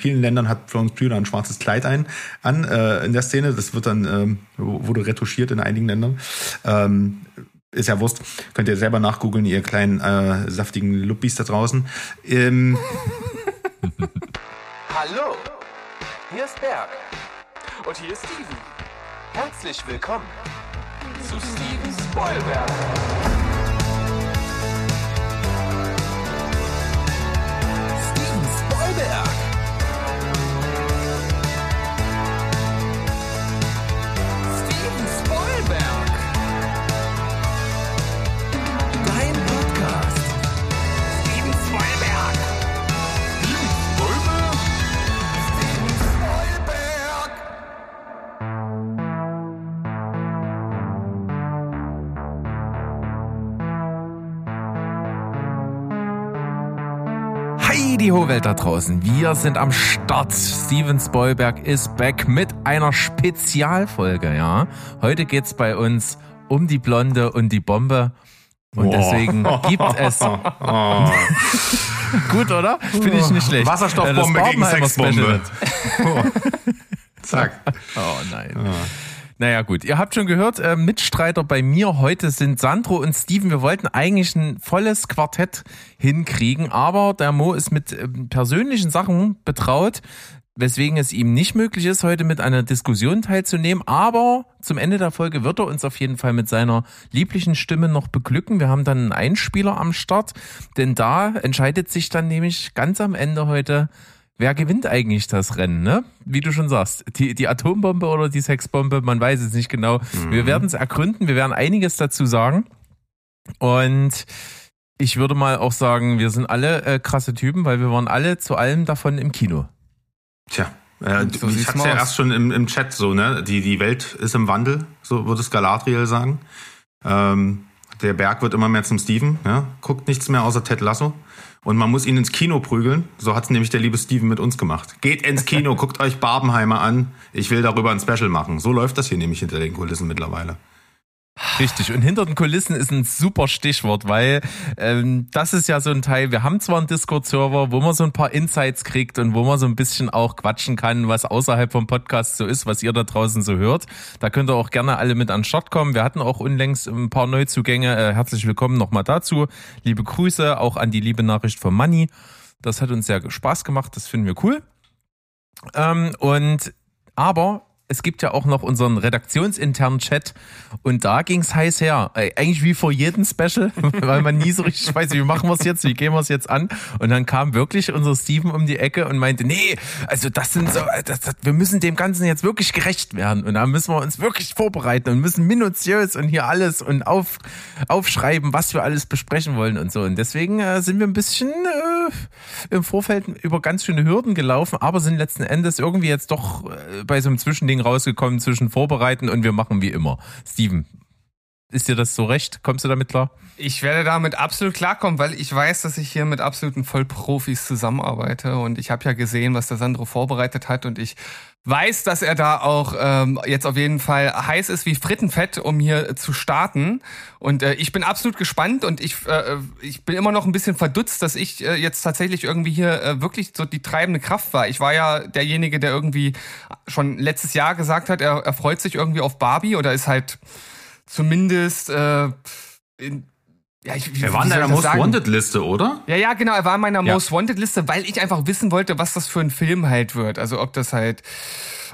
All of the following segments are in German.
vielen Ländern hat Florence Pugh ein schwarzes Kleid ein an äh, in der Szene. Das wird dann ähm, wurde retuschiert in einigen Ländern. Ähm, ist ja Wurst. Könnt ihr selber nachgoogeln, ihr kleinen äh, saftigen Luppis da draußen. Ähm, Hallo, hier ist Berg. Und hier ist Steven. Herzlich willkommen zu Steven Spoilberg. Steven Spoilberg. Die Hohwelt da draußen. Wir sind am Start. Steven Spoilberg ist back mit einer Spezialfolge, ja. Heute geht's bei uns um die Blonde und die Bombe. Und deswegen gibt es. Gut, oder? Finde ich nicht schlecht. Wasserstoffbombe gegen Sexbombe. Zack. Oh nein. Naja gut, ihr habt schon gehört, äh, Mitstreiter bei mir heute sind Sandro und Steven. Wir wollten eigentlich ein volles Quartett hinkriegen, aber der Mo ist mit ähm, persönlichen Sachen betraut, weswegen es ihm nicht möglich ist, heute mit einer Diskussion teilzunehmen. Aber zum Ende der Folge wird er uns auf jeden Fall mit seiner lieblichen Stimme noch beglücken. Wir haben dann einen Einspieler am Start, denn da entscheidet sich dann nämlich ganz am Ende heute, Wer gewinnt eigentlich das Rennen, ne? Wie du schon sagst, die, die Atombombe oder die Sexbombe, man weiß es nicht genau. Wir werden es ergründen, wir werden einiges dazu sagen. Und ich würde mal auch sagen, wir sind alle äh, krasse Typen, weil wir waren alle zu allem davon im Kino. Tja. Äh, So ich hatte mal ja aus. erst schon im, im Chat so, ne? Die, die Welt ist im Wandel, so würde es Galadriel sagen. Ähm, der Berg wird immer mehr zum Steven, ja? Guckt nichts mehr außer Ted Lasso. Und man muss ihn ins Kino prügeln. So hat es nämlich der liebe Steven mit uns gemacht. Geht ins Kino, guckt euch Barbenheimer an. Ich will darüber ein Special machen. So läuft das hier nämlich hinter den Kulissen mittlerweile. Richtig. Und hinter den Kulissen ist ein super Stichwort, weil ähm, das ist ja so ein Teil, wir haben zwar einen Discord-Server, wo man so ein paar Insights kriegt und wo man so ein bisschen auch quatschen kann, was außerhalb vom Podcast so ist, was ihr da draußen so hört. Da könnt ihr auch gerne alle mit an den Start kommen. Wir hatten auch unlängst ein paar Neuzugänge. Äh, herzlich willkommen nochmal dazu. Liebe Grüße auch an die liebe Nachricht von Manni. Das hat uns sehr Spaß gemacht, das finden wir cool. Ähm, und aber es gibt ja auch noch unseren redaktionsinternen Chat und da ging's heiß her. Äh, Eigentlich wie vor jedem Special, weil man nie so richtig weiß, wie machen wir's jetzt, wie gehen wir's jetzt an. Und dann kam wirklich unser Steven um die Ecke und meinte, nee, also das sind so, das, das, wir müssen dem Ganzen jetzt wirklich gerecht werden und da müssen wir uns wirklich vorbereiten und müssen minutiös und hier alles und auf, aufschreiben, was wir alles besprechen wollen und so. Und deswegen äh, sind wir ein bisschen äh, im Vorfeld über ganz schöne Hürden gelaufen, aber sind letzten Endes irgendwie jetzt doch äh, bei so einem Zwischending rausgekommen zwischen Vorbereiten und wir machen wie immer. Steven, ist dir das so recht? Kommst du damit klar? Ich werde damit absolut klarkommen, weil ich weiß, dass ich hier mit absoluten Vollprofis zusammenarbeite und ich habe ja gesehen, was der Sandro vorbereitet hat und ich weiß, dass er da auch ähm, jetzt auf jeden Fall heiß ist wie Frittenfett, um hier zu starten. Und äh, ich bin absolut gespannt und ich, äh, ich bin immer noch ein bisschen verdutzt, dass ich äh, jetzt tatsächlich irgendwie hier äh, wirklich so die treibende Kraft war. Ich war ja derjenige, der irgendwie schon letztes Jahr gesagt hat, er, er freut sich irgendwie auf Barbie oder ist halt zumindest äh, in, ja, ich, Er war in deiner Most sagen? Wanted Liste, oder? Ja, ja, genau. Er war in meiner Ja. Most Wanted Liste, weil ich einfach wissen wollte, was das für ein Film halt wird. Also ob das halt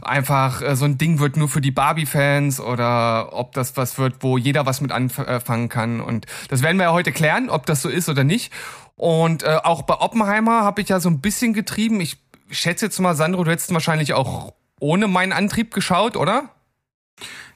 einfach äh, so ein Ding wird nur für die Barbie-Fans oder ob das was wird, wo jeder was mit anfangen kann. Und das werden wir ja heute klären, ob das so ist oder nicht. Und äh, auch bei Oppenheimer habe ich ja so ein bisschen getrieben. Ich schätze jetzt mal, Sandro, du hättest wahrscheinlich auch ohne meinen Antrieb geschaut, oder?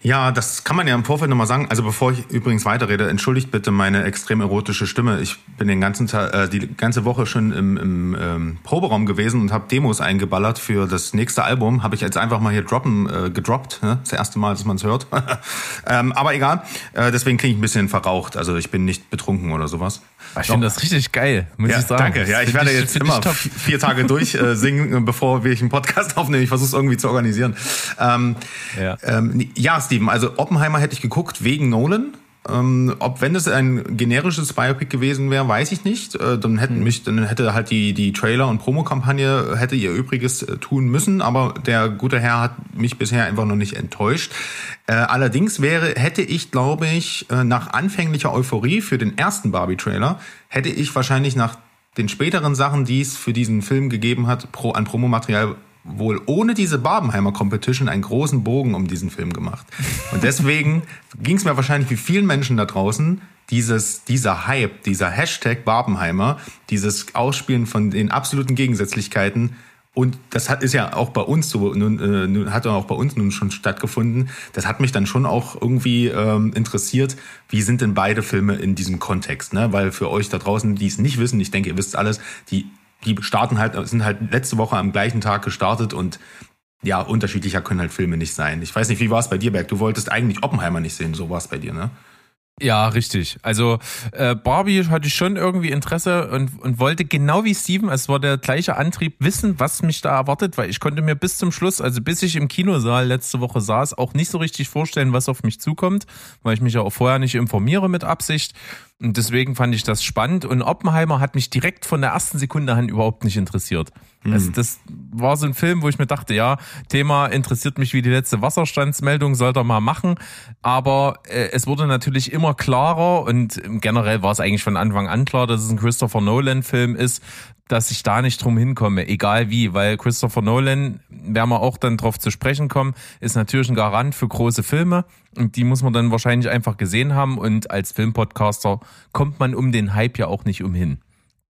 Ja, das kann man ja im Vorfeld nochmal sagen. Also bevor ich übrigens weiterrede, entschuldigt bitte meine extrem erotische Stimme. Ich bin den ganzen Tag, äh, die ganze Woche schon im, im ähm, Proberaum gewesen und habe Demos eingeballert für das nächste Album. Habe ich jetzt einfach mal hier droppen, äh, gedroppt. Ne? Das erste Mal, dass man es hört. ähm, aber egal. Äh, deswegen klinge ich ein bisschen verraucht. Also ich bin nicht betrunken oder sowas. Ich finde das richtig geil, muss Ja, ich sagen. danke. Ja, ich werde jetzt find immer vier Tage durch äh, singen, bevor wir einen Podcast aufnehmen. Ich versuche es irgendwie zu organisieren. Ähm, Ja. ähm, ja, Steven, also Oppenheimer hätte ich geguckt wegen Nolan. Ähm, ob wenn es ein generisches Biopic gewesen wäre, weiß ich nicht. Äh, dann hätten hm. mich, dann hätte halt die die Trailer und Promokampagne hätte ihr Übriges äh, tun müssen. Aber der gute Herr hat mich bisher einfach noch nicht enttäuscht. Äh, allerdings wäre hätte ich, glaube ich, äh, nach anfänglicher Euphorie für den ersten Barbie-Trailer hätte ich wahrscheinlich nach den späteren Sachen, die es für diesen Film gegeben hat, pro, an Promomaterial wohl ohne diese Barbenheimer Competition einen großen Bogen um diesen Film gemacht. Und deswegen ging es mir wahrscheinlich wie vielen Menschen da draußen, dieses, dieser Hype, dieser Hashtag Barbenheimer, dieses Ausspielen von den absoluten Gegensätzlichkeiten, und das hat, ist ja auch bei uns so, nun, äh, nun hat auch bei uns nun schon stattgefunden. Das hat mich dann schon auch irgendwie ähm, interessiert, wie sind denn beide Filme in diesem Kontext, ne? Weil für euch da draußen, die es nicht wissen, ich denke, ihr wisst alles, die die starten halt, sind halt letzte Woche am gleichen Tag gestartet und ja, unterschiedlicher können halt Filme nicht sein. Ich weiß nicht, wie war es bei dir, Berg? Du wolltest eigentlich Oppenheimer nicht sehen, so war es bei dir, ne? Ja, richtig. Also äh, Barbie hatte ich schon irgendwie Interesse und, und wollte genau wie Steven, es war der gleiche Antrieb, wissen, was mich da erwartet, weil ich konnte mir bis zum Schluss, also bis ich im Kinosaal letzte Woche saß, auch nicht so richtig vorstellen, was auf mich zukommt, weil ich mich ja auch vorher nicht informiere mit Absicht. Und deswegen fand ich das spannend. Und Oppenheimer hat mich direkt von der ersten Sekunde an überhaupt nicht interessiert. Mhm. Also das war so ein Film, wo ich mir dachte, ja, Thema interessiert mich wie die letzte Wasserstandsmeldung, soll er mal machen. Aber äh, es wurde natürlich immer klarer und generell war es eigentlich von Anfang an klar, dass es ein Christopher Nolan-Film ist, dass ich da nicht drum hinkomme, egal wie, weil Christopher Nolan, werden wir auch dann drauf zu sprechen kommen, ist natürlich ein Garant für große Filme und die muss man dann wahrscheinlich einfach gesehen haben und als Filmpodcaster kommt man um den Hype ja auch nicht umhin.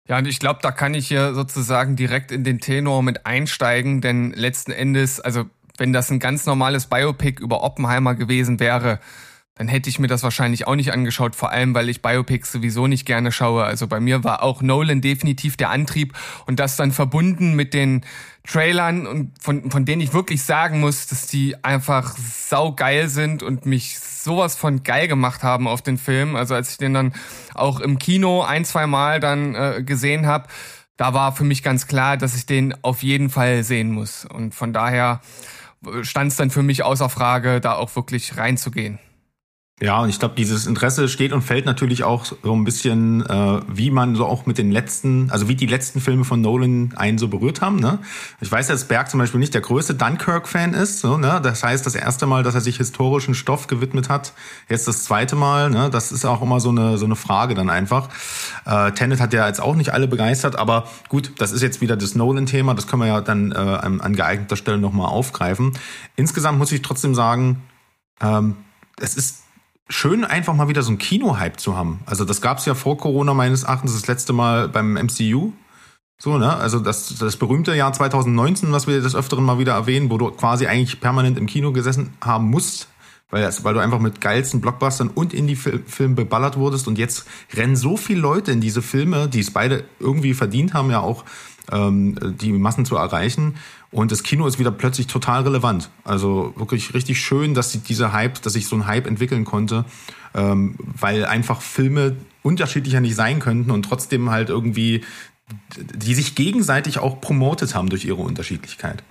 Ja, und ich glaube, da kann ich hier sozusagen direkt in den Tenor mit einsteigen, denn letzten Endes, also wenn das ein ganz normales Biopic über Oppenheimer gewesen wäre, dann hätte ich mir das wahrscheinlich auch nicht angeschaut, vor allem weil ich Biopics sowieso nicht gerne schaue. Also bei mir war auch Nolan definitiv der Antrieb und das dann verbunden mit den Trailern und von, von denen ich wirklich sagen muss, dass die einfach saugeil sind und mich sowas von geil gemacht haben auf den Film. Also als ich den dann auch im Kino ein, zwei Mal dann äh, gesehen habe, da war für mich ganz klar, dass ich den auf jeden Fall sehen muss. Und von daher stand es dann für mich außer Frage, da auch wirklich reinzugehen. Ja, und ich glaube, dieses Interesse steht und fällt natürlich auch so ein bisschen, äh, wie man so auch mit den letzten, also wie die letzten Filme von Nolan einen so berührt haben. Ne? Ich weiß, dass Berg zum Beispiel nicht der größte Dunkirk-Fan ist. So, ne? Das heißt, das erste Mal, dass er sich historischen Stoff gewidmet hat, jetzt das zweite Mal. Ne? Das ist auch immer so eine, so eine Frage dann einfach. Äh, Tenet hat ja jetzt auch nicht alle begeistert, aber gut, das ist jetzt wieder das Nolan-Thema. Das können wir ja dann äh, an, an geeigneter Stelle nochmal aufgreifen. Insgesamt muss ich trotzdem sagen, ähm, es ist schön, einfach mal wieder so ein Kino-Hype zu haben. Also das gab es ja vor Corona meines Erachtens das letzte Mal beim MCU. So, ne? Also das, das berühmte Jahr 2019, was wir des Öfteren mal wieder erwähnen, wo du quasi eigentlich permanent im Kino gesessen haben musst, weil, das, weil du einfach mit geilsten Blockbustern und Indie-Filmen beballert wurdest. Und jetzt rennen so viele Leute in diese Filme, die es beide irgendwie verdient haben, ja auch ähm, die Massen zu erreichen. Und das Kino ist wieder plötzlich total relevant. Also wirklich richtig schön, dass sich dieser Hype, dass sich so ein Hype entwickeln konnte, ähm, weil einfach Filme unterschiedlicher nicht sein könnten und trotzdem halt irgendwie, die sich gegenseitig auch promotet haben durch ihre Unterschiedlichkeit.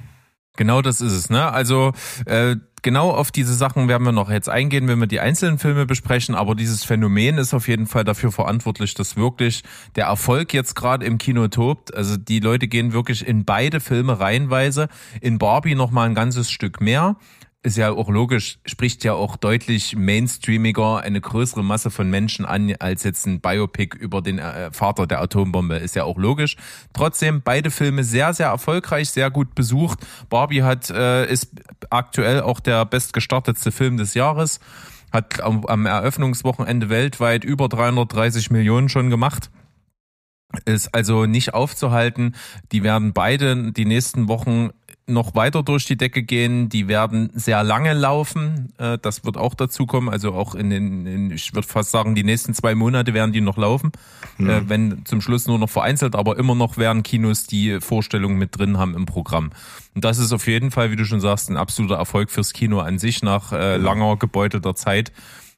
Genau das ist es, ne? Also äh, genau auf diese Sachen werden wir noch jetzt eingehen, wenn wir die einzelnen Filme besprechen, aber dieses Phänomen ist auf jeden Fall dafür verantwortlich, dass wirklich der Erfolg jetzt gerade im Kino tobt. Also die Leute gehen wirklich in beide Filme reihenweise, in Barbie noch mal ein ganzes Stück mehr ist ja auch logisch, spricht ja auch deutlich mainstreamiger eine größere Masse von Menschen an als jetzt ein Biopic über den äh, Vater der Atombombe. Ist ja auch logisch. Trotzdem beide Filme sehr, sehr erfolgreich, sehr gut besucht. Barbie hat äh, ist aktuell auch der bestgestartetste Film des Jahres. Hat am, am Eröffnungswochenende weltweit über 330 Millionen schon gemacht ist also nicht aufzuhalten. Die werden beide die nächsten Wochen noch weiter durch die Decke gehen. Die werden sehr lange laufen. Äh, das wird auch dazu kommen. Also auch in den, in, ich würde fast sagen, die nächsten zwei Monate werden die noch laufen. Mhm. Wenn zum Schluss nur noch vereinzelt, aber immer noch werden Kinos die Vorstellungen mit drin haben im Programm. Und das ist auf jeden Fall, wie du schon sagst, ein absoluter Erfolg fürs Kino an sich nach äh, langer gebeutelter Zeit.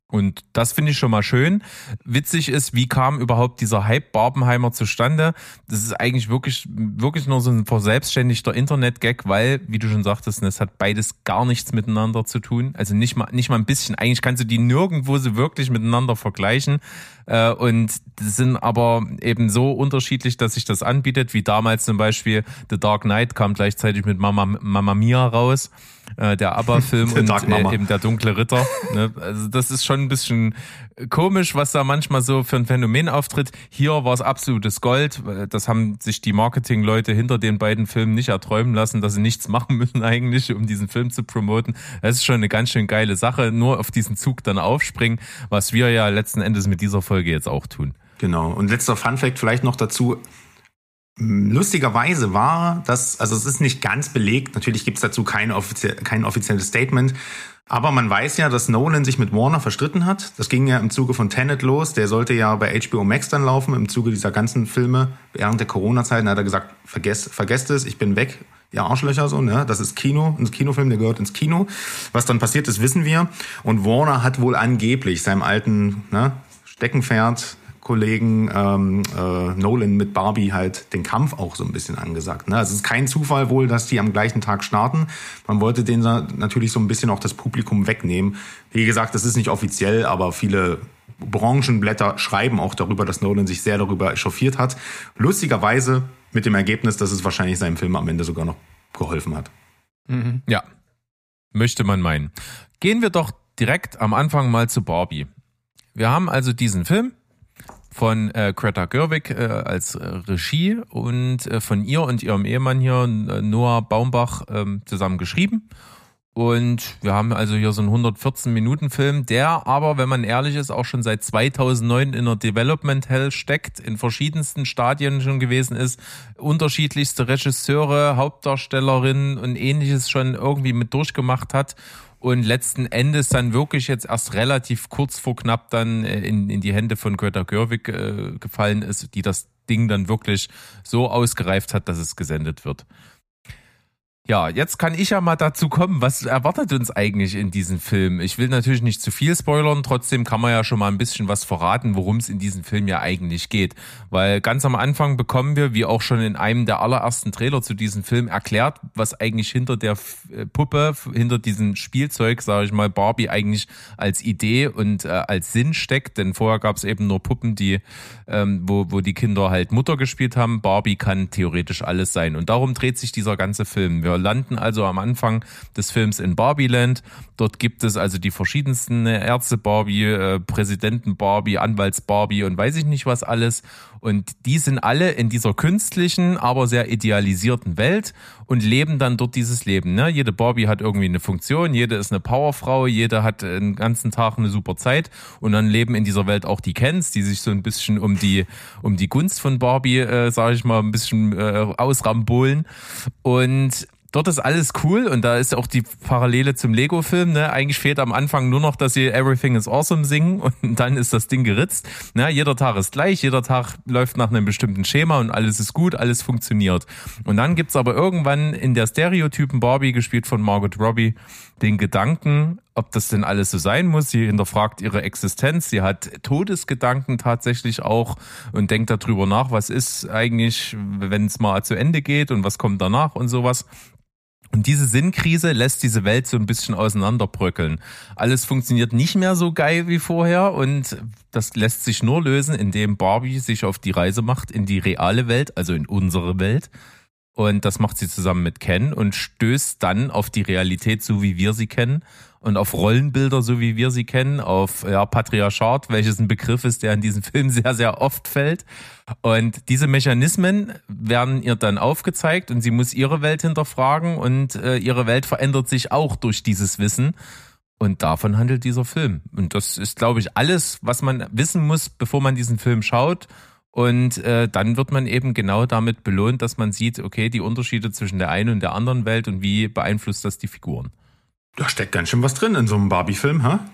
Und das finde ich schon mal schön. Witzig ist, wie kam überhaupt dieser Hype Barbenheimer zustande? Das ist eigentlich wirklich, wirklich nur so ein verselbstständigter Internet-Gag, weil, wie du schon sagtest, es hat beides gar nichts miteinander zu tun. Also nicht mal, nicht mal ein bisschen. Eigentlich kannst du die nirgendwo so wirklich miteinander vergleichen. Äh, und sind aber eben so unterschiedlich, dass sich das anbietet, wie damals zum Beispiel The Dark Knight kam gleichzeitig mit Mama, Mama Mia raus äh, der ABBA-Film und äh, eben der dunkle Ritter. Ne? Also das ist schon ein bisschen komisch, was da manchmal so für ein Phänomen auftritt. Hier war es absolutes Gold. Das haben sich die Marketingleute hinter den beiden Filmen nicht erträumen lassen, dass sie nichts machen müssen eigentlich, um diesen Film zu promoten. Das ist schon eine ganz schön geile Sache. Nur auf diesen Zug dann aufspringen, was wir ja letzten Endes mit dieser Folge jetzt auch tun. Genau. Und letzter Funfact vielleicht noch dazu. Lustigerweise war das, also es ist nicht ganz belegt, natürlich gibt es dazu kein, offizie kein offizielles Statement, aber man weiß ja, dass Nolan sich mit Warner verstritten hat. Das ging ja im Zuge von Tenet los. Der sollte ja bei HBO Max dann laufen, im Zuge dieser ganzen Filme während der Corona-Zeit. Da hat er gesagt, vergesst, vergesst es, ich bin weg, ihr Arschlöcher so, ne? Das ist Kino, ein Kinofilm, der gehört ins Kino. Was dann passiert ist, wissen wir. Und Warner hat wohl angeblich seinem alten ne, Steckenpferd Kollegen ähm, äh, Nolan mit Barbie halt den Kampf auch so ein bisschen angesagt. Ne? Also es ist kein Zufall wohl, dass die am gleichen Tag starten. Man wollte denen natürlich so ein bisschen auch das Publikum wegnehmen. Wie gesagt, das ist nicht offiziell, aber viele Branchenblätter schreiben auch darüber, dass Nolan sich sehr darüber echauffiert hat. Lustigerweise mit dem Ergebnis, dass es wahrscheinlich seinem Film am Ende sogar noch geholfen hat. Mhm. Ja, möchte man meinen. Gehen wir doch direkt am Anfang mal zu Barbie. Wir haben also diesen Film, von äh, Greta Gerwig äh, als äh, Regie und äh, von ihr und ihrem Ehemann hier, äh, Noah Baumbach, ähm, zusammen geschrieben. Und wir haben also hier so einen 114-Minuten-Film, der aber, wenn man ehrlich ist, auch schon seit 2009 in der Development Hell steckt, in verschiedensten Stadien schon gewesen ist, unterschiedlichste Regisseure, Hauptdarstellerinnen und ähnliches schon irgendwie mit durchgemacht hat und letzten Endes dann wirklich jetzt erst relativ kurz vor knapp dann äh, in, in die Hände von Greta Gerwig äh, gefallen ist, die das Ding dann wirklich so ausgereift hat, dass es gesendet wird. Ja, jetzt kann ich ja mal dazu kommen. Was erwartet uns eigentlich in diesem Film? Ich will natürlich nicht zu viel spoilern, trotzdem kann man ja schon mal ein bisschen was verraten, worum es in diesem Film ja eigentlich geht. Weil ganz am Anfang bekommen wir, wie auch schon in einem der allerersten Trailer zu diesem Film erklärt, was eigentlich hinter der äh, Puppe, hinter diesem Spielzeug, sage ich mal, Barbie eigentlich als Idee und äh, als Sinn steckt. Denn vorher gab es eben nur Puppen, die, ähm, wo, wo die Kinder halt Mutter gespielt haben. Barbie kann theoretisch alles sein. Und darum dreht sich dieser ganze Film. Wir landen also am Anfang des Films in Barbieland. Dort gibt es also die verschiedensten Ärzte Barbie, äh, Präsidenten Barbie, Anwalts Barbie und weiß ich nicht was alles. Und die sind alle in dieser künstlichen, aber sehr idealisierten Welt und leben dann dort dieses Leben. Ne? Jede Barbie hat irgendwie eine Funktion, jede ist eine Powerfrau, jede hat den ganzen Tag eine super Zeit und dann leben in dieser Welt auch die Kens, die sich so ein bisschen um die um die Gunst von Barbie, äh, sage ich mal, ein bisschen äh, ausrambolen und Dort ist alles cool und da ist auch die Parallele zum Lego-Film. Ne? Eigentlich fehlt am Anfang nur noch, dass sie Everything is Awesome singen und dann ist das Ding geritzt. Ne? Jeder Tag ist gleich, jeder Tag läuft nach einem bestimmten Schema und alles ist gut, alles funktioniert. Und dann gibt's aber irgendwann in der Stereotypen Barbie, gespielt von Margot Robbie, den Gedanken, ob das denn alles so sein muss. Sie hinterfragt ihre Existenz. Sie hat Todesgedanken tatsächlich auch und denkt darüber nach, was ist eigentlich, wenn es mal zu Ende geht und was kommt danach und sowas. Und diese Sinnkrise lässt diese Welt so ein bisschen auseinanderbröckeln. Alles funktioniert nicht mehr so geil wie vorher und das lässt sich nur lösen, indem Barbie sich auf die Reise macht in die reale Welt, also in unsere Welt. Und das macht sie zusammen mit Ken und stößt dann auf die Realität, so wie wir sie kennen und auf Rollenbilder, so wie wir sie kennen, auf ja, Patriarchat, welches ein Begriff ist, der in diesem Film sehr, sehr oft fällt. Und diese Mechanismen werden ihr dann aufgezeigt und sie muss ihre Welt hinterfragen und äh, ihre Welt verändert sich auch durch dieses Wissen. Und davon handelt dieser Film. Und das ist, glaube ich, alles, was man wissen muss, bevor man diesen Film schaut. Und äh, dann wird man eben genau damit belohnt, dass man sieht, okay, die Unterschiede zwischen der einen und der anderen Welt und wie beeinflusst das die Figuren. Da steckt ganz schön was drin in so einem Barbie-Film, ha?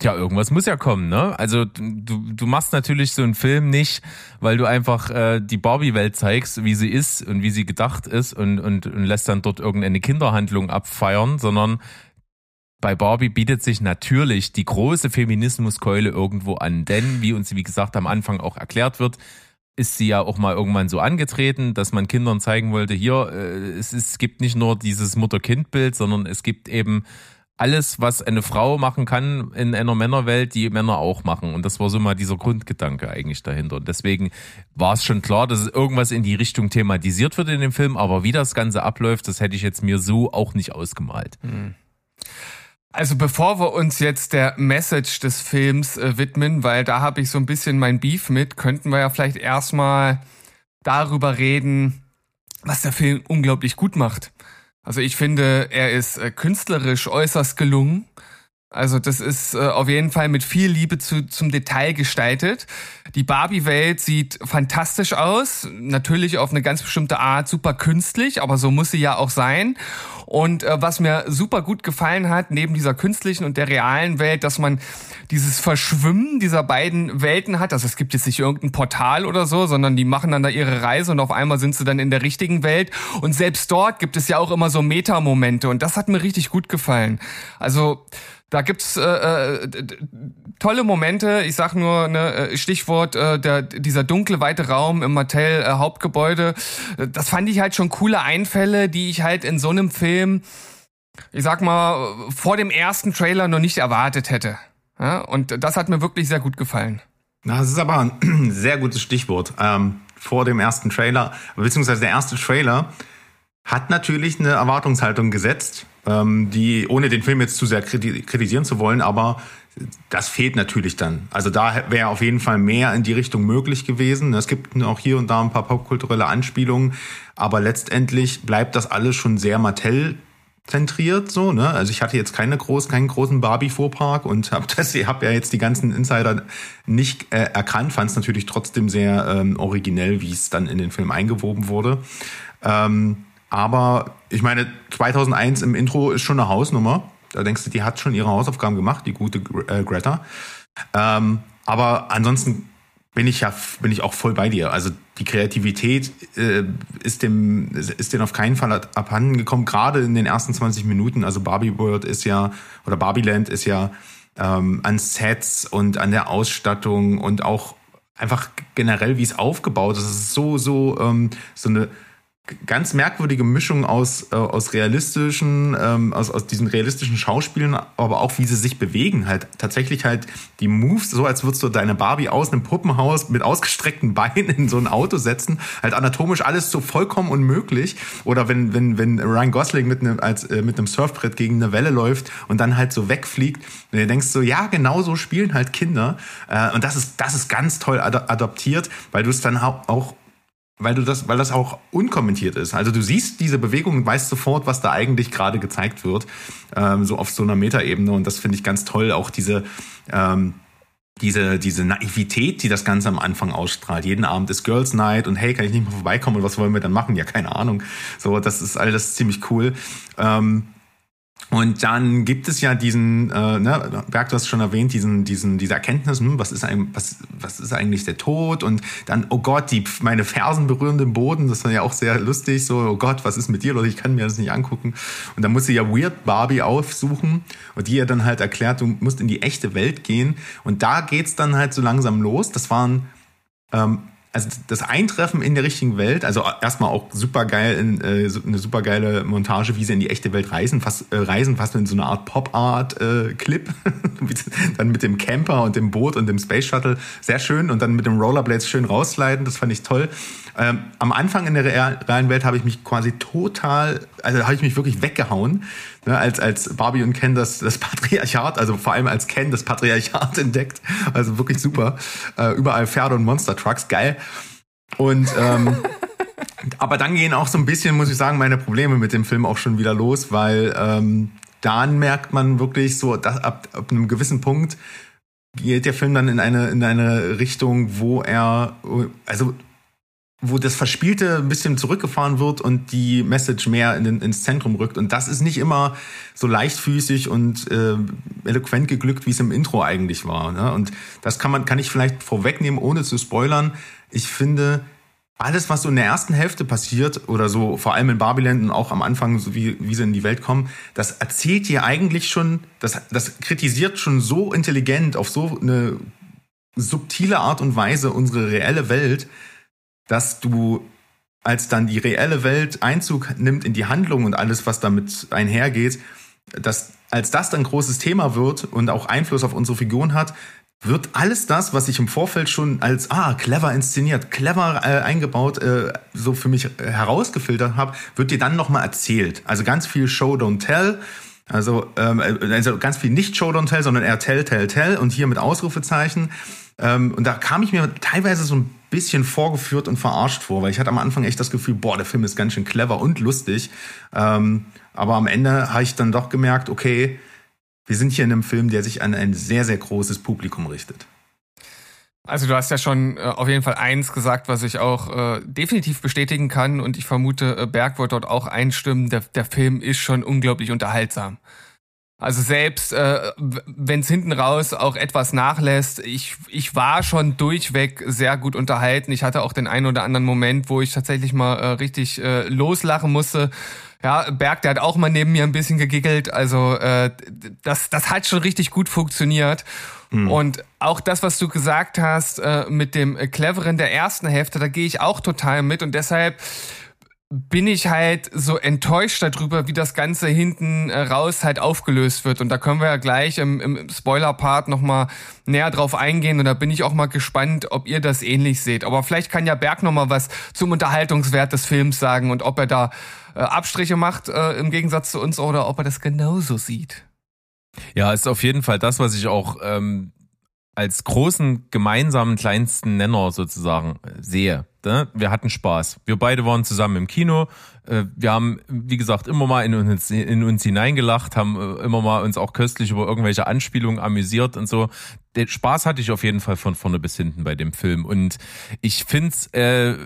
Tja, irgendwas muss ja kommen, ne? Also du, du machst natürlich so einen Film nicht, weil du einfach äh, die Barbie-Welt zeigst, wie sie ist und wie sie gedacht ist und, und, und lässt dann dort irgendeine Kinderhandlung abfeiern, sondern bei Barbie bietet sich natürlich die große Feminismuskeule irgendwo an, denn wie uns wie gesagt am Anfang auch erklärt wird, ist sie ja auch mal irgendwann so angetreten, dass man Kindern zeigen wollte, hier, äh, es, ist, es gibt nicht nur dieses Mutter-Kind-Bild, sondern es gibt eben alles, was eine Frau machen kann in einer Männerwelt, die Männer auch machen. Und das war so mal dieser Grundgedanke eigentlich dahinter. Und deswegen war es schon klar, dass irgendwas in die Richtung thematisiert wird in dem Film. Aber wie das Ganze abläuft, das hätte ich jetzt mir so auch nicht ausgemalt. Hm. Also bevor wir uns jetzt der Message des Films äh, widmen, weil da habe ich so ein bisschen mein Beef mit, könnten wir ja vielleicht erstmal darüber reden, was der Film unglaublich gut macht. Also ich finde, er ist äh, künstlerisch äußerst gelungen. Also das ist äh, auf jeden Fall mit viel Liebe zu, zum Detail gestaltet. Die Barbie-Welt sieht fantastisch aus, natürlich auf eine ganz bestimmte Art super künstlich, aber so muss sie ja auch sein. Und äh, was mir super gut gefallen hat, neben dieser künstlichen und der realen Welt, dass man dieses Verschwimmen dieser beiden Welten hat. Also es gibt jetzt nicht irgendein Portal oder so, sondern die machen dann da ihre Reise und auf einmal sind sie dann in der richtigen Welt. Und selbst dort gibt es ja auch immer so Metamomente und das hat mir richtig gut gefallen. Also da gibt's äh, äh, tolle Momente. Ich sag nur ne, äh, Stichwort äh, der, dieser dunkle weite Raum im Mattel äh, Hauptgebäude. Das fand ich halt schon coole Einfälle, die ich halt in so einem Film, ich sag mal, vor dem ersten Trailer noch nicht erwartet hätte. Ja, und das hat mir wirklich sehr gut gefallen. Das ist aber ein sehr gutes Stichwort. Ähm, vor dem ersten Trailer, beziehungsweise der erste Trailer hat natürlich eine Erwartungshaltung gesetzt, ähm, die, ohne den Film jetzt zu sehr kritisieren zu wollen, aber das fehlt natürlich dann. Also da wäre auf jeden Fall mehr in die Richtung möglich gewesen. Es gibt auch hier und da ein paar popkulturelle Anspielungen, aber letztendlich bleibt das alles schon sehr Mattel zentriert so ne also ich hatte jetzt keine groß keinen großen Barbie Vorpark und habe das hab ja jetzt die ganzen Insider nicht äh, erkannt fand es natürlich trotzdem sehr ähm, originell wie es dann in den Film eingewoben wurde ähm, aber ich meine, 2001 im Intro ist schon eine Hausnummer. Da denkst du, die hat schon ihre Hausaufgaben gemacht, die gute äh, Greta. Ähm, aber ansonsten bin ich ja bin ich auch voll bei dir. Also die Kreativität äh, ist dem ist denen auf keinen Fall abhanden gekommen. Gerade in den ersten 20 Minuten. Also Barbie World ist ja oder Barbie Land ist ja ähm, an Sets und an der Ausstattung und auch einfach generell wie es aufgebaut ist. Es ist so so ähm, so eine ganz merkwürdige Mischung aus, äh, aus realistischen, ähm, aus, aus diesen realistischen Schauspielen, aber auch wie sie sich bewegen. Halt tatsächlich halt die Moves, so als würdest du deine Barbie aus einem Puppenhaus mit ausgestreckten Beinen in so ein Auto setzen. Halt anatomisch alles so vollkommen unmöglich. Oder wenn, wenn, wenn Ryan Gosling mit einem, als, äh, mit einem Surfbrett gegen eine Welle läuft und dann halt so wegfliegt. Und du denkst so, ja, genau so spielen halt Kinder. Äh, und das ist, das ist ganz toll adaptiert, weil du es dann auch weil du das, weil das auch unkommentiert ist. Also du siehst diese Bewegung und weißt sofort, was da eigentlich gerade gezeigt wird, ähm, so auf so einer Metaebene. Und das finde ich ganz toll. Auch diese ähm, diese, diese Naivität, die das Ganze am Anfang ausstrahlt. Jeden Abend ist Girls Night und hey, kann ich nicht mal vorbeikommen und was wollen wir dann machen? Ja, keine Ahnung. So, das ist alles ziemlich cool. Ähm, und dann gibt es ja diesen, äh, ne, Berg, du hast schon erwähnt, diesen, diesen, diese Erkenntnis, hm, was ist ein, was, was ist eigentlich der Tod? Und dann, oh Gott, die meine Fersen berühren den Boden, das war ja auch sehr lustig, so, oh Gott, was ist mit dir, Leute, ich kann mir das nicht angucken. Und dann muss sie ja Weird Barbie aufsuchen und die ihr dann halt erklärt, du musst in die echte Welt gehen. Und da geht's dann halt so langsam los. Das waren ähm, also das Eintreffen in der richtigen Welt, also erstmal auch super geil, in, äh, eine super geile Montage, wie sie in die echte Welt reisen, fast äh, reisen, fast in so eine Art Pop-Art-Clip, äh, dann mit dem Camper und dem Boot und dem Space Shuttle, sehr schön. Und dann mit dem Rollerblades schön rausleiten, das fand ich toll. Ähm, am Anfang in der realen Welt habe ich mich quasi total, also habe ich mich wirklich weggehauen, ne, als, als Barbie und Ken das, das Patriarchat, also vor allem als Ken das Patriarchat entdeckt. Also wirklich super. Äh, überall Pferde und Monster Trucks, geil. Und ähm, aber dann gehen auch so ein bisschen, muss ich sagen, meine Probleme mit dem Film auch schon wieder los, weil ähm, dann merkt man wirklich so, dass ab, ab einem gewissen Punkt geht der Film dann in eine in eine Richtung, wo er also wo das Verspielte ein bisschen zurückgefahren wird und die Message mehr in ins Zentrum rückt. Und das ist nicht immer so leichtfüßig und äh, eloquent geglückt, wie es im Intro eigentlich war. Ne? Und das kann man, kann ich vielleicht vorwegnehmen, ohne zu spoilern. Ich finde, alles, was so in der ersten Hälfte passiert oder so, vor allem in Barbieland und auch am Anfang, so wie, wie sie in die Welt kommen, das erzählt dir eigentlich schon, das, das kritisiert schon so intelligent auf so eine subtile Art und Weise unsere reelle Welt, dass du, als dann die reelle Welt Einzug nimmt in die Handlung und alles, was damit einhergeht, dass als das dann großes Thema wird und auch Einfluss auf unsere Figuren hat, wird alles das, was ich im Vorfeld schon als ah clever inszeniert, clever äh, eingebaut, äh, so für mich äh, herausgefiltert habe, wird dir dann nochmal erzählt. Also ganz viel Show Don't Tell. Also, ähm, also ganz viel nicht Show Don't Tell, sondern eher Tell, Tell, Tell und hier mit Ausrufezeichen. Ähm, und da kam ich mir teilweise so ein bisschen vorgeführt und verarscht vor, weil ich hatte am Anfang echt das Gefühl, boah, der Film ist ganz schön clever und lustig. Ähm, aber am Ende habe ich dann doch gemerkt, okay, wir sind hier in einem Film, der sich an ein sehr, sehr großes Publikum richtet. Also du hast ja schon äh, auf jeden Fall eins gesagt, was ich auch äh, definitiv bestätigen kann und ich vermute, äh, Berg wird dort auch einstimmen. Der, der Film ist schon unglaublich unterhaltsam. Also selbst äh, wenn es hinten raus auch etwas nachlässt, ich, ich war schon durchweg sehr gut unterhalten. Ich hatte auch den einen oder anderen Moment, wo ich tatsächlich mal äh, richtig äh, loslachen musste. Ja, Berg, der hat auch mal neben mir ein bisschen gegiggelt. Also äh, das, das hat schon richtig gut funktioniert. Mhm. Und auch das, was du gesagt hast äh, mit dem Cleveren der ersten Hälfte, da gehe ich auch total mit. Und deshalb bin ich halt so enttäuscht darüber, wie das Ganze hinten äh, raus halt aufgelöst wird. Und da können wir ja gleich im, im Spoiler-Part nochmal näher drauf eingehen. Und da bin ich auch mal gespannt, ob ihr das ähnlich seht. Aber vielleicht kann ja Berg nochmal was zum Unterhaltungswert des Films sagen und ob er da äh, Abstriche macht äh, im Gegensatz zu uns oder ob er das genauso sieht. Ja, ist auf jeden Fall das, was ich auch ähm, als großen gemeinsamen kleinsten Nenner sozusagen äh, sehe. Ne? Wir hatten Spaß. Wir beide waren zusammen im Kino. Äh, wir haben, wie gesagt, immer mal in uns, in uns hineingelacht, haben äh, immer mal uns auch köstlich über irgendwelche Anspielungen amüsiert und so. Den Spaß hatte ich auf jeden Fall von vorne bis hinten bei dem Film. Und ich find's äh,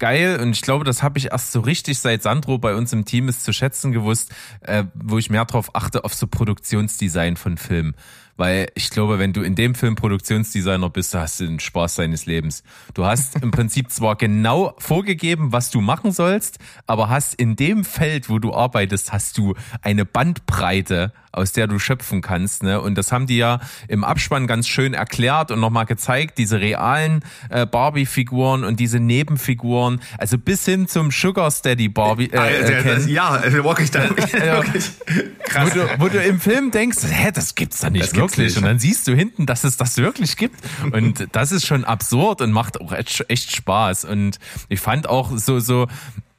geil und ich glaube, das habe ich erst so richtig seit Sandro bei uns im Team ist zu schätzen gewusst, äh, wo ich mehr drauf achte auf so Produktionsdesign von Filmen. Weil ich glaube, wenn du in dem Film Produktionsdesigner bist, hast du den Spaß deines Lebens. Du hast im Prinzip zwar genau vorgegeben, was du machen sollst, aber hast in dem Feld, wo du arbeitest, hast du eine Bandbreite aus der du schöpfen kannst. Ne? Und das haben die ja im Abspann ganz schön erklärt und nochmal gezeigt, diese realen äh, Barbie-Figuren und diese Nebenfiguren, also bis hin zum Sugar Steady Barbie. Äh, äh, das, ja, wirklich da. wirklich. Krass. Wo du, wo du im Film denkst, hä, das gibt's da nicht das wirklich. Und dann siehst du hinten, dass es das wirklich gibt. Und das ist schon absurd und macht auch echt Spaß. Und ich fand auch so, so,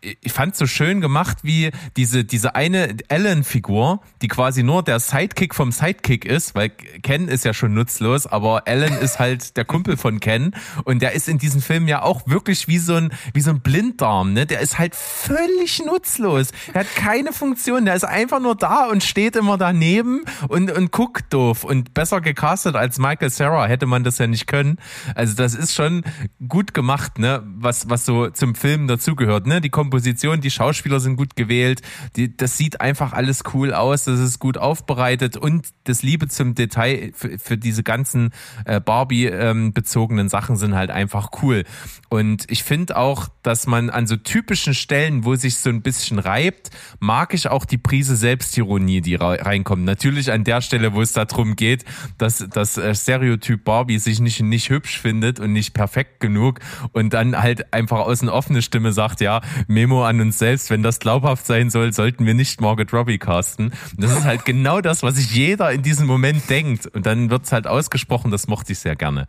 ich fand so schön gemacht, wie diese, diese eine Ellen-Figur, die quasi nur der Sidekick vom Sidekick ist, weil Ken ist ja schon nutzlos, aber Ellen ist halt der Kumpel von Ken und der ist in diesem Film ja auch wirklich wie so ein, wie so ein Blinddarm, ne? Der ist halt völlig nutzlos. Er hat keine Funktion, der ist einfach nur da und steht immer daneben und, und guckt doof und besser gecastet als Michael Sarah hätte man das ja nicht können. Also das ist schon gut gemacht, ne? Was, was so zum Film dazugehört, ne? Die Komposition, die Schauspieler sind gut gewählt, die, das sieht einfach alles cool aus, das ist gut aufbereitet und das Liebe zum Detail für, für diese ganzen äh, Barbie-bezogenen ähm, Sachen sind halt einfach cool. Und ich finde auch, dass man an so typischen Stellen, wo sich so ein bisschen reibt, mag ich auch die Prise Selbstironie, die reinkommt. Natürlich an der Stelle, wo es darum geht, dass das äh, Stereotyp Barbie sich nicht, nicht hübsch findet und nicht perfekt genug und dann halt einfach aus einer offenen Stimme sagt, ja, Memo an uns selbst, wenn das glaubhaft sein soll, sollten wir nicht Margaret Robbie casten. Und das ist halt genau das, was sich jeder in diesem Moment denkt. Und dann wird's halt ausgesprochen, das mochte ich sehr gerne.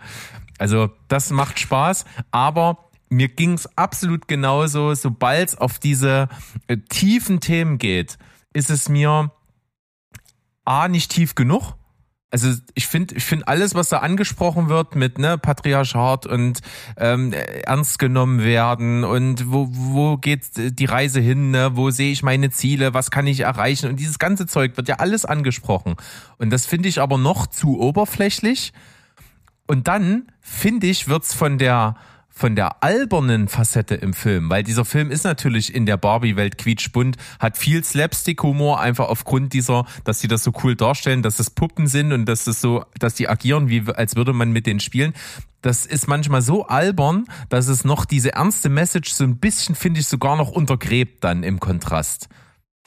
Also das macht Spaß, aber mir ging's absolut genauso, sobald es auf diese äh, tiefen Themen geht, ist es mir A nicht tief genug also ich finde, ich finde alles, was da angesprochen wird mit ne Patriarchat und ähm, ernst genommen werden und wo wo geht die Reise hin, ne? wo sehe ich meine Ziele, was kann ich erreichen? Und dieses ganze Zeug wird ja alles angesprochen. Und das finde ich aber noch zu oberflächlich. Und dann finde ich wird's von der von der albernen Facette im Film, weil dieser Film ist natürlich in der Barbie-Welt quietschbunt, hat viel Slapstick-Humor, einfach aufgrund dieser, dass sie das so cool darstellen, dass es Puppen sind und dass es so, dass die agieren, wie als würde man mit denen spielen. Das ist manchmal so albern, dass es noch diese ernste Message so ein bisschen, finde ich, sogar noch untergräbt dann im Kontrast.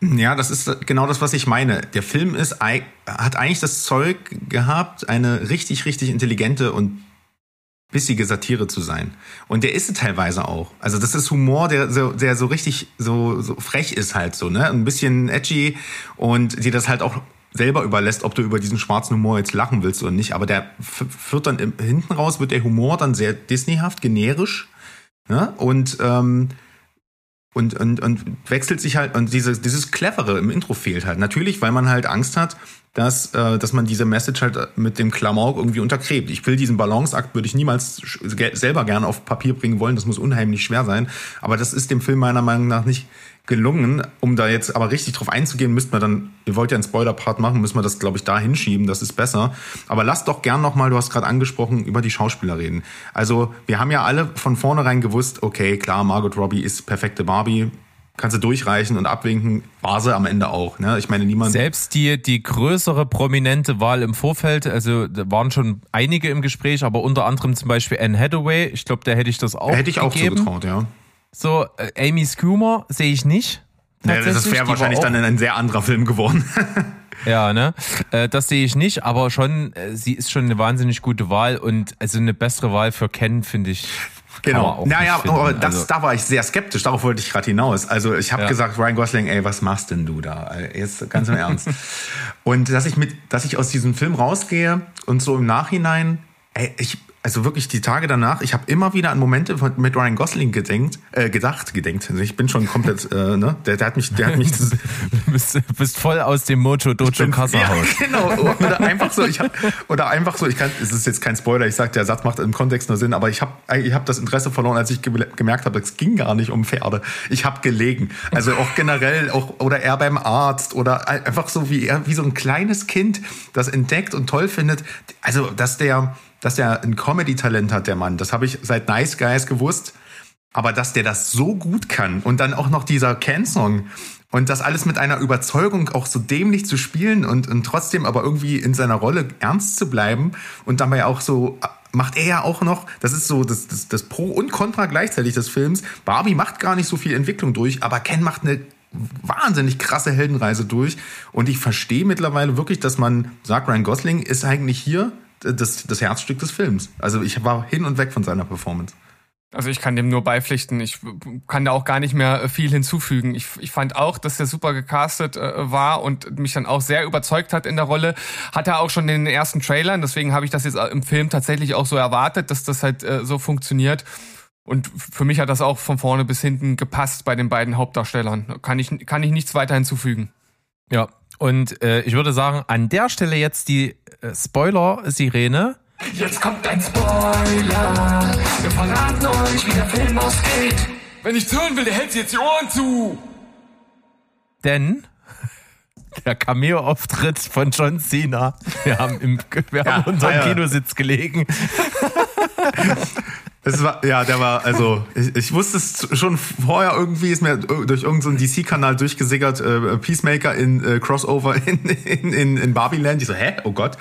Ja, das ist genau das, was ich meine. Der Film ist, hat eigentlich das Zeug gehabt, eine richtig, richtig intelligente und bissige Satire zu sein. Und der ist es teilweise auch. Also das ist Humor, der so, der so richtig so, so frech ist halt so, ne? Ein bisschen edgy und die das halt auch selber überlässt, ob du über diesen schwarzen Humor jetzt lachen willst oder nicht. Aber der führt dann im, hinten raus, wird der Humor dann sehr Disneyhaft, generisch. Ne? Und ähm, und, und, und wechselt sich halt, und dieses, dieses Clevere im Intro fehlt halt. Natürlich, weil man halt Angst hat, dass, äh, dass man diese Message halt mit dem Klamauk irgendwie untergräbt. Ich will diesen Balanceakt, würde ich niemals selber gerne auf Papier bringen wollen. Das muss unheimlich schwer sein. Aber das ist dem Film meiner Meinung nach nicht gelungen. Um da jetzt aber richtig drauf einzugehen, müsste man dann, ihr wollt ja einen Spoiler-Part machen, müssen wir das, glaube ich, da hinschieben, das ist besser. Aber lasst doch gern nochmal, du hast gerade angesprochen, über die Schauspieler reden. Also, wir haben ja alle von vornherein gewusst, okay, klar, Margot Robbie ist perfekte Barbie, kannst du durchreichen und abwinken, war sie am Ende auch. Ne? Ich meine, niemand. Selbst die, die größere prominente Wahl im Vorfeld, also da waren schon einige im Gespräch, aber unter anderem zum Beispiel Anne Hathaway, ich glaube, der hätte ich das auch Hätte ich auch gegeben. zugetraut, ja. So, äh, Amy Schumer sehe ich nicht. Ja, das wäre wahrscheinlich dann ein sehr anderer Film geworden. ja, ne? Äh, das sehe ich nicht, aber schon, äh, sie ist schon eine wahnsinnig gute Wahl und also eine bessere Wahl für Ken, finde ich. Genau. Naja, aber das, also, da war ich sehr skeptisch, darauf wollte ich gerade hinaus. Also ich habe ja. gesagt, Ryan Gosling, ey, was machst denn du da? Jetzt ganz im Ernst. und dass ich mit, dass ich aus diesem Film rausgehe und so im Nachhinein, ey, ich, also wirklich die Tage danach, ich habe immer wieder an Momente mit Ryan Gosling gedenkt, äh, gedacht, gedenkt. Also ich bin schon komplett, äh, ne, der, der hat mich, der hat mich. du bist, bist voll aus dem Mojo Dojo Kassahaus. Ja, genau. Oder einfach so, ich hab, oder einfach so, ich kann, es ist jetzt kein Spoiler, ich sag, der Satz macht im Kontext nur Sinn, aber ich habe, ich habe das Interesse verloren, als ich gemerkt habe, es ging gar nicht um Pferde. Ich habe gelegen. Also auch generell, auch oder er beim Arzt oder einfach so wie er, wie so ein kleines Kind, das entdeckt und toll findet. Also dass der dass er ein Comedy-Talent hat, der Mann. Das habe ich seit Nice Guys gewusst. Aber dass der das so gut kann und dann auch noch dieser Can-Song und das alles mit einer Überzeugung auch so dämlich zu spielen und, und trotzdem aber irgendwie in seiner Rolle ernst zu bleiben und dabei auch so macht er ja auch noch, das ist so das, das, das Pro und Contra gleichzeitig des Films. Barbie macht gar nicht so viel Entwicklung durch, aber Ken macht eine wahnsinnig krasse Heldenreise durch. Und ich verstehe mittlerweile wirklich, dass man sagt, Ryan Gosling ist eigentlich hier das, das Herzstück des Films. Also ich war hin und weg von seiner Performance. Also ich kann dem nur beipflichten. Ich kann da auch gar nicht mehr viel hinzufügen. Ich, ich fand auch, dass er super gecastet äh, war und mich dann auch sehr überzeugt hat in der Rolle. Hat er auch schon in den ersten Trailern. Deswegen habe ich das jetzt im Film tatsächlich auch so erwartet, dass das halt äh, so funktioniert. Und für mich hat das auch von vorne bis hinten gepasst bei den beiden Hauptdarstellern. Kann ich, kann ich nichts weiter hinzufügen. Ja, und äh, ich würde sagen, an der Stelle jetzt die äh, Spoiler-Sirene. Jetzt kommt ein Spoiler. Wir verraten euch, wie der Film ausgeht. Wenn ich hören will, der hält sich jetzt die Ohren zu. Denn der Cameo-Auftritt von John Cena. Wir haben im wir ja, haben unserem ja. Kinositz gelegen. Es war, ja, der war, also, ich, ich wusste es schon vorher irgendwie, ist mir durch irgendeinen so DC-Kanal durchgesickert, äh, Peacemaker in äh, Crossover in, in, in, in Barbieland. Ich so, hä? Oh Gott.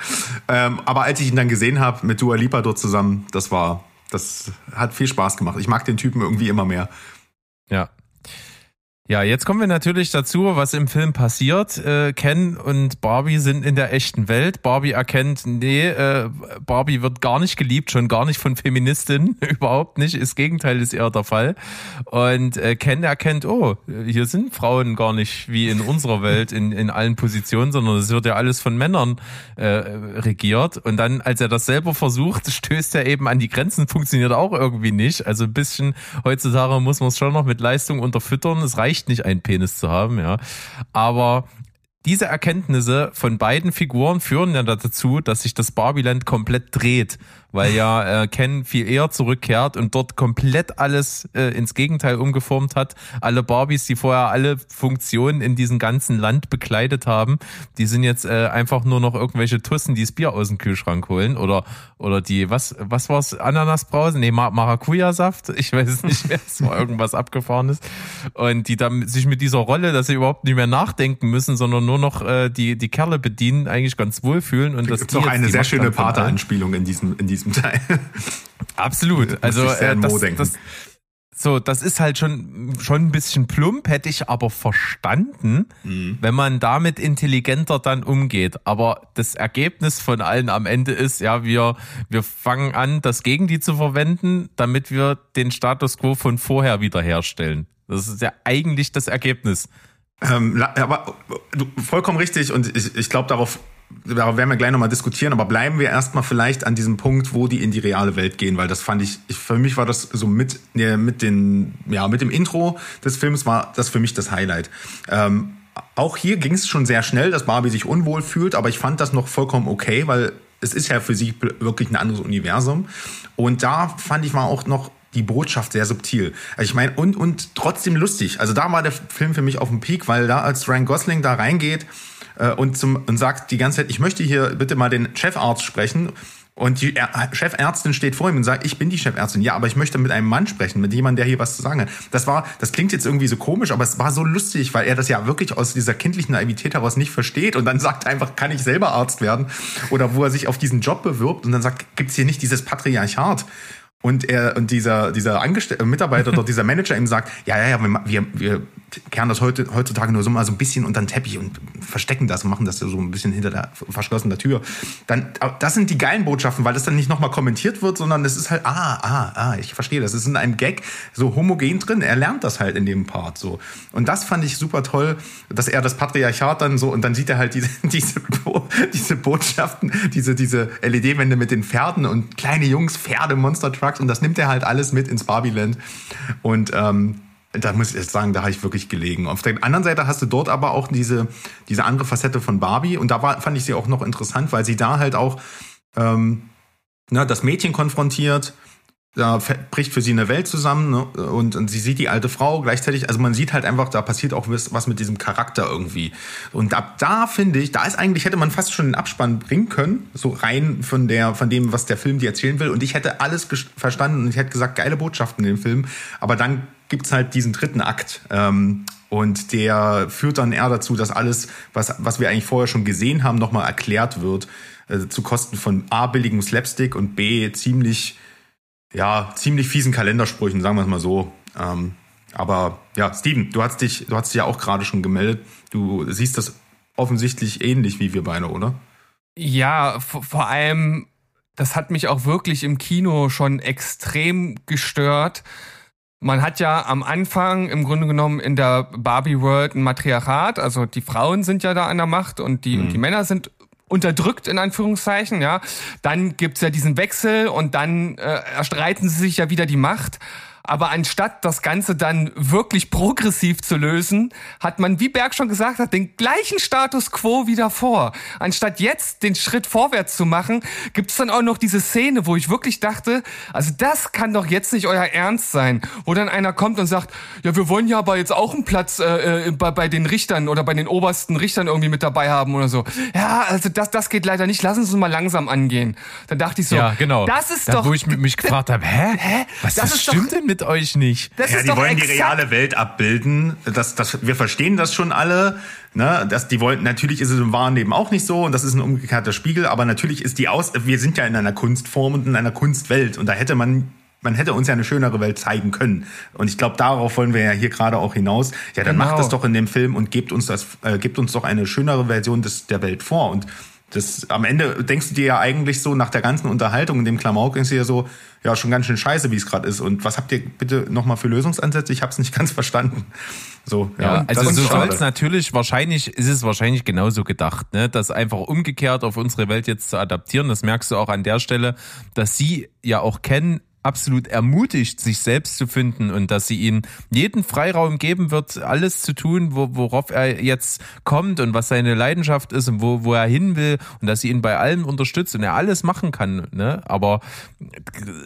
Ähm, aber als ich ihn dann gesehen habe mit Dua Lipa dort zusammen, das war, das hat viel Spaß gemacht. Ich mag den Typen irgendwie immer mehr. Ja, ja, jetzt kommen wir natürlich dazu, was im Film passiert. Äh, Ken und Barbie sind in der echten Welt. Barbie erkennt, nee, äh, Barbie wird gar nicht geliebt, schon gar nicht von Feministinnen, überhaupt nicht. Das Gegenteil ist eher der Fall. Und äh, Ken erkennt, oh, hier sind Frauen gar nicht wie in unserer Welt in, in allen Positionen, sondern es wird ja alles von Männern äh, regiert. Und dann, als er das selber versucht, stößt er eben an die Grenzen, funktioniert auch irgendwie nicht. Also ein bisschen heutzutage muss man es schon noch mit Leistung unterfüttern. Es reicht reicht nicht, einen Penis zu haben, ja. Aber diese Erkenntnisse von beiden Figuren führen ja dazu, dass sich das Barbieland komplett dreht, weil ja äh, Ken viel eher zurückkehrt und dort komplett alles äh, ins Gegenteil umgeformt hat. Alle Barbies, die vorher alle Funktionen in diesem ganzen Land bekleidet haben, die sind jetzt äh, einfach nur noch irgendwelche Tussen, die das Bier aus dem Kühlschrank holen oder oder die was was war's? Ananasbrause, nee Mar Maracuja-Saft, ich weiß nicht mehr, es war irgendwas abgefahrenes. Und die dann sich mit dieser Rolle, dass sie überhaupt nicht mehr nachdenken müssen, sondern nur noch äh, die die Kerle bedienen, eigentlich ganz wohl fühlen und Das das ist auch eine sehr schöne Pater-Anspielung in diesem, in diesem Teil. Absolut. Also äh, an Mo das, das, so, das ist halt schon schon ein bisschen plump, hätte ich aber verstanden, Mhm. wenn man damit intelligenter dann umgeht. Aber das Ergebnis von allen am Ende ist, ja, wir wir fangen an, das gegen die zu verwenden, damit wir den Status quo von vorher wiederherstellen. Das ist ja eigentlich das Ergebnis. Ähm, aber du, vollkommen richtig und ich, ich glaube, darauf, darauf werden wir gleich nochmal diskutieren, aber bleiben wir erstmal vielleicht an diesem Punkt, wo die in die reale Welt gehen, weil das fand ich, ich für mich war das so mit, ne, mit den, ja, mit dem Intro des Films war das für mich das Highlight. Ähm, auch hier ging es schon sehr schnell, dass Barbie sich unwohl fühlt, aber ich fand das noch vollkommen okay, weil es ist ja für sie wirklich ein anderes Universum. Und da fand ich war auch noch die Botschaft sehr subtil. Also ich meine, und, und trotzdem lustig. Also da war der Film für mich auf dem Peak, weil da als Ryan Gosling da reingeht äh, und, zum, und sagt die ganze Zeit, ich möchte hier bitte mal den Chefarzt sprechen. Und die Chefärztin steht vor ihm und sagt, ich bin die Chefärztin. Ja, aber ich möchte mit einem Mann sprechen, mit jemandem, der hier was zu sagen hat. Das war, das klingt jetzt irgendwie so komisch, aber es war so lustig, weil er das ja wirklich aus dieser kindlichen Naivität heraus nicht versteht und dann sagt einfach, kann ich selber Arzt werden? Oder wo er sich auf diesen Job bewirbt und dann sagt, gibt's hier nicht dieses Patriarchat? Und er und dieser dieser Angestell äh, Mitarbeiter dort, dieser Manager ihm sagt, ja, ja, ja, wir, wir, wir kehren das heute, heutzutage nur so mal so ein bisschen unter den Teppich und verstecken das und machen das so ein bisschen hinter der verschlossenen Tür. Dann, das sind die geilen Botschaften, weil das dann nicht nochmal kommentiert wird, sondern es ist halt, ah, ah, ah, ich verstehe, das ist in einem Gag so homogen drin. Er lernt das halt in dem Part so. Und das fand ich super toll, dass er das Patriarchat dann so und dann sieht er halt diese, diese, diese Botschaften, diese, diese LED-Wände mit den Pferden und kleine Jungs, Pferde, Monster Trucks und das nimmt er halt alles mit ins Barbieland. Und ähm, da muss ich jetzt sagen, da habe ich wirklich gelegen. Auf der anderen Seite hast du dort aber auch diese, diese andere Facette von Barbie und da war, fand ich sie auch noch interessant, weil sie da halt auch ähm, na, das Mädchen konfrontiert, da bricht für sie eine Welt zusammen ne? und, und sie sieht die alte Frau gleichzeitig, also man sieht halt einfach, da passiert auch was, was mit diesem Charakter irgendwie. Und ab da finde ich, da ist eigentlich, hätte man fast schon den Abspann bringen können, so rein von der, von dem, was der Film dir erzählen will. Und ich hätte alles verstanden und ich hätte gesagt, geile Botschaften in dem Film. Aber dann gibt's halt diesen dritten Akt. Ähm, und der führt dann eher dazu, dass alles, was, was wir eigentlich vorher schon gesehen haben, nochmal erklärt wird, äh, zu Kosten von A, billigem Slapstick und B, ziemlich, ja, ziemlich fiesen Kalendersprüchen, sagen wir es mal so. Ähm, aber ja, Steven, du hast dich, du hast dich ja auch gerade schon gemeldet. Du siehst das offensichtlich ähnlich wie wir beide, oder? Ja, vor allem, das hat mich auch wirklich im Kino schon extrem gestört. Man hat ja am Anfang im Grunde genommen in der Barbie World ein Matriarchat, also die Frauen sind ja da an der Macht und die, die Männer sind unterdrückt in Anführungszeichen, ja. Dann gibt's ja diesen Wechsel und dann äh, erstreiten sie sich ja wieder die Macht. Aber anstatt das Ganze dann wirklich progressiv zu lösen, hat man, wie Berg schon gesagt hat, den gleichen Status quo wieder vor. Anstatt jetzt den Schritt vorwärts zu machen, gibt's dann auch noch diese Szene, wo ich wirklich dachte, also das kann doch jetzt nicht euer Ernst sein, wo dann einer kommt und sagt, ja, wir wollen ja aber jetzt auch einen Platz äh, äh, bei, bei den Richtern oder bei den obersten Richtern irgendwie mit dabei haben oder so. Ja, also das, das geht leider nicht, lass uns mal langsam angehen. Dann dachte ich so, ja, genau. das ist da, doch... Wo ich mich gefragt habe, hä? Hä? Was Das das ist stimmt doch- denn mit euch nicht? Das Ja, ist die doch wollen die reale Welt abbilden. Das, das, wir verstehen das schon alle. Ne? Das, die wollen, natürlich ist es im wahren Leben auch nicht so und das ist ein umgekehrter Spiegel, aber natürlich ist die aus, wir sind ja in einer Kunstform und in einer Kunstwelt und da hätte man man hätte uns ja eine schönere Welt zeigen können. Und ich glaube, darauf wollen wir ja hier gerade auch hinaus. Ja, dann Genau. macht das doch in dem Film und gebt uns das, äh, gebt uns doch eine schönere Version des, der Welt vor. Und das, am Ende denkst du dir ja eigentlich so nach der ganzen Unterhaltung in dem Klamauk denkst du dir so, ja, schon ganz schön scheiße, wie es gerade ist. Und was habt ihr bitte nochmal für Lösungsansätze? Ich habe es nicht ganz verstanden. So, ja, Ja, also so soll es natürlich, wahrscheinlich ist es wahrscheinlich genauso gedacht, ne? das einfach umgekehrt auf unsere Welt jetzt zu adaptieren. Das merkst du auch an der Stelle, dass sie ja auch kennen, absolut ermutigt, sich selbst zu finden und dass sie ihnen jeden Freiraum geben wird, alles zu tun, wo, worauf er jetzt kommt und was seine Leidenschaft ist und wo, wo er hin will und dass sie ihn bei allem unterstützt und er alles machen kann. Ne? Aber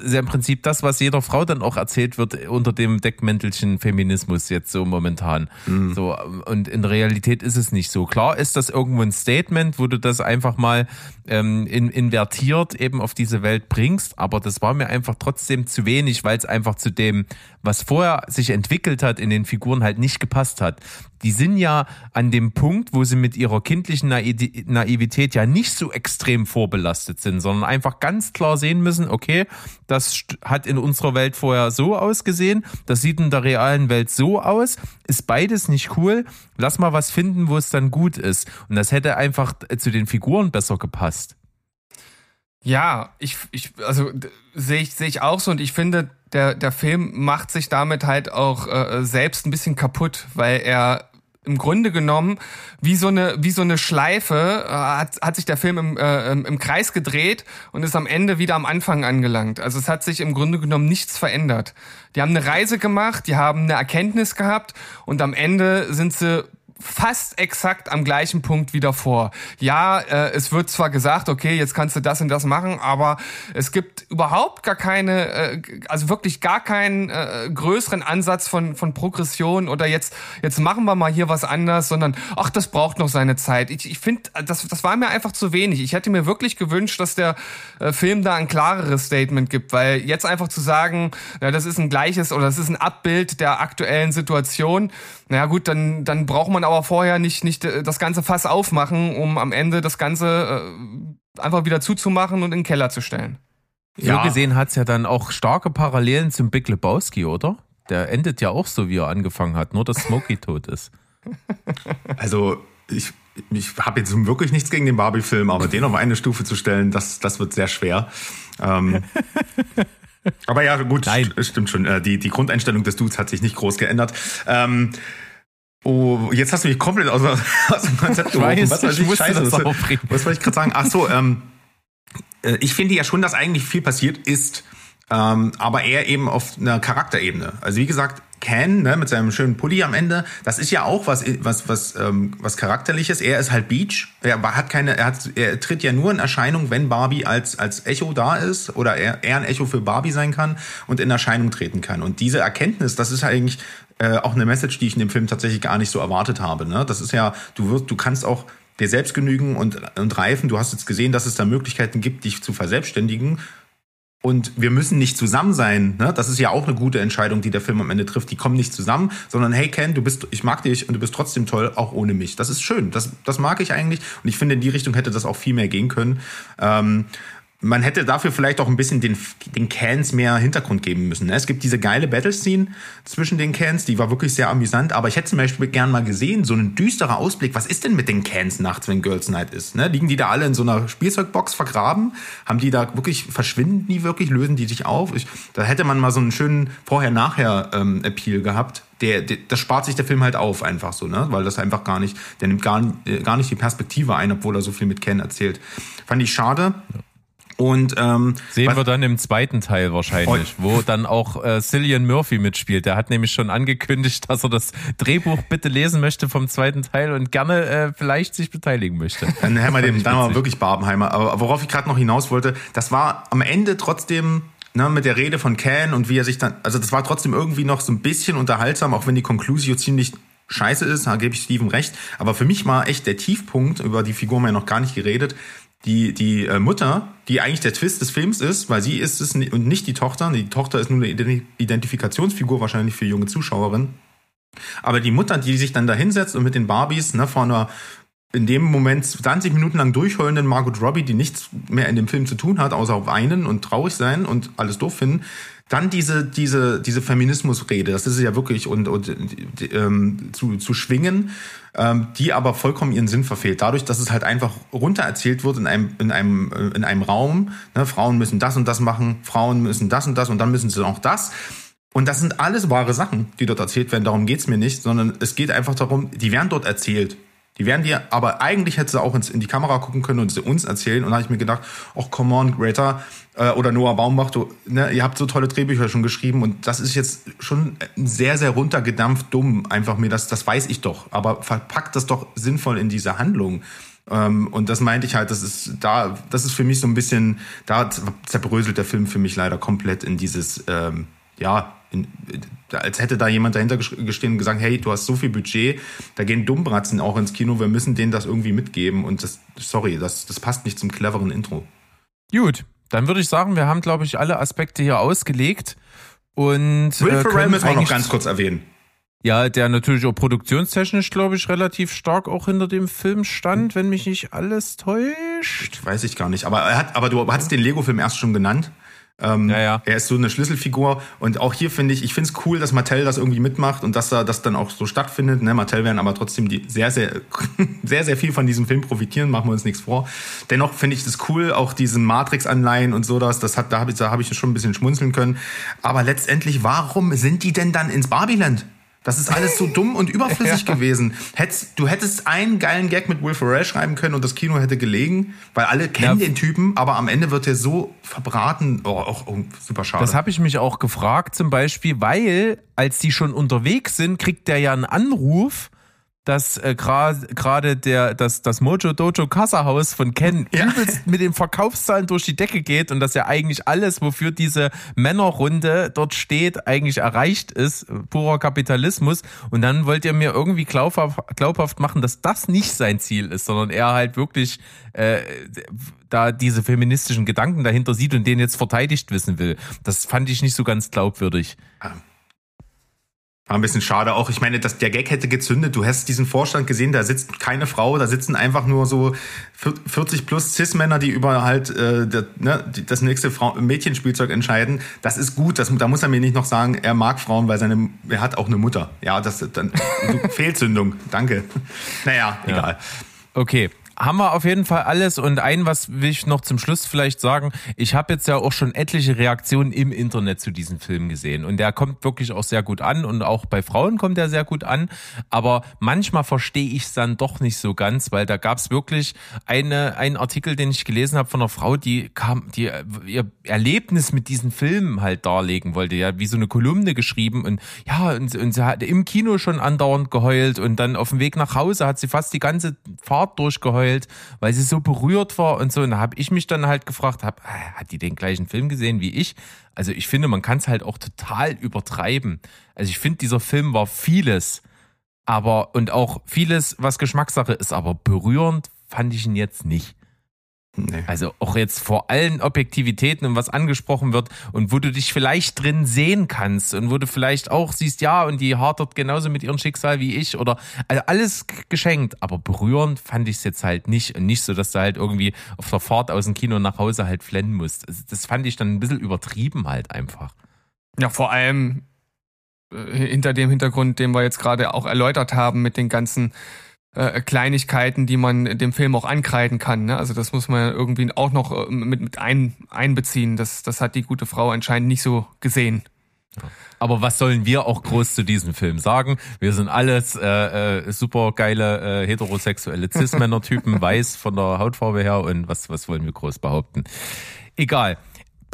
ist ja im Prinzip das, was jeder Frau dann auch erzählt wird unter dem Deckmäntelchen Feminismus jetzt so momentan. Mhm. So, und in Realität ist es nicht so. Klar ist das irgendwo ein Statement, wo du das einfach mal ähm, in, invertiert eben auf diese Welt bringst, aber das war mir einfach trotzdem zu wenig, weil es einfach zu dem, was vorher sich entwickelt hat in den Figuren halt nicht gepasst hat. Die sind ja an dem Punkt, wo sie mit ihrer kindlichen Naivität ja nicht so extrem vorbelastet sind, sondern einfach ganz klar sehen müssen, okay, das hat in unserer Welt vorher so ausgesehen, das sieht in der realen Welt so aus, ist beides nicht cool, lass mal was finden, wo es dann gut ist. Und das hätte einfach zu den Figuren besser gepasst. Ja, ich, ich also sehe ich, sehe ich auch so und ich finde, der, der Film macht sich damit halt auch äh, selbst ein bisschen kaputt, weil er im Grunde genommen wie so eine wie so eine Schleife äh, hat, hat sich der Film im, äh, im Kreis gedreht und ist am Ende wieder am Anfang angelangt. Also es hat sich im Grunde genommen nichts verändert. Die haben eine Reise gemacht, die haben eine Erkenntnis gehabt und am Ende sind sie fast exakt am gleichen Punkt wieder vor. Ja, äh, es wird zwar gesagt, okay, jetzt kannst du das und das machen, aber es gibt überhaupt gar keine, äh, also wirklich gar keinen äh, größeren Ansatz von, von Progression oder jetzt, jetzt machen wir mal hier was anders, sondern ach, das braucht noch seine Zeit. Ich, ich finde, das, das war mir einfach zu wenig. Ich hätte mir wirklich gewünscht, dass der äh, Film da ein klareres Statement gibt, weil jetzt einfach zu sagen, ja, das ist ein gleiches oder das ist ein Abbild der aktuellen Situation, naja gut, dann, dann braucht man aber vorher nicht, nicht äh, das ganze Fass aufmachen, um am Ende das Ganze äh, einfach wieder zuzumachen und in den Keller zu stellen. Ja. So gesehen hat's ja dann auch starke Parallelen zum Big Lebowski, oder? Der endet ja auch so, wie er angefangen hat, nur dass Smokey tot ist. Also ich, ich habe jetzt wirklich nichts gegen den Barbie-Film, aber den auf eine Stufe zu stellen, das, das wird sehr schwer. Ähm, Aber ja, gut, Nein. stimmt schon. Äh, die, die Grundeinstellung des Dudes hat sich nicht groß geändert. Ähm, oh, jetzt hast du mich komplett aus, aus dem Konzept geworfen. Was soll ich, ich Scheiße, was, was wollte ich gerade sagen? Ach so, ähm, äh, ich finde ja schon, dass eigentlich viel passiert ist, ähm, aber eher eben auf einer Charakterebene. Also wie gesagt, Ken, ne, mit seinem schönen Pulli am Ende, das ist ja auch was, was, was, ähm, was charakterliches. Er ist halt Beach. Er hat keine, er hat, er tritt ja nur in Erscheinung, wenn Barbie als, als Echo da ist oder er, er ein Echo für Barbie sein kann und in Erscheinung treten kann. Und diese Erkenntnis, das ist eigentlich äh, auch eine Message, die ich in dem Film tatsächlich gar nicht so erwartet habe. Ne? Das ist ja, du wirst, du kannst auch dir selbst genügen und, und reifen. Du hast jetzt gesehen, dass es da Möglichkeiten gibt, dich zu verselbstständigen. Und wir müssen nicht zusammen sein. Ne? Das ist ja auch eine gute Entscheidung, die der Film am Ende trifft. Die kommen nicht zusammen, sondern hey Ken, du bist, ich mag dich und du bist trotzdem toll, auch ohne mich. Das ist schön. Das, das mag ich eigentlich. Und ich finde, in die Richtung hätte das auch viel mehr gehen können. Ähm, man hätte dafür vielleicht auch ein bisschen den, den Cans mehr Hintergrund geben müssen. Ne? Es gibt diese geile Battle-Scene zwischen den Cans, die war wirklich sehr amüsant, aber ich hätte zum Beispiel gern mal gesehen, so ein düsterer Ausblick, was ist denn mit den Cans nachts, wenn Girls Night ist? Ne? Liegen die da alle in so einer Spielzeugbox vergraben? Haben die da wirklich, verschwinden die wirklich, lösen die sich auf? Ich, da hätte man mal so einen schönen Vorher-Nachher-Appeal ähm, gehabt. Der, der, das spart sich der Film halt auf einfach so, ne? Weil das einfach gar nicht, der nimmt gar, äh, gar nicht die Perspektive ein, obwohl er so viel mit Ken erzählt. Fand ich schade. Ja. Und ähm, sehen wir dann im zweiten Teil wahrscheinlich, wo dann auch äh, Cillian Murphy mitspielt. Der hat nämlich schon angekündigt, dass er das Drehbuch bitte lesen möchte vom zweiten Teil und gerne äh, vielleicht sich beteiligen möchte. Dann haben wir dem dann mal wirklich Barbenheimer. Aber worauf ich gerade noch hinaus wollte, das war am Ende trotzdem ne, mit der Rede von Ken und wie er sich dann, also das war trotzdem irgendwie noch so ein bisschen unterhaltsam, auch wenn die Conclusio ziemlich scheiße ist, da gebe ich Steven recht. Aber für mich war echt der Tiefpunkt, über die Figur haben wir ja noch gar nicht geredet, die, die äh, Mutter, die eigentlich der Twist des Films ist, weil sie ist es und nicht die Tochter. Die Tochter ist nur eine Identifikationsfigur wahrscheinlich für junge Zuschauerinnen. Aber die Mutter, die sich dann da hinsetzt und mit den Barbies ne, vor einer in dem Moment 20 Minuten lang durchheulenden Margot Robbie, die nichts mehr in dem Film zu tun hat, außer weinen und traurig sein und alles doof finden, dann diese, diese, diese Feminismusrede, das ist ja wirklich, und, und ähm, zu, zu schwingen, ähm, die aber vollkommen ihren Sinn verfehlt. Dadurch, dass es halt einfach runtererzählt wird in einem, in einem, äh, in einem Raum, ne, Frauen müssen das und das machen, Frauen müssen das und das und dann müssen sie auch das. Und das sind alles wahre Sachen, die dort erzählt werden. Darum geht's mir nicht, sondern es geht einfach darum, die werden dort erzählt. Die werden dir, aber eigentlich hätte sie auch ins, in die Kamera gucken können und sie uns erzählen. Und da habe ich mir gedacht, ach, come on, Greta äh, oder Noah Baumbach, du, ne, ihr habt so tolle Drehbücher schon geschrieben und das ist jetzt schon sehr, sehr runtergedampft dumm. Einfach mir, das, das weiß ich doch. Aber verpackt das doch sinnvoll in diese Handlung. Ähm, und das meinte ich halt, das ist da, das ist für mich so ein bisschen, da zerbröselt der Film für mich leider komplett in dieses, ähm, ja, in, als hätte da jemand dahinter gestehen und gesagt, hey, du hast so viel Budget, da gehen Dummbratzen auch ins Kino, wir müssen denen das irgendwie mitgeben und das, sorry, das, das passt nicht zum cleveren Intro. Gut, dann würde ich sagen, wir haben, glaube ich, alle Aspekte hier ausgelegt und Will äh, Ferrell müssen wir noch ganz kurz erwähnen. Ja, der natürlich auch produktionstechnisch, glaube ich, relativ stark auch hinter dem Film stand, wenn mich nicht alles täuscht. Weiß ich gar nicht. Aber er hat, aber du hast den Lego-Film erst schon genannt. Ähm, ja, ja. Er ist so eine Schlüsselfigur und auch hier finde ich, ich finde es cool, dass Mattel das irgendwie mitmacht und dass da das dann auch so stattfindet. Ne? Mattel werden aber trotzdem die sehr, sehr, sehr, sehr viel von diesem Film profitieren, machen wir uns nichts vor. Dennoch finde ich das cool, auch diesen Matrix-Anleihen und so das, das hat, da habe ich, da hab ich schon ein bisschen schmunzeln können. Aber letztendlich, warum sind die denn dann ins Barbieland? Das ist alles so dumm und überflüssig ja. gewesen. Hättest, du hättest einen geilen Gag mit Will Ferrell schreiben können und das Kino hätte gelegen, weil alle kennen ja. den Typen, aber am Ende wird er so verbraten. Oh, auch oh, super schade. Das habe ich mich auch gefragt, zum Beispiel, weil als die schon unterwegs sind, kriegt der ja einen Anruf dass äh, gerade der das das Mojo Dojo Kassahaus von Ken ja. übelst mit den Verkaufszahlen durch die Decke geht und dass ja eigentlich alles, wofür diese Männerrunde dort steht, eigentlich erreicht ist, purer Kapitalismus. Und dann wollt ihr mir irgendwie glaubhaft, glaubhaft machen, dass das nicht sein Ziel ist, sondern er halt wirklich äh, da diese feministischen Gedanken dahinter sieht und den jetzt verteidigt wissen will. Das fand ich nicht so ganz glaubwürdig. Ah. War ein bisschen schade auch. Ich meine, dass der Gag hätte gezündet. Du hast diesen Vorstand gesehen, da sitzt keine Frau, da sitzen einfach nur so 40 plus Cis-Männer, die über halt äh, der, ne, das nächste Frau Mädchenspielzeug entscheiden. Das ist gut. Das, da muss er mir nicht noch sagen, er mag Frauen, weil seine, er hat auch eine Mutter. Ja, das dann Fehlzündung. Danke. Naja, egal. Ja. Okay, haben wir auf jeden Fall alles. Und ein, was will ich noch zum Schluss vielleicht sagen. Ich habe jetzt ja auch schon etliche Reaktionen im Internet zu diesem Film gesehen. Und der kommt wirklich auch sehr gut an. Und auch bei Frauen kommt er sehr gut an. Aber manchmal verstehe ich es dann doch nicht so ganz, weil da gab es wirklich eine, einen Artikel, den ich gelesen habe von einer Frau, die kam, die ihr Erlebnis mit diesen Filmen halt darlegen wollte. Ja, wie so eine Kolumne geschrieben. Und ja, und, und sie hat im Kino schon andauernd geheult. Und dann auf dem Weg nach Hause hat sie fast die ganze Fahrt durchgeheult geheult, weil sie so berührt war und so. Und da habe ich mich dann halt gefragt, hab, äh, hat die den gleichen Film gesehen wie ich? Also ich finde, man kann es halt auch total übertreiben. Also ich finde, dieser Film war vieles, aber und auch vieles, was Geschmackssache ist, aber berührend fand ich ihn jetzt nicht. Nee. Also auch jetzt vor allen Objektivitäten und was angesprochen wird und wo du dich vielleicht drin sehen kannst und wo du vielleicht auch siehst, ja, und die hadert genauso mit ihrem Schicksal wie ich oder also alles geschenkt, aber berührend fand ich es jetzt halt nicht und nicht so, dass du halt irgendwie auf der Fahrt aus dem Kino nach Hause halt flennen musst. Also das fand ich dann ein bisschen übertrieben halt einfach. Ja, vor allem äh, hinter dem Hintergrund, den wir jetzt gerade auch erläutert haben mit den ganzen äh, Kleinigkeiten, die man dem Film auch ankreiden kann. Ne? Also das muss man irgendwie auch noch äh, mit, mit ein, einbeziehen. Das, das hat die gute Frau anscheinend nicht so gesehen. Aber was sollen wir auch groß zu diesem Film sagen? Wir sind alles äh, äh, super geile äh, heterosexuelle Cis-Männer-Typen, weiß von der Hautfarbe her und was, was wollen wir groß behaupten? Egal.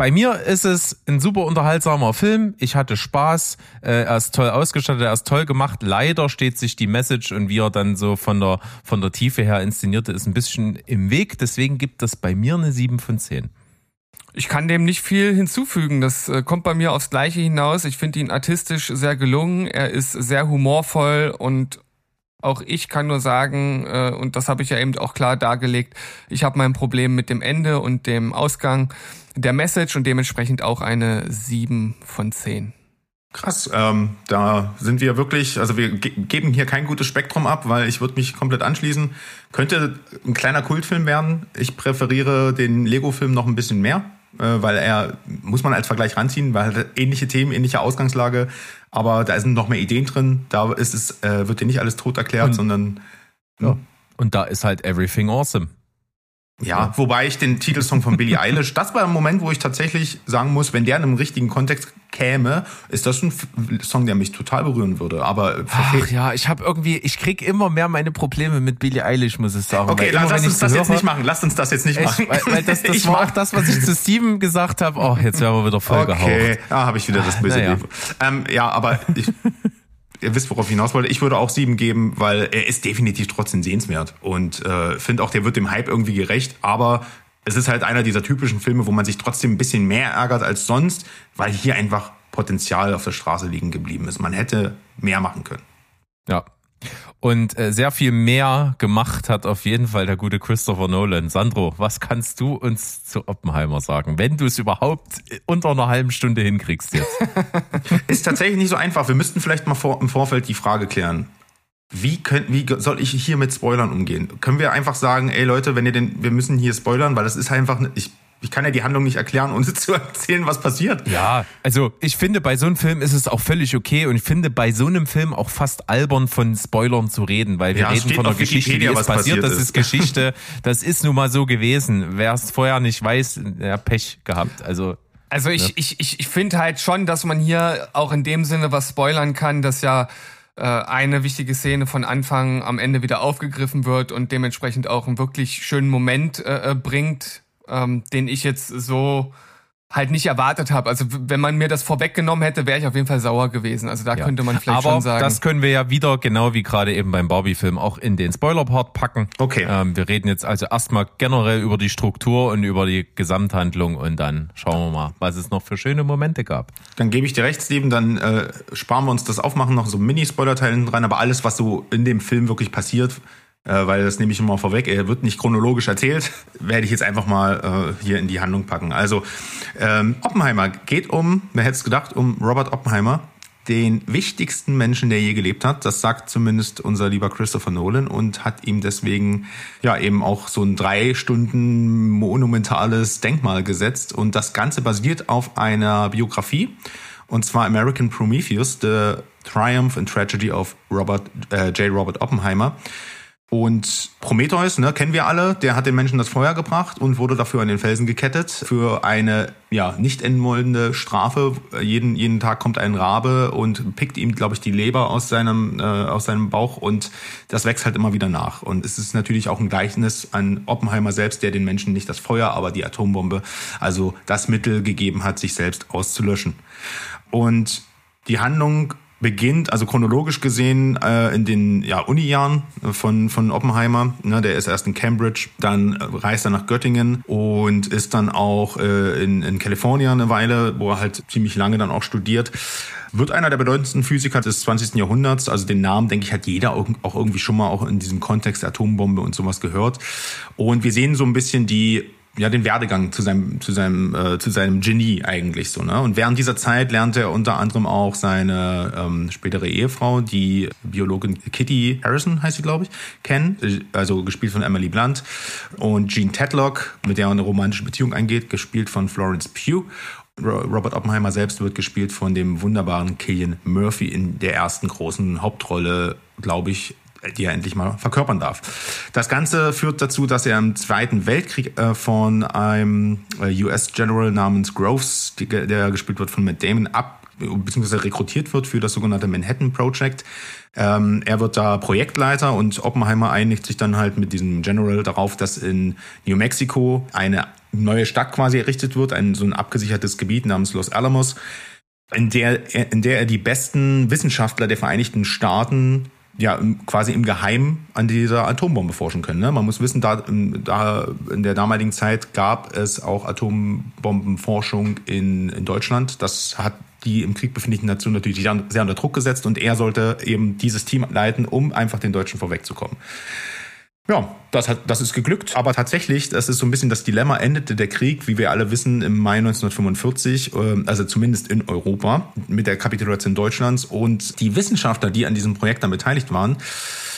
Bei mir ist es ein super unterhaltsamer Film. Ich hatte Spaß. Äh, er ist toll ausgestattet, er ist toll gemacht. Leider steht sich die Message und wie er dann so von der, von der Tiefe her inszenierte, ist ein bisschen im Weg. Deswegen gibt es bei mir eine 7 von 10. Ich kann dem nicht viel hinzufügen. Das äh, kommt bei mir aufs Gleiche hinaus. Ich finde ihn artistisch sehr gelungen. Er ist sehr humorvoll und auch ich kann nur sagen, äh, und das habe ich ja eben auch klar dargelegt, ich habe mein Problem mit dem Ende und dem Ausgang der Message und dementsprechend auch eine 7 von 10. Krass, ähm, da sind wir wirklich, also wir ge geben hier kein gutes Spektrum ab, weil ich würde mich komplett anschließen. Könnte ein kleiner Kultfilm werden. Ich präferiere den Lego-Film noch ein bisschen mehr, äh, weil er, muss man als Vergleich ranziehen, weil halt ähnliche Themen, ähnliche Ausgangslage, aber da sind noch mehr Ideen drin. Da ist es, äh, wird dir nicht alles tot erklärt, und, sondern. Ja. Und da ist halt everything awesome. Ja, wobei ich den Titelsong von Billie Eilish, das war ein Moment, wo ich tatsächlich sagen muss, wenn der in einem richtigen Kontext käme, ist das ein Song, der mich total berühren würde. Aber Ach ja, ich habe irgendwie, ich krieg immer mehr meine Probleme mit Billie Eilish, muss ich sagen. okay, immer, lass uns ich das jetzt nicht machen. Lass uns das jetzt nicht Echt, machen. weil, weil das, das Ich war auch das, was ich zu Steven gesagt habe. Oh, jetzt werden wir wieder voll Okay, da habe ich wieder das böse naja. Leben. Ähm, ja, aber ich, ihr wisst, worauf ich hinaus wollte. Ich würde auch sieben geben, weil er ist definitiv trotzdem sehenswert. Und äh, finde auch, der wird dem Hype irgendwie gerecht. Aber es ist halt einer dieser typischen Filme, wo man sich trotzdem ein bisschen mehr ärgert als sonst, weil hier einfach Potenzial auf der Straße liegen geblieben ist. Man hätte mehr machen können. Ja. Und äh, sehr viel mehr gemacht hat auf jeden Fall der gute Christopher Nolan. Sandro, was kannst du uns zu Oppenheimer sagen, wenn du es überhaupt unter einer halben Stunde hinkriegst jetzt? Ist tatsächlich nicht so einfach. Wir müssten vielleicht mal vor, im Vorfeld die Frage klären. Wie, könnt, wie soll ich hier mit Spoilern umgehen? Können wir einfach sagen, ey Leute, wenn ihr den, wir müssen hier spoilern, weil das ist einfach, ich, ich kann ja die Handlung nicht erklären, ohne zu erzählen, was passiert. Ja, also ich finde, bei so einem Film ist es auch völlig okay und ich finde bei so einem Film auch fast albern von Spoilern zu reden, weil wir Ja, reden von einer Geschichte, die Wikipedia, ist was passiert, passiert das ist. ist Geschichte, das ist nun mal so gewesen. Wer es vorher nicht weiß, der hat Pech gehabt. Also Also ich, ich, ich, ich finde halt schon, dass man hier auch in dem Sinne was spoilern kann, dass ja äh, eine wichtige Szene von Anfang am Ende wieder aufgegriffen wird und dementsprechend auch einen wirklich schönen Moment äh, äh, bringt, ähm, den ich jetzt so halt nicht erwartet habe. Also wenn man mir das vorweggenommen hätte, wäre ich auf jeden Fall sauer gewesen. Also da Ja. könnte man vielleicht Aber schon sagen. das können wir ja wieder, genau wie gerade eben beim Barbie-Film, auch in den Spoiler-Part packen. Okay. Ähm, wir reden jetzt also erstmal generell über die Struktur und über die Gesamthandlung und dann schauen wir mal, was es noch für schöne Momente gab. Dann gebe ich dir recht, Steven, dann äh, sparen wir uns das Aufmachen noch so Mini-Spoiler-Teil hinten dran, aber alles, was so in dem Film wirklich passiert, äh, weil das nehme ich immer vorweg, er wird nicht chronologisch erzählt, werde ich jetzt einfach mal äh, hier in die Handlung packen. Also, ähm, Oppenheimer geht um, wer hätte es gedacht, um Robert Oppenheimer, den wichtigsten Menschen, der je gelebt hat. Das sagt zumindest unser lieber Christopher Nolan und hat ihm deswegen ja eben auch so ein drei Stunden monumentales Denkmal gesetzt. Und das Ganze basiert auf einer Biografie. Und zwar American Prometheus, The Triumph and Tragedy of Robert, äh, J. Robert Oppenheimer. Und Prometheus, ne, kennen wir alle, der hat den Menschen das Feuer gebracht und wurde dafür an den Felsen gekettet für eine ja nicht enden Strafe. Jeden jeden Tag kommt ein Rabe und pickt ihm, glaube ich, die Leber aus seinem äh, aus seinem Bauch und das wächst halt immer wieder nach. Und es ist natürlich auch ein Gleichnis an Oppenheimer selbst, der den Menschen nicht das Feuer, aber die Atombombe, also das Mittel gegeben hat, sich selbst auszulöschen. Und die Handlung beginnt, also chronologisch gesehen, äh, in den ja, Uni-Jahren von, von Oppenheimer. Ne, der ist erst in Cambridge, dann reist er nach Göttingen und ist dann auch äh, in, in Kalifornien eine Weile, wo er halt ziemlich lange dann auch studiert. Wird einer der bedeutendsten Physiker des 20. Jahrhunderts. Also den Namen, denke ich, hat jeder auch irgendwie schon mal auch in diesem Kontext Atombombe und sowas gehört. Und wir sehen so ein bisschen die ja den Werdegang zu seinem zu seinem äh, zu seinem Genie eigentlich so ne? Und während dieser Zeit lernt er unter anderem auch seine ähm, spätere Ehefrau die Biologin Kitty Harrison heißt sie glaube ich kennen. Also gespielt von Emily Blunt. Und Jean Tedlock mit der er eine romantische Beziehung eingeht gespielt von Florence Pugh. Ro- Robert Oppenheimer selbst wird gespielt von dem wunderbaren Killian Murphy in der ersten großen Hauptrolle glaube ich die er endlich mal verkörpern darf. Das Ganze führt dazu, dass er im Zweiten Weltkrieg äh, von einem äh, US-General namens Groves, der gespielt wird von Matt Damon, ab beziehungsweise rekrutiert wird für das sogenannte Manhattan Project. Ähm, er wird da Projektleiter und Oppenheimer einigt sich dann halt mit diesem General darauf, dass in New Mexico eine neue Stadt quasi errichtet wird, ein so ein abgesichertes Gebiet namens Los Alamos, in der, er- in der er die besten Wissenschaftler der Vereinigten Staaten ja quasi im Geheimen an dieser Atombombe forschen können. Ne? Man muss wissen, da, da in der damaligen Zeit gab es auch Atombombenforschung in, in Deutschland. Das hat die im Krieg befindlichen Nationen natürlich sehr unter Druck gesetzt und er sollte eben dieses Team leiten, um einfach den Deutschen vorwegzukommen. Ja, das hat, das ist geglückt. Aber tatsächlich, das ist so ein bisschen das Dilemma, endete der Krieg, wie wir alle wissen, im Mai 1945, äh, also zumindest in Europa, mit der Kapitulation Deutschlands. Und die Wissenschaftler, die an diesem Projekt dann beteiligt waren,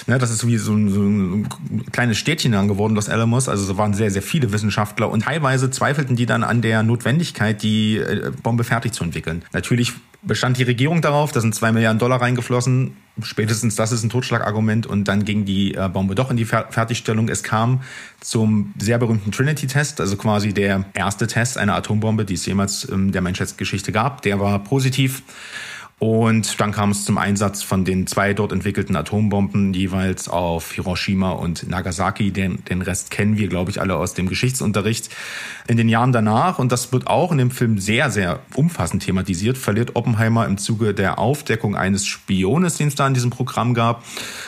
ne, das ist wie so ein, so ein kleines Städtchen dann geworden, Los Alamos. Also es waren sehr, sehr viele Wissenschaftler und teilweise zweifelten die dann an der Notwendigkeit, die äh, Bombe fertig zu entwickeln. Natürlich bestand die Regierung darauf, da sind zwei Milliarden Dollar reingeflossen. Spätestens das ist ein Totschlagargument und dann ging die äh, Bombe doch in die Fer Fertigstellung. Es kam zum sehr berühmten Trinity-Test, also quasi der erste Test einer Atombombe, die es jemals in der Menschheitsgeschichte gab. Der war positiv. Und dann kam es zum Einsatz von den zwei dort entwickelten Atombomben jeweils auf Hiroshima und Nagasaki. Den, den Rest kennen wir, glaube ich, alle aus dem Geschichtsunterricht. In den Jahren danach, und das wird auch in dem Film sehr, sehr umfassend thematisiert, verliert Oppenheimer im Zuge der Aufdeckung eines Spiones, den es da in diesem Programm gab,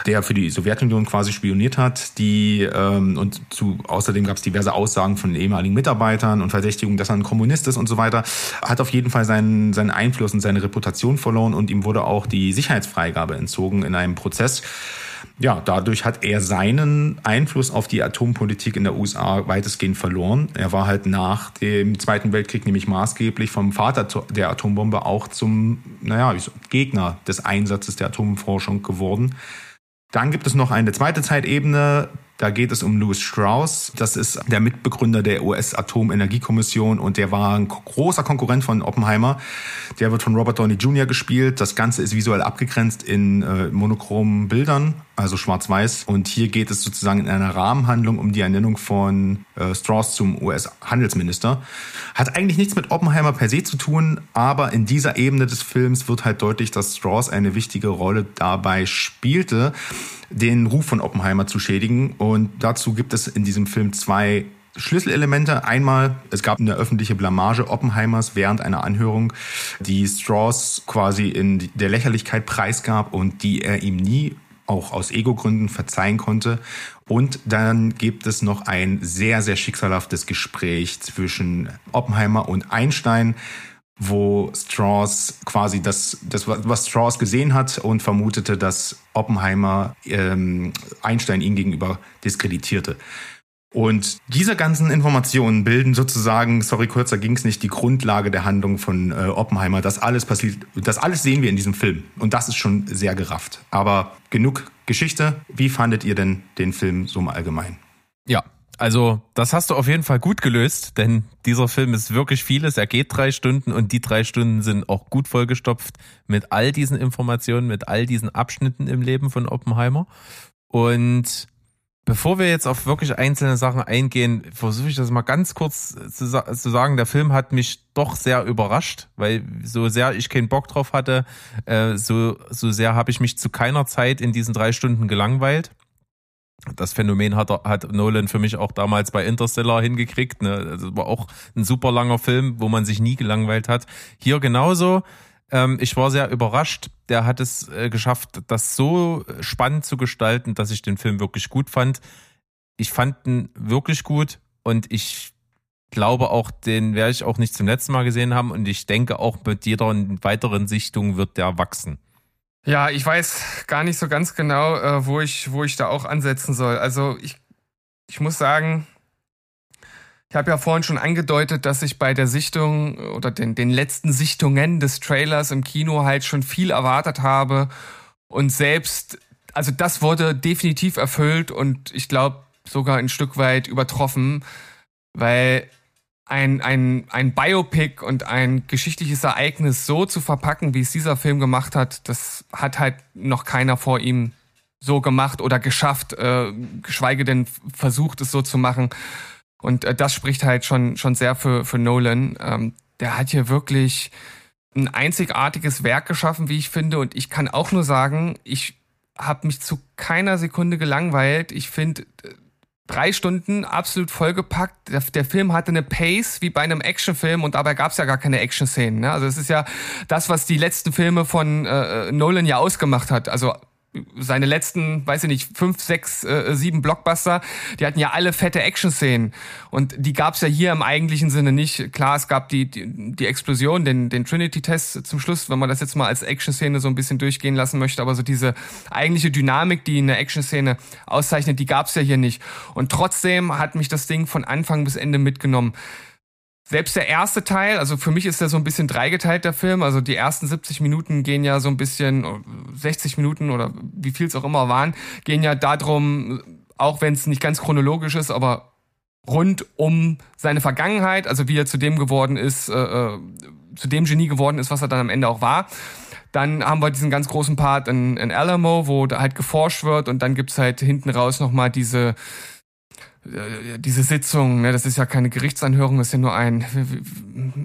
der für die Sowjetunion quasi spioniert hat. Die, ähm, und zu, außerdem gab es diverse Aussagen von ehemaligen Mitarbeitern und Verdächtigungen, dass er ein Kommunist ist und so weiter. Hat auf jeden Fall seinen, seinen Einfluss und seine Reputation verloren und ihm wurde auch die Sicherheitsfreigabe entzogen in einem Prozess ja, dadurch hat er seinen Einfluss auf die Atompolitik in der USA weitestgehend verloren. Er war halt nach dem Zweiten Weltkrieg nämlich maßgeblich vom Vater der Atombombe auch zum, naja, Gegner des Einsatzes der Atomforschung geworden. Dann gibt es noch eine zweite Zeitebene, da geht es um Louis Strauss. Das ist der Mitbegründer der US-Atomenergiekommission und der war ein großer Konkurrent von Oppenheimer. Der wird von Robert Downey Jr. gespielt. Das Ganze ist visuell abgegrenzt in äh, monochromen Bildern, also schwarz-weiß. Und hier geht es sozusagen in einer Rahmenhandlung um die Ernennung von äh, Strauss zum US-Handelsminister. Hat eigentlich nichts mit Oppenheimer per se zu tun, aber in dieser Ebene des Films wird halt deutlich, dass Strauss eine wichtige Rolle dabei spielte den Ruf von Oppenheimer zu schädigen. Und dazu gibt es in diesem Film zwei Schlüsselelemente. Einmal, es gab eine öffentliche Blamage Oppenheimers während einer Anhörung, die Strauss quasi in der Lächerlichkeit preisgab und die er ihm nie auch aus Ego-Gründen verzeihen konnte. Und dann gibt es noch ein sehr, sehr schicksalhaftes Gespräch zwischen Oppenheimer und Einstein, wo Strauss quasi das, das, was Strauss gesehen hat und vermutete, dass Oppenheimer ähm, Einstein ihm gegenüber diskreditierte. Und diese ganzen Informationen bilden sozusagen, sorry, kürzer ging es nicht, die Grundlage der Handlung von äh, Oppenheimer. Das alles passiert, das alles sehen wir in diesem Film. Und das ist schon sehr gerafft. Aber genug Geschichte. Wie fandet ihr denn den Film so im Allgemeinen? Ja, also, das hast du auf jeden Fall gut gelöst, denn dieser Film ist wirklich vieles. Er geht drei Stunden und die drei Stunden sind auch gut vollgestopft mit all diesen Informationen, mit all diesen Abschnitten im Leben von Oppenheimer. Und bevor wir jetzt auf wirklich einzelne Sachen eingehen, versuche ich das mal ganz kurz zu, zu, sagen. Der Film hat mich doch sehr überrascht, weil so sehr ich keinen Bock drauf hatte, äh, so, so sehr habe ich mich zu keiner Zeit in diesen drei Stunden gelangweilt das Phänomen hat, hat Nolan für mich auch damals bei Interstellar hingekriegt. Ne? Das war auch ein super langer Film, wo man sich nie gelangweilt hat. Hier genauso. Ähm, ich war sehr überrascht. Der hat es äh, geschafft, das so spannend zu gestalten, dass ich den Film wirklich gut fand. Ich fand ihn wirklich gut und ich glaube auch, den werde ich auch nicht zum letzten Mal gesehen haben und ich denke auch mit jeder weiteren Sichtung wird der wachsen. Ja, ich weiß gar nicht so ganz genau, äh, wo ich, wo ich da auch ansetzen soll. Also ich, ich muss sagen, ich habe ja vorhin schon angedeutet, dass ich bei der Sichtung oder den, den letzten Sichtungen des Trailers im Kino halt schon viel erwartet habe. Und selbst, also das wurde definitiv erfüllt und ich glaube sogar ein Stück weit übertroffen, weil ein, ein, ein Biopic und ein geschichtliches Ereignis so zu verpacken, wie es dieser Film gemacht hat, das hat halt noch keiner vor ihm so gemacht oder geschafft, äh, geschweige denn versucht, es so zu machen. Und äh, das spricht halt schon, schon sehr für, für Nolan. Ähm, der hat hier wirklich ein einzigartiges Werk geschaffen, wie ich finde. Und ich kann auch nur sagen, ich habe mich zu keiner Sekunde gelangweilt. Ich finde, drei Stunden absolut vollgepackt. Der, der Film hatte eine Pace wie bei einem Actionfilm und dabei gab es ja gar keine Action-Szenen. Ne? Also es ist ja das, was die letzten Filme von äh, Nolan ja ausgemacht hat. Also seine letzten, weiß ich nicht, fünf, sechs, äh, sieben Blockbuster, die hatten ja alle fette Action-Szenen. Und die gab's ja hier im eigentlichen Sinne nicht. Klar, es gab die, die, die Explosion, den, den Trinity-Test zum Schluss, wenn man das jetzt mal als Action-Szene so ein bisschen durchgehen lassen möchte. Aber so diese eigentliche Dynamik, die eine Action-Szene auszeichnet, die gab's ja hier nicht. Und trotzdem hat mich das Ding von Anfang bis Ende mitgenommen selbst der erste Teil, also für mich ist der so ein bisschen dreigeteilt, der Film. Also die ersten 70 Minuten gehen ja so ein bisschen, 60 Minuten oder wie viel es auch immer waren, gehen ja darum, auch wenn es nicht ganz chronologisch ist, aber rund um seine Vergangenheit, also wie er zu dem geworden ist, äh, äh, zu dem Genie geworden ist, was er dann am Ende auch war. Dann haben wir diesen ganz großen Part in, in Alamo, wo da halt geforscht wird und dann gibt's halt hinten raus nochmal diese diese Sitzung, ne, das ist ja keine Gerichtsanhörung, das ist ja nur ein,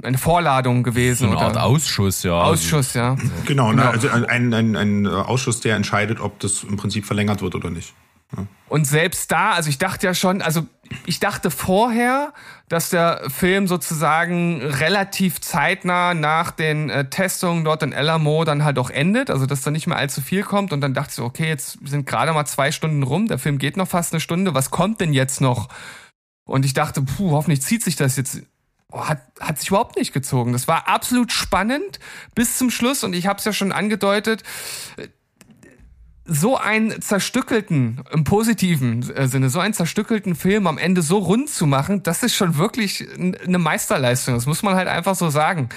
eine Vorladung gewesen. So eine Art Ausschuss, ja. Ausschuss, ja. Genau, genau. Ne, also ein, ein, ein Ausschuss, der entscheidet, ob das im Prinzip verlängert wird oder nicht. Und selbst da, also ich dachte ja schon, also ich dachte vorher, dass der Film sozusagen relativ zeitnah nach den äh, Testungen dort in Elamo dann halt auch endet, also dass da nicht mehr allzu viel kommt. Und dann dachte ich so, okay, jetzt sind gerade mal zwei Stunden rum, der Film geht noch fast eine Stunde, was kommt denn jetzt noch? Und ich dachte, puh, hoffentlich zieht sich das jetzt oh, hat, hat sich überhaupt nicht gezogen. Das war absolut spannend bis zum Schluss und ich habe es ja schon angedeutet so einen zerstückelten, im positiven Sinne, so einen zerstückelten Film am Ende so rund zu machen, das ist schon wirklich eine Meisterleistung. Das muss man halt einfach so sagen.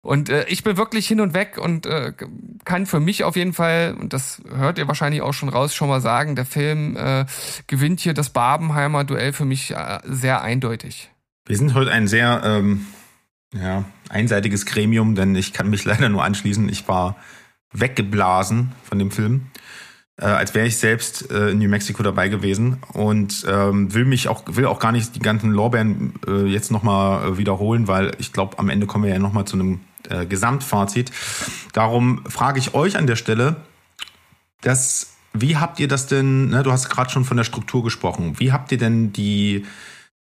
Und äh, ich bin wirklich hin und weg und äh, kann für mich auf jeden Fall, und das hört ihr wahrscheinlich auch schon raus, schon mal sagen, der Film äh, gewinnt hier das Barbenheimer Duell für mich äh, sehr eindeutig. Wir sind heute ein sehr ähm, ja, einseitiges Gremium, denn ich kann mich leider nur anschließen. Ich war weggeblasen von dem Film äh, als wäre ich selbst äh, in New Mexico dabei gewesen und ähm, will mich auch will auch gar nicht die ganzen Lorbeeren äh, jetzt nochmal äh, wiederholen, weil ich glaube, am Ende kommen wir ja nochmal zu einem äh, Gesamtfazit. Darum frage ich euch an der Stelle, dass wie habt ihr das denn? Ne, du hast gerade schon von der Struktur gesprochen. Wie habt ihr denn die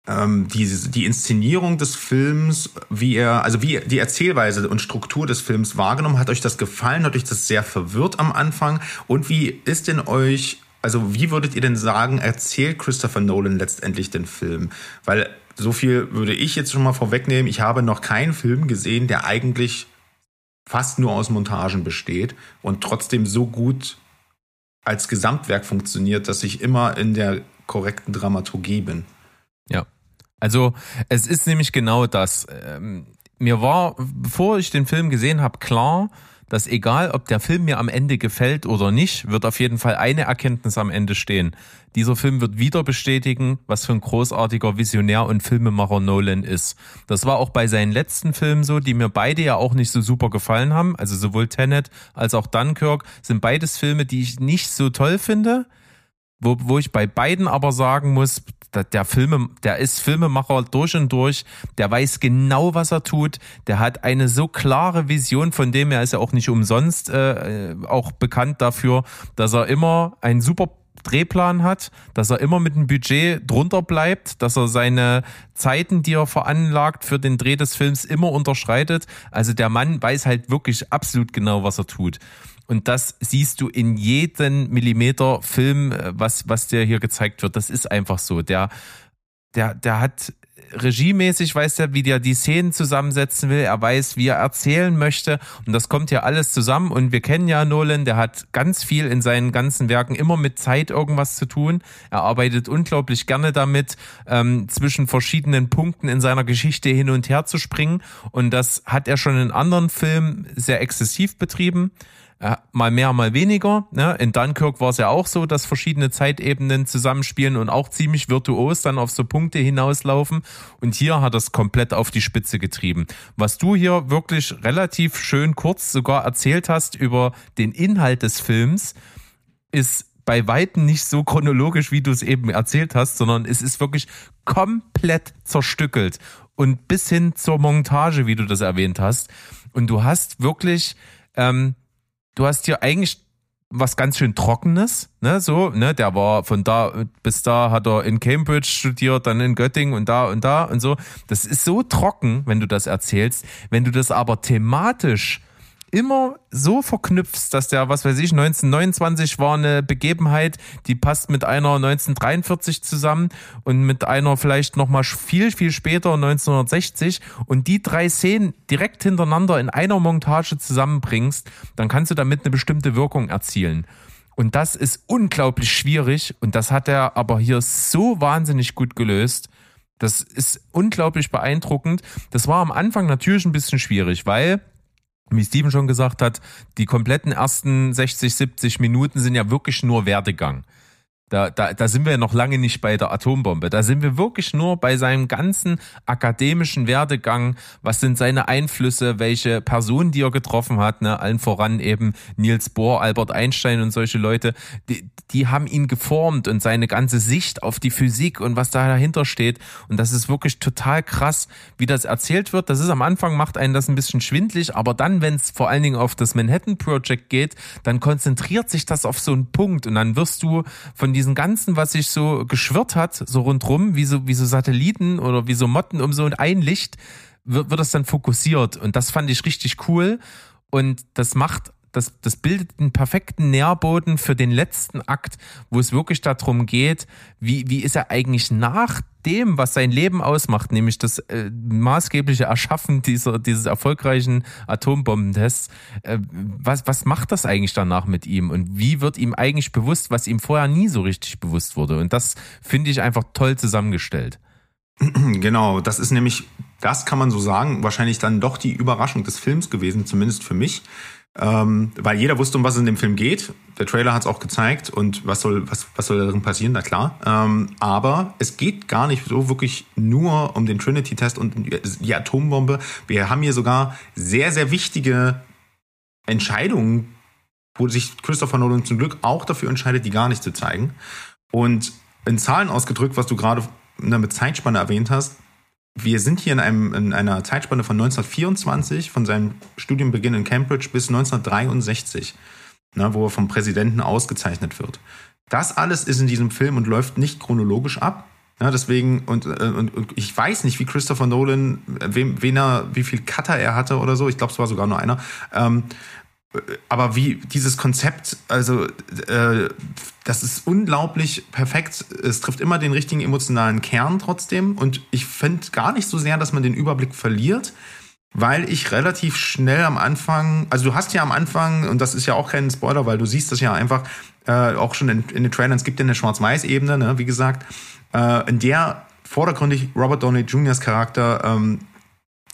ähm, die, die Inszenierung des Films, wie er, also wie die Erzählweise und Struktur des Films wahrgenommen, hat euch das gefallen? Hat euch das sehr verwirrt am Anfang? Und wie ist denn euch, also wie würdet ihr denn sagen, erzählt Christopher Nolan letztendlich den Film? Weil so viel würde ich jetzt schon mal vorwegnehmen. Ich habe noch keinen Film gesehen, der eigentlich fast nur aus Montagen besteht und trotzdem so gut als Gesamtwerk funktioniert, dass ich immer in der korrekten Dramaturgie bin. Also es ist nämlich genau das. Ähm, mir war, bevor ich den Film gesehen habe, klar, dass egal, ob der Film mir am Ende gefällt oder nicht, wird auf jeden Fall eine Erkenntnis am Ende stehen. Dieser Film wird wieder bestätigen, was für ein großartiger Visionär und Filmemacher Nolan ist. Das war auch bei seinen letzten Filmen so, die mir beide ja auch nicht so super gefallen haben. Also sowohl Tenet als auch Dunkirk sind beides Filme, die ich nicht so toll finde. Wo, wo ich bei beiden aber sagen muss, der Filme, der ist Filmemacher durch und durch, der weiß genau, was er tut, der hat eine so klare Vision, von dem er ist ja auch nicht umsonst äh, auch bekannt dafür, dass er immer ein super Drehplan hat, dass er immer mit dem Budget drunter bleibt, dass er seine Zeiten, die er veranlagt für den Dreh des Films immer unterschreitet. Also der Mann weiß halt wirklich absolut genau, was er tut. Und das siehst du in jedem Millimeter Film, äh, was, was dir hier gezeigt wird. Das ist einfach so. Der, der, der hat regiemäßig weiß er, wie der die Szenen zusammensetzen will. Er weiß, wie er erzählen möchte. Und das kommt ja alles zusammen. Und wir kennen ja Nolan, der hat ganz viel in seinen ganzen Werken immer mit Zeit irgendwas zu tun. Er arbeitet unglaublich gerne damit, ähm, zwischen verschiedenen Punkten in seiner Geschichte hin und her zu springen. Und das hat er schon in anderen Filmen sehr exzessiv betrieben. Mal mehr, mal weniger. Ne? In Dunkirk war es ja auch so, dass verschiedene Zeitebenen zusammenspielen und auch ziemlich virtuos dann auf so Punkte hinauslaufen. Und hier hat es komplett auf die Spitze getrieben. Was du hier wirklich relativ schön kurz sogar erzählt hast über den Inhalt des Films, ist bei Weitem nicht so chronologisch, wie du es eben erzählt hast, sondern es ist wirklich komplett zerstückelt und bis hin zur Montage, wie du das erwähnt hast. Und du hast wirklich ähm, du hast hier eigentlich was ganz schön Trockenes, ne, so, ne, der war von da bis da hat er in Cambridge studiert, dann in Göttingen und da und da und so. Das ist so trocken, wenn du das erzählst. Wenn du das aber thematisch immer so verknüpfst, dass der, was weiß ich, 1929 war eine Begebenheit, die passt mit einer 1943 zusammen und mit einer vielleicht nochmal viel, viel später 1960 und die drei Szenen direkt hintereinander in einer Montage zusammenbringst, dann kannst du damit eine bestimmte Wirkung erzielen. Und das ist unglaublich schwierig und das hat er aber hier so wahnsinnig gut gelöst. Das ist unglaublich beeindruckend. Das war am Anfang natürlich ein bisschen schwierig, weil wie Steven schon gesagt hat, die kompletten ersten 60, 70 Minuten sind ja wirklich nur Werdegang. Da, da, da sind wir noch lange nicht bei der Atombombe. Da sind wir wirklich nur bei seinem ganzen akademischen Werdegang. Was sind seine Einflüsse? Welche Personen, die er getroffen hat? Ne? Allen voran eben Niels Bohr, Albert Einstein und solche Leute. Die, die haben ihn geformt und seine ganze Sicht auf die Physik und was da dahinter steht. Und das ist wirklich total krass, wie das erzählt wird. Das ist am Anfang, macht einen das ein bisschen schwindlig, aber dann, wenn es vor allen Dingen auf das Manhattan Project geht, dann konzentriert sich das auf so einen Punkt und dann wirst du von diesen ganzen, was sich so geschwirrt hat, so rundrum, wie so, wie so Satelliten oder wie so Motten um so ein Licht, wird, wird das dann fokussiert. Und das fand ich richtig cool. Und das macht das, das bildet einen perfekten Nährboden für den letzten Akt, wo es wirklich darum geht, wie, wie ist er eigentlich nach dem, was sein Leben ausmacht, nämlich das äh, maßgebliche Erschaffen dieser, dieses erfolgreichen Atombombentests, äh, was, was macht das eigentlich danach mit ihm und wie wird ihm eigentlich bewusst, was ihm vorher nie so richtig bewusst wurde? Und das finde ich einfach toll zusammengestellt. Genau, das ist nämlich, das kann man so sagen, wahrscheinlich dann doch die Überraschung des Films gewesen, zumindest für mich ähm, weil jeder wusste, um was es in dem Film geht. Der Trailer hat es auch gezeigt und was soll, was, was soll darin passieren, na klar. Ähm, aber es geht gar nicht so wirklich nur um den Trinity-Test und die Atombombe. Wir haben hier sogar sehr, sehr wichtige Entscheidungen, wo sich Christopher Nolan zum Glück auch dafür entscheidet, die gar nicht zu zeigen. Und in Zahlen ausgedrückt, was du gerade mit Zeitspanne erwähnt hast, wir sind hier in, einem, in einer Zeitspanne von 1924, von seinem Studienbeginn in Cambridge bis 1963, ne, wo er vom Präsidenten ausgezeichnet wird. Das alles ist in diesem Film und läuft nicht chronologisch ab. Ja, deswegen, und, äh, und, und ich weiß nicht, wie Christopher Nolan, wem, wen er, wie viel Cutter er hatte oder so, ich glaube, es war sogar nur einer, ähm, aber wie dieses Konzept, also äh, das ist unglaublich perfekt. Es trifft immer den richtigen emotionalen Kern trotzdem. Und ich finde gar nicht so sehr, dass man den Überblick verliert, weil ich relativ schnell am Anfang, also du hast ja am Anfang, und das ist ja auch kein Spoiler, weil du siehst das ja einfach äh, auch schon in, in den Trailern, es gibt ja eine Schwarz-Weiß-Ebene, ne, wie gesagt, äh, in der vordergründig Robert Downey Jr.'s Charakter ähm,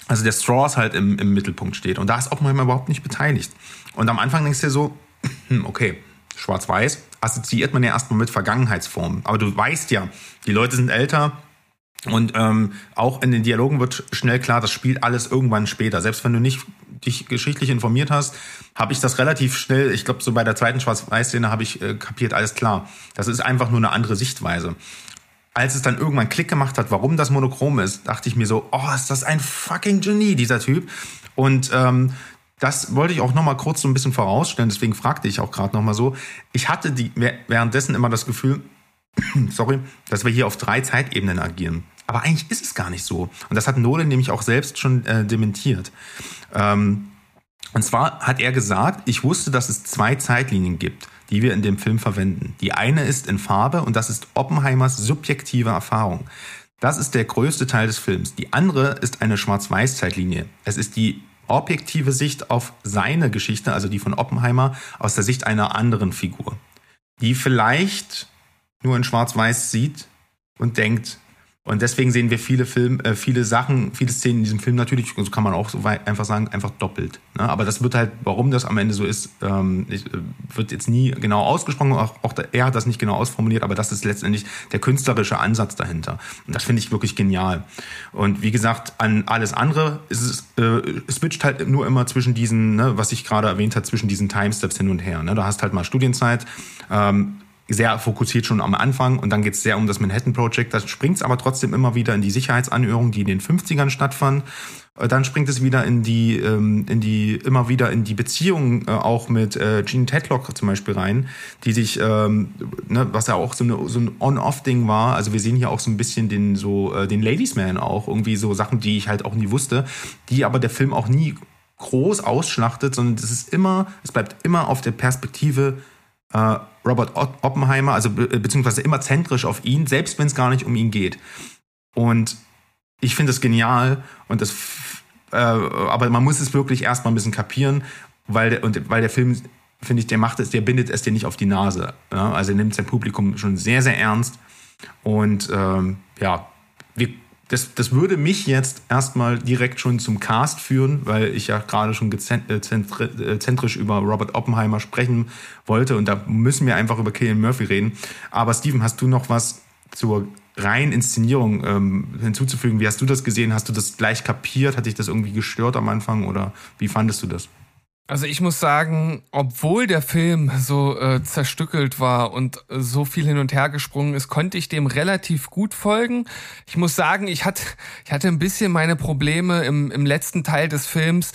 also der Straws halt im, im Mittelpunkt steht. Und da ist Oppenheimer überhaupt nicht beteiligt. Und am Anfang denkst du dir so, hm, okay, schwarz-weiß, assoziiert man ja erstmal mit Vergangenheitsformen. Aber du weißt ja, die Leute sind älter, und ähm, auch in den Dialogen wird schnell klar, das spielt alles irgendwann später. Selbst wenn du nicht dich geschichtlich informiert hast, habe ich das relativ schnell, ich glaube so bei der zweiten Schwarz-Weiß-Szene habe ich äh, kapiert, alles klar. Das ist einfach nur eine andere Sichtweise als es dann irgendwann Klick gemacht hat, warum das monochrom ist, dachte ich mir so, oh, ist das ein fucking Genie, dieser Typ. Und ähm, das wollte ich auch noch mal kurz so ein bisschen vorausstellen, deswegen fragte ich auch gerade noch mal so. Ich hatte die währenddessen immer das Gefühl, sorry, dass wir hier auf drei Zeitebenen agieren. Aber eigentlich ist es gar nicht so. Und das hat Nolan nämlich auch selbst schon äh, dementiert. Ähm, und zwar hat er gesagt, ich wusste, dass es zwei Zeitlinien gibt die wir in dem Film verwenden. Die eine ist in Farbe und das ist Oppenheimers subjektive Erfahrung. Das ist der größte Teil des Films. Die andere ist eine Schwarz-Weiß-Zeitlinie. Es ist die objektive Sicht auf seine Geschichte, also die von Oppenheimer, aus der Sicht einer anderen Figur, die vielleicht nur in Schwarz-Weiß sieht und denkt, und deswegen sehen wir viele Film, äh, viele Sachen, viele Szenen in diesem Film natürlich, so kann man auch so weit einfach sagen, einfach doppelt. Ne? Aber das wird halt, warum das am Ende so ist, ähm, ich, äh, wird jetzt nie genau ausgesprochen. Auch, auch er hat das nicht genau ausformuliert, aber das ist letztendlich der künstlerische Ansatz dahinter. Und das finde ich wirklich genial. Und wie gesagt, an alles andere ist es äh, switcht halt nur immer zwischen diesen, ne, was ich gerade erwähnt habe, zwischen diesen Timesteps hin und her. Ne? Da hast halt mal Studienzeit. Ähm, sehr fokussiert schon am Anfang und dann geht es sehr um das Manhattan Project. Da springt es aber trotzdem immer wieder in die Sicherheitsanhörung, die in den 50ern stattfand. Äh, dann springt es wieder in die, ähm, in die, immer wieder in die Beziehung äh, auch mit äh, Gene Tedlock zum Beispiel rein, die sich, ähm, ne, was ja auch so, eine, so ein On-Off-Ding war. Also wir sehen hier auch so ein bisschen den so den Ladies Man auch irgendwie so Sachen, die ich halt auch nie wusste, die aber der Film auch nie groß ausschlachtet, sondern es ist immer, es bleibt immer auf der Perspektive Robert Oppenheimer, also be beziehungsweise immer zentrisch auf ihn, selbst wenn es gar nicht um ihn geht. Und ich finde es genial und das, äh, aber man muss es wirklich erstmal ein bisschen kapieren, weil der, und weil der Film, finde ich, der macht es, der bindet es dir nicht auf die Nase. Ja? Also er nimmt sein Publikum schon sehr, sehr ernst und ähm, ja, wir das, das würde mich jetzt erstmal direkt schon zum Cast führen, weil ich ja gerade schon äh, äh, zentrisch über Robert Oppenheimer sprechen wollte und da müssen wir einfach über Killian Murphy reden. Aber Steven, hast du noch was zur reinen Inszenierung ähm, hinzuzufügen? Wie hast du das gesehen? Hast du das gleich kapiert? Hat dich das irgendwie gestört am Anfang oder wie fandest du das? Also ich muss sagen, obwohl der Film so äh, zerstückelt war und äh, so viel hin und her gesprungen ist, konnte ich dem relativ gut folgen. Ich muss sagen, ich hatte, ich hatte ein bisschen meine Probleme im, im letzten Teil des Films,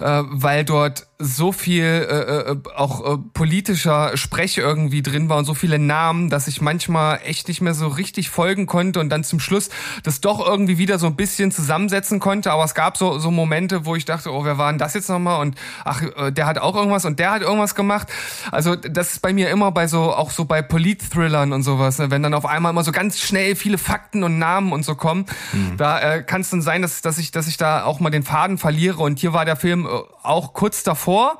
äh, weil dort so viel äh, äh, auch äh, politischer Sprech irgendwie drin war und so viele Namen, dass ich manchmal echt nicht mehr so richtig folgen konnte und dann zum Schluss das doch irgendwie wieder so ein bisschen zusammensetzen konnte. Aber es gab so, so Momente, wo ich dachte, oh, wer war denn das jetzt nochmal? Und ach, der hat auch irgendwas und der hat irgendwas gemacht. Also das ist bei mir immer bei so, auch so bei Polit-Thrillern und sowas, ne? wenn dann auf einmal immer so ganz schnell viele Fakten und Namen und so kommen. Mhm. Da äh, kann es dann sein, dass, dass, ich, dass ich da auch mal den Faden verliere. Und hier war der Film äh, auch kurz davor vor.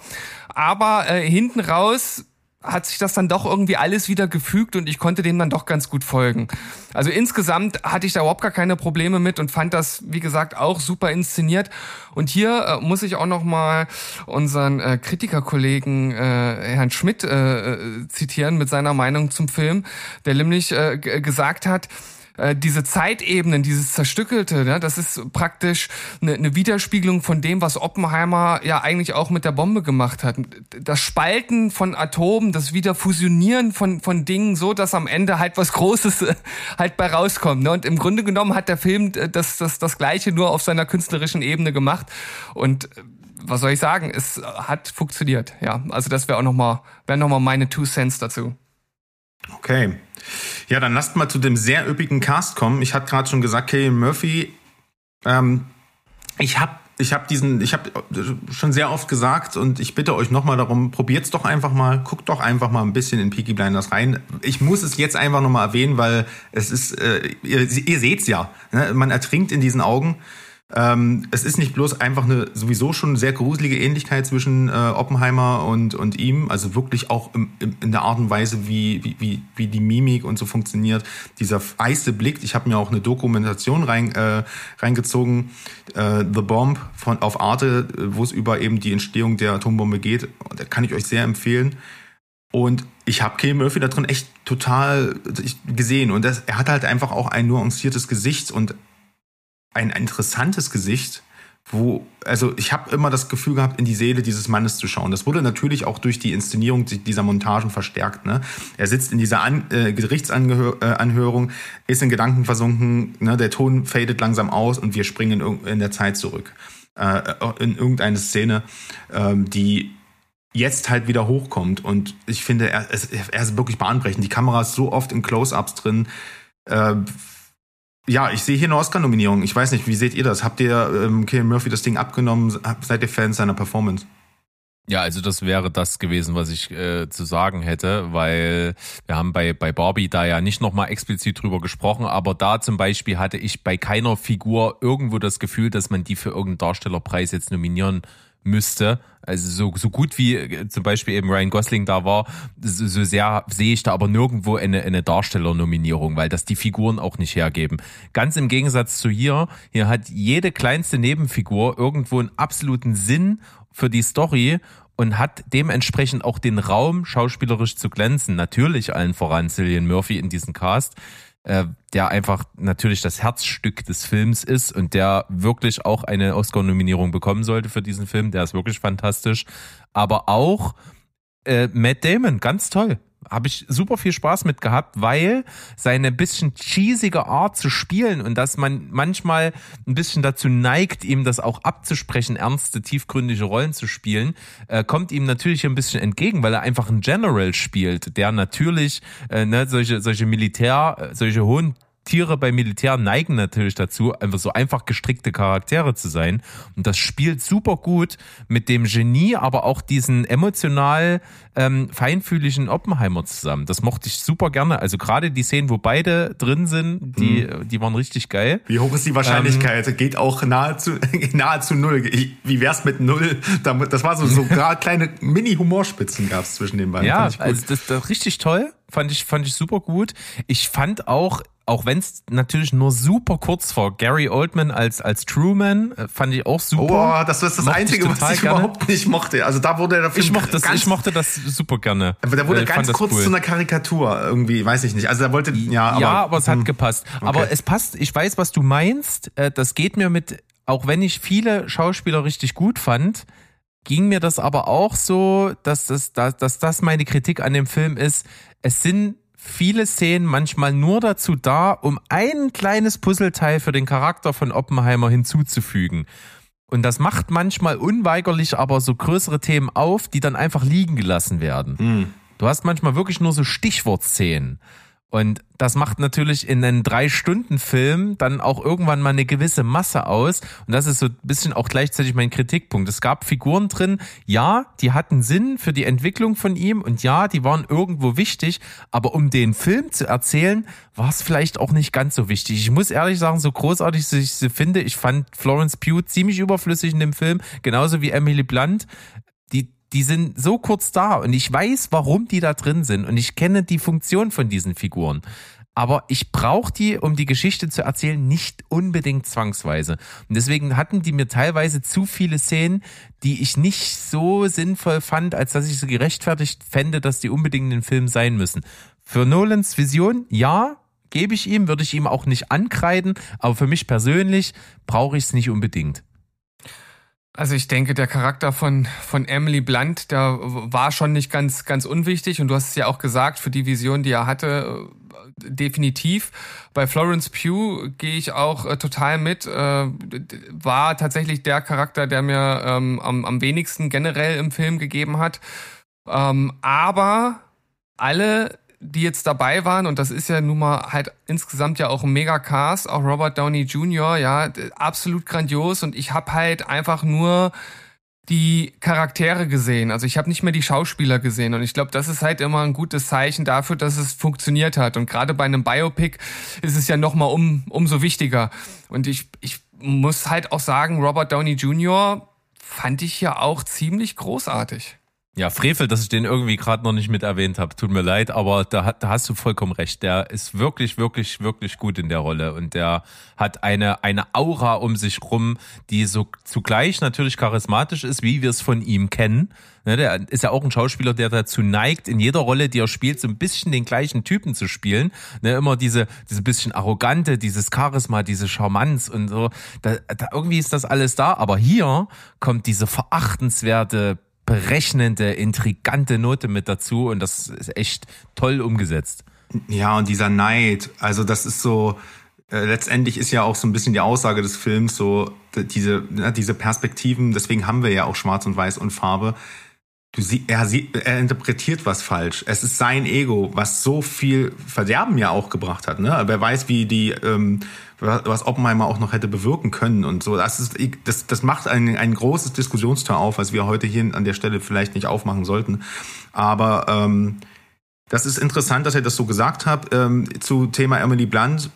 Aber äh, hinten raus hat sich das dann doch irgendwie alles wieder gefügt und ich konnte dem dann doch ganz gut folgen. Also insgesamt hatte ich da überhaupt gar keine Probleme mit und fand das, wie gesagt, auch super inszeniert. Und hier äh, muss ich auch noch mal unseren äh, Kritikerkollegen äh, Herrn Schmidt äh, äh zitieren mit seiner Meinung zum Film, der nämlich äh, gesagt hat, äh, diese Zeitebenen, dieses Zerstückelte, ne, das ist praktisch eine, eine Widerspiegelung von dem, was Oppenheimer ja eigentlich auch mit der Bombe gemacht hat. Das Spalten von Atomen, das Wiederfusionieren von, von Dingen, so dass am Ende halt was Großes äh, halt bei rauskommt. Ne? Und im Grunde genommen hat der Film äh, das, das, das Gleiche nur auf seiner künstlerischen Ebene gemacht. Und was soll ich sagen? Es hat funktioniert. Ja, also das wäre auch nochmal, wären nochmal meine Two Cents dazu. Okay. Ja, dann lasst mal zu dem sehr üppigen Cast kommen. Ich hatte gerade schon gesagt, Killian Murphy. Ähm, ich habe ich hab diesen, ich habe schon sehr oft gesagt und ich bitte euch nochmal darum, probiert's doch einfach mal, guckt doch einfach mal ein bisschen in Peaky Blinders rein. Ich muss es jetzt einfach nochmal erwähnen, weil es ist, äh, ihr, ihr seht's ja, ne? man ertrinkt in diesen Augen. Ähm, es ist nicht bloß einfach eine sowieso schon sehr gruselige Ähnlichkeit zwischen äh, Oppenheimer und, und ihm, also wirklich auch im, im, in der Art und Weise, wie, wie, wie, die Mimik und so funktioniert. Dieser eiste Blick, ich habe mir auch eine Dokumentation rein, äh, reingezogen, äh, The Bomb von, auf Arte, wo es über eben die Entstehung der Atombombe geht. Da kann ich euch sehr empfehlen. Und ich habe Kay Murphy da drin echt total gesehen. Und das, er hat halt einfach auch ein nuanciertes Gesicht und ein interessantes Gesicht, wo, also ich habe immer das Gefühl gehabt, in die Seele dieses Mannes zu schauen. Das wurde natürlich auch durch die Inszenierung dieser Montagen verstärkt. Ne? Er sitzt in dieser An äh, Gerichtsanhörung, ist in Gedanken versunken, ne? der Ton fadet langsam aus und wir springen in, in der Zeit zurück. Äh, in irgendeine Szene, ähm, die jetzt halt wieder hochkommt. Und ich finde, er, er ist wirklich bahnbrechend. Die Kamera ist so oft in Close-Ups drin. Äh, ja, ich sehe hier eine Oscar-Nominierung. Ich weiß nicht, wie seht ihr das? Habt ihr ähm, Killian Murphy das Ding abgenommen? Seid ihr Fans seiner Performance? Ja, also das wäre das gewesen, was ich äh, zu sagen hätte, weil wir haben bei, bei Barbie da ja nicht nochmal explizit drüber gesprochen, aber da zum Beispiel hatte ich bei keiner Figur irgendwo das Gefühl, dass man die für irgendeinen Darstellerpreis jetzt nominieren müsste. Also so, so gut wie äh, zum Beispiel eben Ryan Gosling da war, so, so sehr sehe ich da aber nirgendwo eine, eine Darstellernominierung, weil das die Figuren auch nicht hergeben. Ganz im Gegensatz zu hier, hier hat jede kleinste Nebenfigur irgendwo einen absoluten Sinn für die Story und hat dementsprechend auch den Raum, schauspielerisch zu glänzen. Natürlich allen voran Cillian Murphy in diesem Cast äh, der einfach natürlich das Herzstück des Films ist und der wirklich auch eine Oscar-Nominierung bekommen sollte für diesen Film. Der ist wirklich fantastisch. Aber auch äh, Matt Damon, ganz toll habe ich super viel Spaß mit gehabt, weil seine bisschen cheesige Art zu spielen und dass man manchmal ein bisschen dazu neigt, ihm das auch abzusprechen, ernste, tiefgründige Rollen zu spielen, äh, kommt ihm natürlich ein bisschen entgegen, weil er einfach einen General spielt, der natürlich äh, ne, solche, solche Militär, äh, solche hohen Tiere beim Militär neigen natürlich dazu, einfach so einfach gestrickte Charaktere zu sein. Und das spielt super gut mit dem Genie, aber auch diesen emotional ähm, feinfühligen Oppenheimer zusammen. Das mochte ich super gerne. Also gerade die Szenen, wo beide drin sind, die, mhm. die waren richtig geil. Wie hoch ist die Wahrscheinlichkeit? Ähm, Geht auch nahezu, nahezu null. Wie wär's mit null? Das war so, so gerade kleine Mini-Humorspitzen gab's zwischen den beiden. Ja, also das, das richtig toll. Fand ich, fand ich super gut. Ich fand auch auch wenn es natürlich nur super kurz vor Gary Oldman als, als Truman, äh, fand ich auch super. Oh, das ist das Mochte Einzige, was total ich gerne. überhaupt nicht mochte. Also da wurde der Film Ich mochte, das, ganz, ich mochte das super gerne. aber der wurde Äh, ich ganz kurz cool. zu einer Karikatur irgendwie, weiß ich nicht. Also da wollte, ja, aber, ja, aber es hat hm. gepasst. Aber es passt, ich weiß, was du meinst. Äh, Das geht mir mit, auch wenn ich viele Schauspieler richtig gut fand, ging mir das aber auch so, dass das, dass, dass das meine Kritik an dem Film ist. Es sind viele Szenen manchmal nur dazu da, um ein kleines Puzzleteil für den Charakter von Oppenheimer hinzuzufügen. Und das macht manchmal unweigerlich aber so größere Themen auf, die dann einfach liegen gelassen werden. Du hast manchmal wirklich nur so Stichwortszenen. Und das macht natürlich in einem Drei-Stunden-Film dann auch irgendwann mal eine gewisse Masse aus. Und das ist so ein bisschen auch gleichzeitig mein Kritikpunkt. Es gab Figuren drin, ja, die hatten Sinn für die Entwicklung von ihm und ja, die waren irgendwo wichtig, aber um den Film zu erzählen, war es vielleicht auch nicht ganz so wichtig. Ich muss ehrlich sagen, so großartig ich sie finde, ich fand Florence Pugh ziemlich überflüssig in dem Film, genauso wie Emily Blunt. Die, sind so kurz da und ich weiß, warum die da drin sind und ich kenne die Funktion von diesen Figuren. Aber ich brauche die, um die Geschichte zu erzählen, nicht unbedingt zwangsweise. Und deswegen hatten die mir teilweise zu viele Szenen, die ich nicht so sinnvoll fand, als dass ich so gerechtfertigt fände, dass die unbedingt in den Film sein müssen. Für Nolans Vision, ja, gebe ich ihm, würde ich ihm auch nicht ankreiden, aber für mich persönlich brauche ich es nicht unbedingt. Also ich denke, der Charakter von, von Emily Blunt, der war schon nicht ganz, ganz unwichtig. Und du hast es ja auch gesagt, für die Vision, die er hatte, äh, definitiv. Bei Florence Pugh gehe ich auch äh, total mit. Äh, war tatsächlich der Charakter, der mir ähm, am, am wenigsten generell im Film gegeben hat. Ähm, aber alle, die jetzt dabei waren, und das ist ja nun mal halt insgesamt ja auch ein Mega-Cast, auch Robert Downey Jr., ja, absolut grandios. Und ich habe halt einfach nur die Charaktere gesehen. Also ich habe nicht mehr die Schauspieler gesehen. Und ich glaube, das ist halt immer ein gutes Zeichen dafür, dass es funktioniert hat. Und gerade bei einem Biopic ist es ja nochmal um, umso wichtiger. Und ich, ich muss halt auch sagen, Robert Downey Jr. fand ich ja auch ziemlich großartig. Ja, Frevel, dass ich den irgendwie gerade noch nicht mit erwähnt habe. Tut mir leid, aber da, da hast du vollkommen recht. Der ist wirklich, wirklich, wirklich gut in der Rolle und der hat eine, eine Aura um sich rum, die so zugleich natürlich charismatisch ist, wie wir es von ihm kennen. Ne, der ist ja auch ein Schauspieler, der dazu neigt, in jeder Rolle, die er spielt, so ein bisschen den gleichen Typen zu spielen. Ne, immer diese, diese bisschen arrogante, dieses Charisma, diese Charmanz und so. Da, da, irgendwie ist das alles da, aber hier kommt diese verachtenswerte berechnende, intrigante Note mit dazu und das ist echt toll umgesetzt. Ja, und dieser Neid, also das ist so, äh, letztendlich ist ja auch so ein bisschen die Aussage des Films so, diese, ne, diese Perspektiven, deswegen haben wir ja auch Schwarz und Weiß und Farbe. Sie, er, sie, er interpretiert was falsch. Es ist sein Ego, was so viel Verderben ja auch gebracht hat. Ne? Wer weiß, wie die, ähm, was Oppenheimer auch noch hätte bewirken können und so. Das ist, das, das macht ein, ein großes Diskussionstor auf, was wir heute hier an der Stelle vielleicht nicht aufmachen sollten. Aber ähm, das ist interessant, dass ihr das so gesagt habt. Ähm, zu Thema Emily Blunt.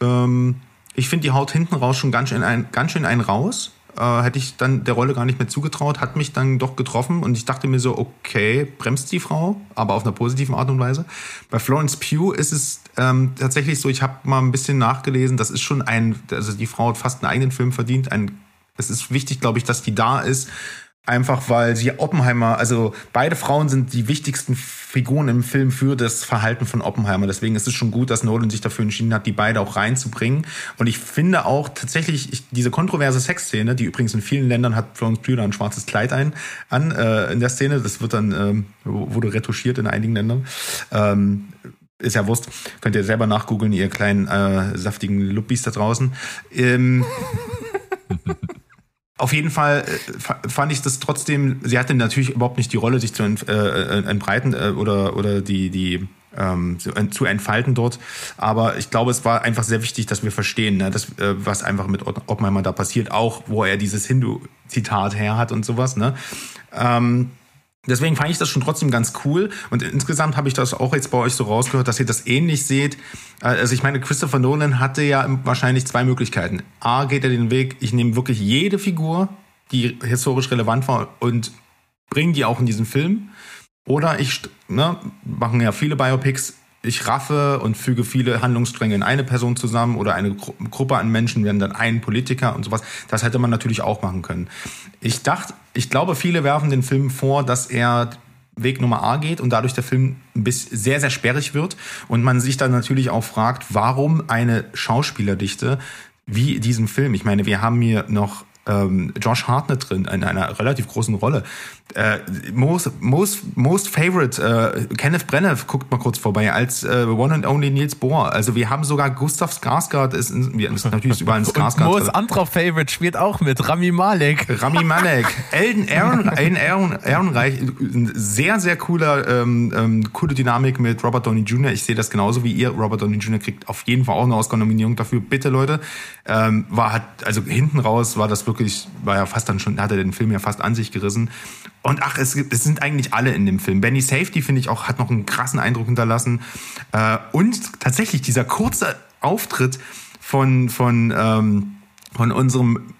Ähm, ich finde, die haut hinten raus schon ganz schön, ein, ganz schön einen raus. Äh, hätte ich dann der Rolle gar nicht mehr zugetraut, hat mich dann doch getroffen und ich dachte mir so, okay, bremst die Frau, aber auf einer positiven Art und Weise. Bei Florence Pugh ist es ähm, tatsächlich so, ich habe mal ein bisschen nachgelesen, das ist schon ein, also die Frau hat fast einen eigenen Film verdient. Ein, es ist wichtig, glaube ich, dass die da ist, Einfach weil sie Oppenheimer, also beide Frauen sind die wichtigsten Figuren im Film für das Verhalten von Oppenheimer. Deswegen ist es schon gut, dass Nolan sich dafür entschieden hat, die beide auch reinzubringen. Und ich finde auch tatsächlich ich, diese kontroverse Sexszene, die übrigens in vielen Ländern hat Florence Pugh ein schwarzes Kleid ein, an äh, in der Szene. Das wird dann ähm, wurde retuschiert in einigen Ländern. Ähm, ist ja Wurst. Könnt ihr selber nachgoogeln, ihr kleinen äh, saftigen Luppis da draußen. Ähm, Auf jeden Fall äh, fand ich das trotzdem, sie hatte natürlich überhaupt nicht die Rolle, sich zu ent, äh, entbreiten äh, oder, oder die, die ähm, zu, entfalten dort. Aber ich glaube, es war einfach sehr wichtig, dass wir verstehen, ne, dass, äh, was einfach mit Oppenheimer da passiert, auch wo er dieses Hindu-Zitat her hat und sowas. Ne? Ähm, Deswegen fand ich das schon trotzdem ganz cool. Und insgesamt habe ich das auch jetzt bei euch so rausgehört, dass ihr das ähnlich seht. Also ich meine, Christopher Nolan hatte ja wahrscheinlich zwei Möglichkeiten. A, geht er den Weg, ich nehme wirklich jede Figur, die historisch relevant war und bringe die auch in diesen Film. Oder ich, ne, machen ja viele Biopics, ich raffe und füge viele Handlungsstränge in eine Person zusammen oder eine Gru Gruppe an Menschen werden dann ein Politiker und sowas. Das hätte man natürlich auch machen können. Ich dachte, ich glaube, viele werfen den Film vor, dass er Weg Nummer A geht und dadurch der Film bisschen sehr, sehr sperrig wird und man sich dann natürlich auch fragt, warum eine Schauspielerdichte wie diesem Film. Ich meine, wir haben hier noch ähm, Josh Hartnett drin in einer relativ großen Rolle. Äh, most, most, most Favorite, äh, Kenneth Brenner guckt mal kurz vorbei, als äh, One and Only Niels Bohr. Also wir haben sogar Gustav Skarsgård, ist, ist natürlich überall ein Skarsgård. Most anderer Favorite spielt auch mit, Rami Malek. Rami Malek, Elden Aaron, Elden Aaron, Ehrenreich, sehr, sehr cooler, ähm, ähm, coole Dynamik mit Robert Downey Jr. Ich sehe das genauso wie ihr. Robert Downey Jr. kriegt auf jeden Fall auch eine Oscar-Nominierung dafür. Bitte, Leute. Ähm, war hat, also hinten raus war das wirklich, war ja fast dann schon, hat er den Film ja fast an sich gerissen. Und ach, es, es sind eigentlich alle in dem Film. Benny Safety, finde ich auch, hat noch einen krassen Eindruck hinterlassen. Äh, und tatsächlich dieser kurze Auftritt von, von, ähm, von unserem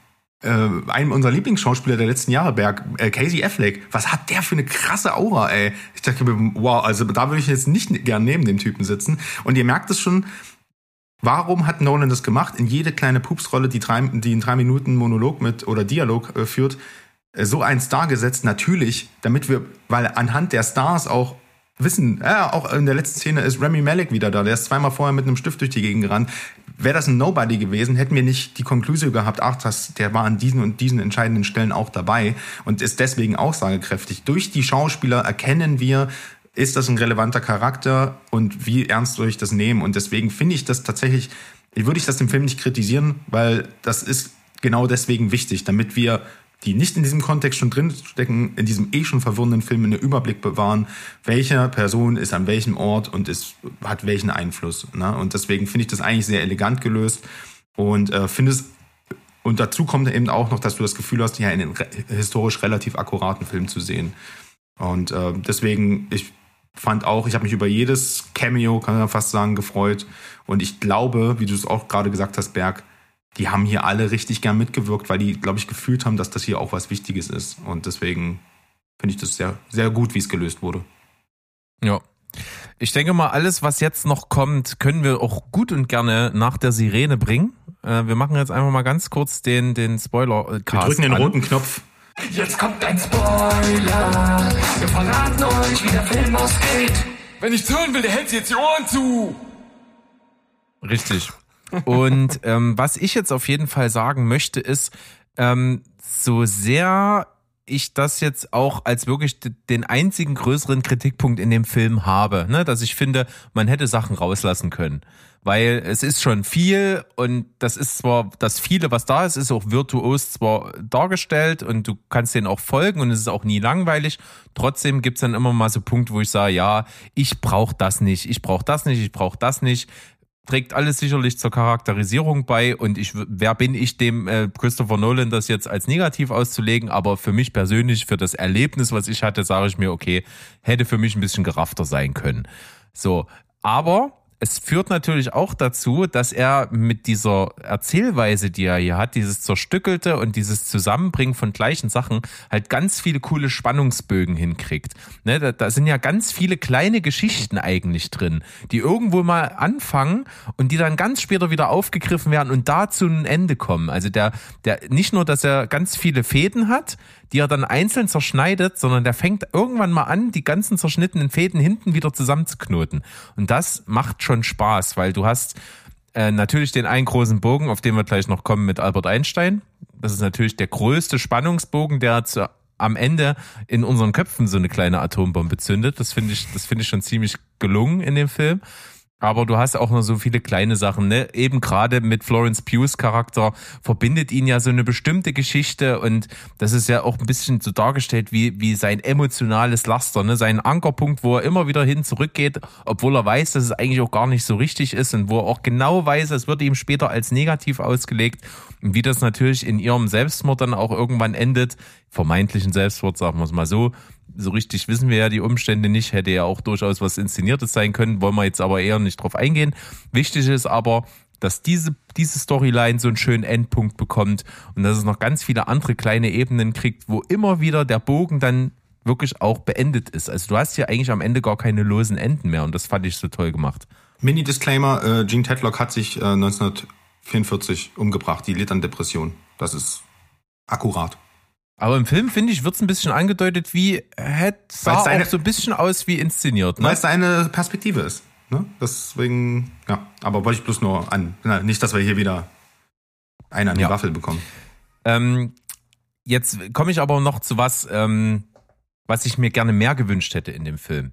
äh, einem unserer Lieblingsschauspieler der letzten Jahre, Berg, äh, Casey Affleck. Was hat der für eine krasse Aura, ey? Ich dachte mir, wow, also da würde ich jetzt nicht gern neben dem Typen sitzen. Und ihr merkt es schon, Warum hat Nolan das gemacht? In jede kleine Pupsrolle, die, drei, die in drei Minuten Monolog mit oder Dialog äh, führt, äh, so ein Star gesetzt? Natürlich, damit wir, weil anhand der Stars auch wissen, ja, auch in der letzten Szene ist Remy Malek wieder da. Der ist zweimal vorher mit einem Stift durch die Gegend gerannt. Wäre das ein Nobody gewesen, hätten wir nicht die Konklusion gehabt, ach, das, der war an diesen und diesen entscheidenden Stellen auch dabei und ist deswegen aussagekräftig. Durch die Schauspieler erkennen wir, ist das ein relevanter Charakter und wie ernst soll ich das nehmen? Und deswegen finde ich das tatsächlich, würde ich das dem Film nicht kritisieren, weil das ist genau deswegen wichtig, damit wir die nicht in diesem Kontext schon drinstecken, in diesem eh schon verwirrenden Film einen Überblick bewahren, welche Person ist an welchem Ort und ist, hat welchen Einfluss. Ne? Und deswegen finde ich das eigentlich sehr elegant gelöst und äh, finde es und dazu kommt eben auch noch, dass du das Gefühl hast, ja, einen historisch relativ akkuraten Film zu sehen. Und äh, deswegen, ich fand auch, ich habe mich über jedes Cameo, kann man fast sagen, gefreut. Und ich glaube, wie du es auch gerade gesagt hast, Berg, die haben hier alle richtig gern mitgewirkt, weil die, glaube ich, gefühlt haben, dass das hier auch was Wichtiges ist. Und deswegen finde ich das sehr, sehr gut, wie es gelöst wurde. Ja. Ich denke mal, alles, was jetzt noch kommt, können wir auch gut und gerne nach der Sirene bringen. Äh, wir machen jetzt einfach mal ganz kurz den, den Spoiler-Cast. Wir drücken den an. roten Knopf. Jetzt kommt ein Spoiler. Wir verraten euch, wie der Film ausgeht. Wenn ich hören will, der hält sich jetzt die Ohren zu. Richtig. Und ähm, was ich jetzt auf jeden Fall sagen möchte, ist, ähm, so sehr ich das jetzt auch als wirklich den einzigen größeren Kritikpunkt in dem Film habe, ne? dass ich finde, man hätte Sachen rauslassen können. Weil es ist schon viel und das ist zwar, das viele, was da ist, ist auch virtuos zwar dargestellt und du kannst denen auch folgen und es ist auch nie langweilig. Trotzdem gibt's dann immer mal so Punkte, wo ich sage, ja, ich brauche das nicht, ich brauche das nicht, ich brauche das nicht trägt alles sicherlich zur Charakterisierung bei und ich wer bin ich dem äh, Christopher Nolan das jetzt als negativ auszulegen, aber für mich persönlich für das Erlebnis, was ich hatte, sage ich mir, okay, hätte für mich ein bisschen geraffter sein können. So, aber es führt natürlich auch dazu, dass er mit dieser Erzählweise, die er hier hat, dieses Zerstückelte und dieses Zusammenbringen von gleichen Sachen, halt ganz viele coole Spannungsbögen hinkriegt. Ne, da, da sind ja ganz viele kleine Geschichten eigentlich drin, die irgendwo mal anfangen und die dann ganz später wieder aufgegriffen werden und da zu einem Ende kommen. Also der, der, nicht nur, dass er ganz viele Fäden hat, die er dann einzeln zerschneidet, sondern der fängt irgendwann mal an, die ganzen zerschnittenen Fäden hinten wieder zusammenzuknoten. Und das macht schon Spaß, weil du hast äh, natürlich den einen großen Bogen, auf den wir gleich noch kommen mit Albert Einstein. Das ist natürlich der größte Spannungsbogen, der zu, am Ende in unseren Köpfen so eine kleine Atombombe zündet. Das finde ich, das finde ich schon ziemlich gelungen in dem Film. Aber du hast auch noch so viele kleine Sachen, ne? Eben gerade mit Florence Pughs Charakter verbindet ihn ja so eine bestimmte Geschichte und das ist ja auch ein bisschen so dargestellt wie, wie sein emotionales Laster, ne? Sein Ankerpunkt, wo er immer wieder hin zurückgeht, obwohl er weiß, dass es eigentlich auch gar nicht so richtig ist und wo er auch genau weiß, es wird ihm später als negativ ausgelegt und wie das natürlich in ihrem Selbstmord dann auch irgendwann endet, vermeintlichen Selbstmord, sagen wir es mal so, so richtig wissen wir ja die Umstände nicht, hätte ja auch durchaus was Inszeniertes sein können, wollen wir jetzt aber eher nicht drauf eingehen. Wichtig ist aber, dass diese, diese Storyline so einen schönen Endpunkt bekommt und dass es noch ganz viele andere kleine Ebenen kriegt, wo immer wieder der Bogen dann wirklich auch beendet ist. Also du hast hier eigentlich am Ende gar keine losen Enden mehr und das fand ich so toll gemacht. Mini-Disclaimer, äh, Gene Tedlock hat sich äh, 1944 umgebracht, die litt an Depression. Das ist akkurat. Aber im Film, finde ich, wird es ein bisschen angedeutet, wie hätte sah seine- auch so ein bisschen aus wie inszeniert. Weil Ne? es seine Perspektive ist. Ne? Deswegen, ja. Aber wollte ich bloß nur an. Nicht, dass wir hier wieder einen an die Ja. Waffel bekommen. Ähm, jetzt komme ich aber noch zu was, ähm, was ich mir gerne mehr gewünscht hätte in dem Film.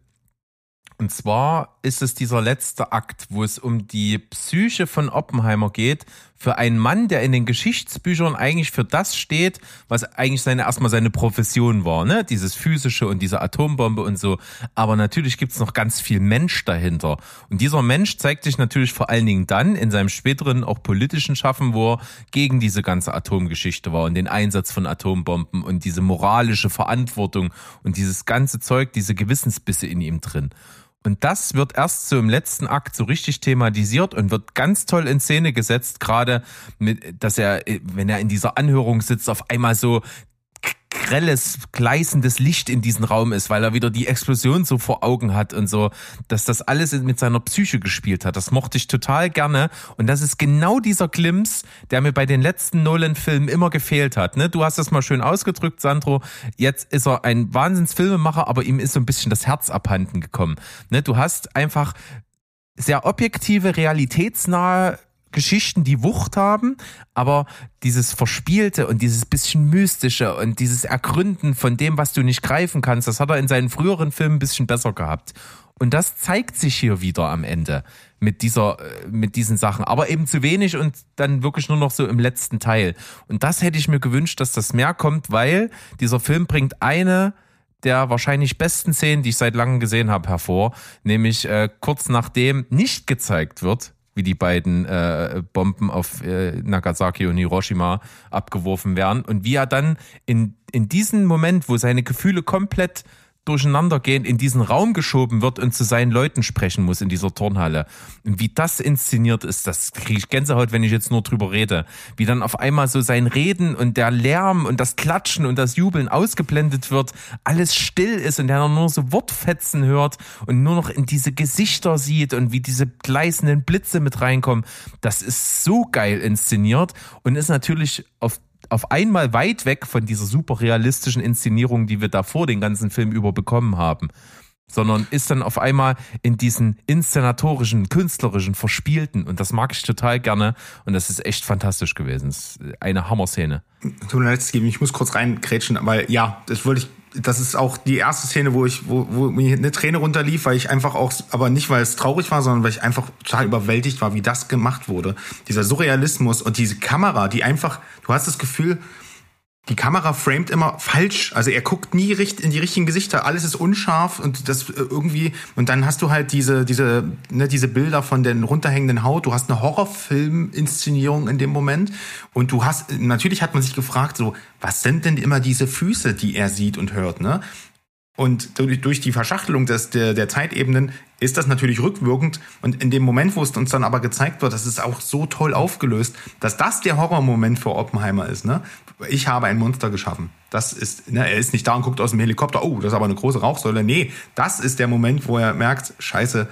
Und zwar ist es dieser letzte Akt, wo es um die Psyche von Oppenheimer geht, für einen Mann, der in den Geschichtsbüchern eigentlich für das steht, was eigentlich seine erstmal seine Profession war, ne? Dieses physische und diese Atombombe und so. Aber natürlich gibt's noch ganz viel Mensch dahinter. Und dieser Mensch zeigt sich natürlich vor allen Dingen dann in seinem späteren auch politischen Schaffen, wo er gegen diese ganze Atomgeschichte war und den Einsatz von Atombomben und diese moralische Verantwortung und dieses ganze Zeug, diese Gewissensbisse in ihm drin. Und das wird erst so im letzten Akt so richtig thematisiert und wird ganz toll in Szene gesetzt, gerade mit, dass er, wenn er in dieser Anhörung sitzt, auf einmal so grelles, gleißendes Licht in diesem Raum ist, weil er wieder die Explosion so vor Augen hat und so, dass das alles mit seiner Psyche gespielt hat. Das mochte ich total gerne. Und das ist genau dieser Glimps, der mir bei den letzten Nolan-Filmen immer gefehlt hat. Ne? Du hast das mal schön ausgedrückt, Sandro. Jetzt ist er ein Wahnsinnsfilmemacher, aber ihm ist so ein bisschen das Herz abhanden gekommen. Ne? Du hast einfach sehr objektive, realitätsnahe Geschichten, die Wucht haben, aber dieses Verspielte und dieses bisschen Mystische und dieses Ergründen von dem, was du nicht greifen kannst, das hat er in seinen früheren Filmen ein bisschen besser gehabt. Und das zeigt sich hier wieder am Ende mit dieser, äh, mit diesen Sachen. Aber eben zu wenig und dann wirklich nur noch so im letzten Teil. Und das hätte ich mir gewünscht, dass das mehr kommt, weil dieser Film bringt eine der wahrscheinlich besten Szenen, die ich seit langem gesehen habe, hervor. Nämlich äh, kurz nachdem nicht gezeigt wird, wie die beiden äh, Bomben auf äh, Nagasaki und Hiroshima abgeworfen werden. Und wie er dann in, in diesem Moment, wo seine Gefühle komplett durcheinander gehen, in diesen Raum geschoben wird und zu seinen Leuten sprechen muss in dieser Turnhalle. Und wie das inszeniert ist, das kriege ich Gänsehaut, wenn ich jetzt nur drüber rede. Wie dann auf einmal so sein Reden und der Lärm und das Klatschen und das Jubeln ausgeblendet wird, alles still ist und er nur so Wortfetzen hört und nur noch in diese Gesichter sieht und wie diese gleißenden Blitze mit reinkommen. Das ist so geil inszeniert und ist natürlich auf auf einmal weit weg von dieser super realistischen Inszenierung, die wir davor den ganzen Film über bekommen haben, sondern ist dann auf einmal in diesen inszenatorischen, künstlerischen, verspielten und das mag ich total gerne und das ist echt fantastisch gewesen. Das ist eine Hammerszene. Tut mir leid, ich muss kurz reingrätschen, weil ja, das wollte ich, das ist auch die erste Szene, wo ich, wo, wo mir eine Träne runterlief, weil ich einfach auch, aber nicht, weil es traurig war, sondern weil ich einfach total überwältigt war, wie das gemacht wurde. Dieser Surrealismus und diese Kamera, die einfach, du hast das Gefühl, die Kamera framet immer falsch. Also er guckt nie in die richtigen Gesichter. Alles ist unscharf und das äh, irgendwie. Und dann hast du halt diese, diese, ne, diese Bilder von den runterhängenden Haut. Du hast eine Horrorfilm-Inszenierung in dem Moment. Und du hast, natürlich hat man sich gefragt, so, was sind denn immer diese Füße, die er sieht und hört, ne? Und durch durch die Verschachtelung des, der, der Zeitebenen ist das natürlich rückwirkend. Und in dem Moment, wo es uns dann aber gezeigt wird, das ist auch so toll aufgelöst, dass das der Horrormoment für Oppenheimer ist. Ne? Ich habe ein Monster geschaffen. Das ist, ne, er ist nicht da und guckt aus dem Helikopter, oh, das ist aber eine große Rauchsäule. Nee, das ist der Moment, wo er merkt, scheiße,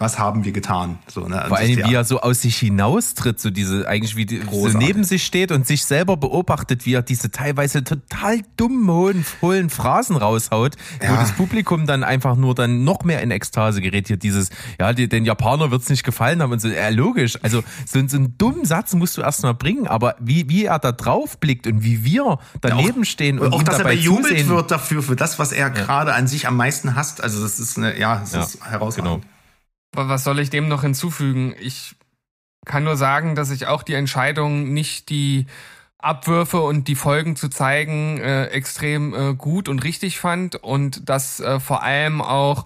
was haben wir getan? So, ne? Und Vor allem, wie er so aus sich hinaustritt, so diese, eigentlich wie die, so neben sich steht und sich selber beobachtet, wie er diese teilweise total dummen, hohen, hohlen Phrasen raushaut, wo Ja. das Publikum dann einfach nur dann noch mehr in Ekstase gerät. Hier dieses, ja, die, den Japaner wird's nicht gefallen haben und so, ja, logisch. Also, so, so einen dummen Satz musst du erst mal bringen, aber wie, wie er da drauf blickt und wie wir daneben stehen und auch, ihm dass er dabei bejubelt zusehen. wird dafür, für das, was er gerade an sich am meisten hasst. Also das ist eine, ja, das Ja, ist herausragend. genau. Was soll ich dem noch hinzufügen? Ich kann nur sagen, dass ich auch die Entscheidung, nicht die Abwürfe und die Folgen zu zeigen, äh, extrem äh, gut und richtig fand und dass äh, vor allem auch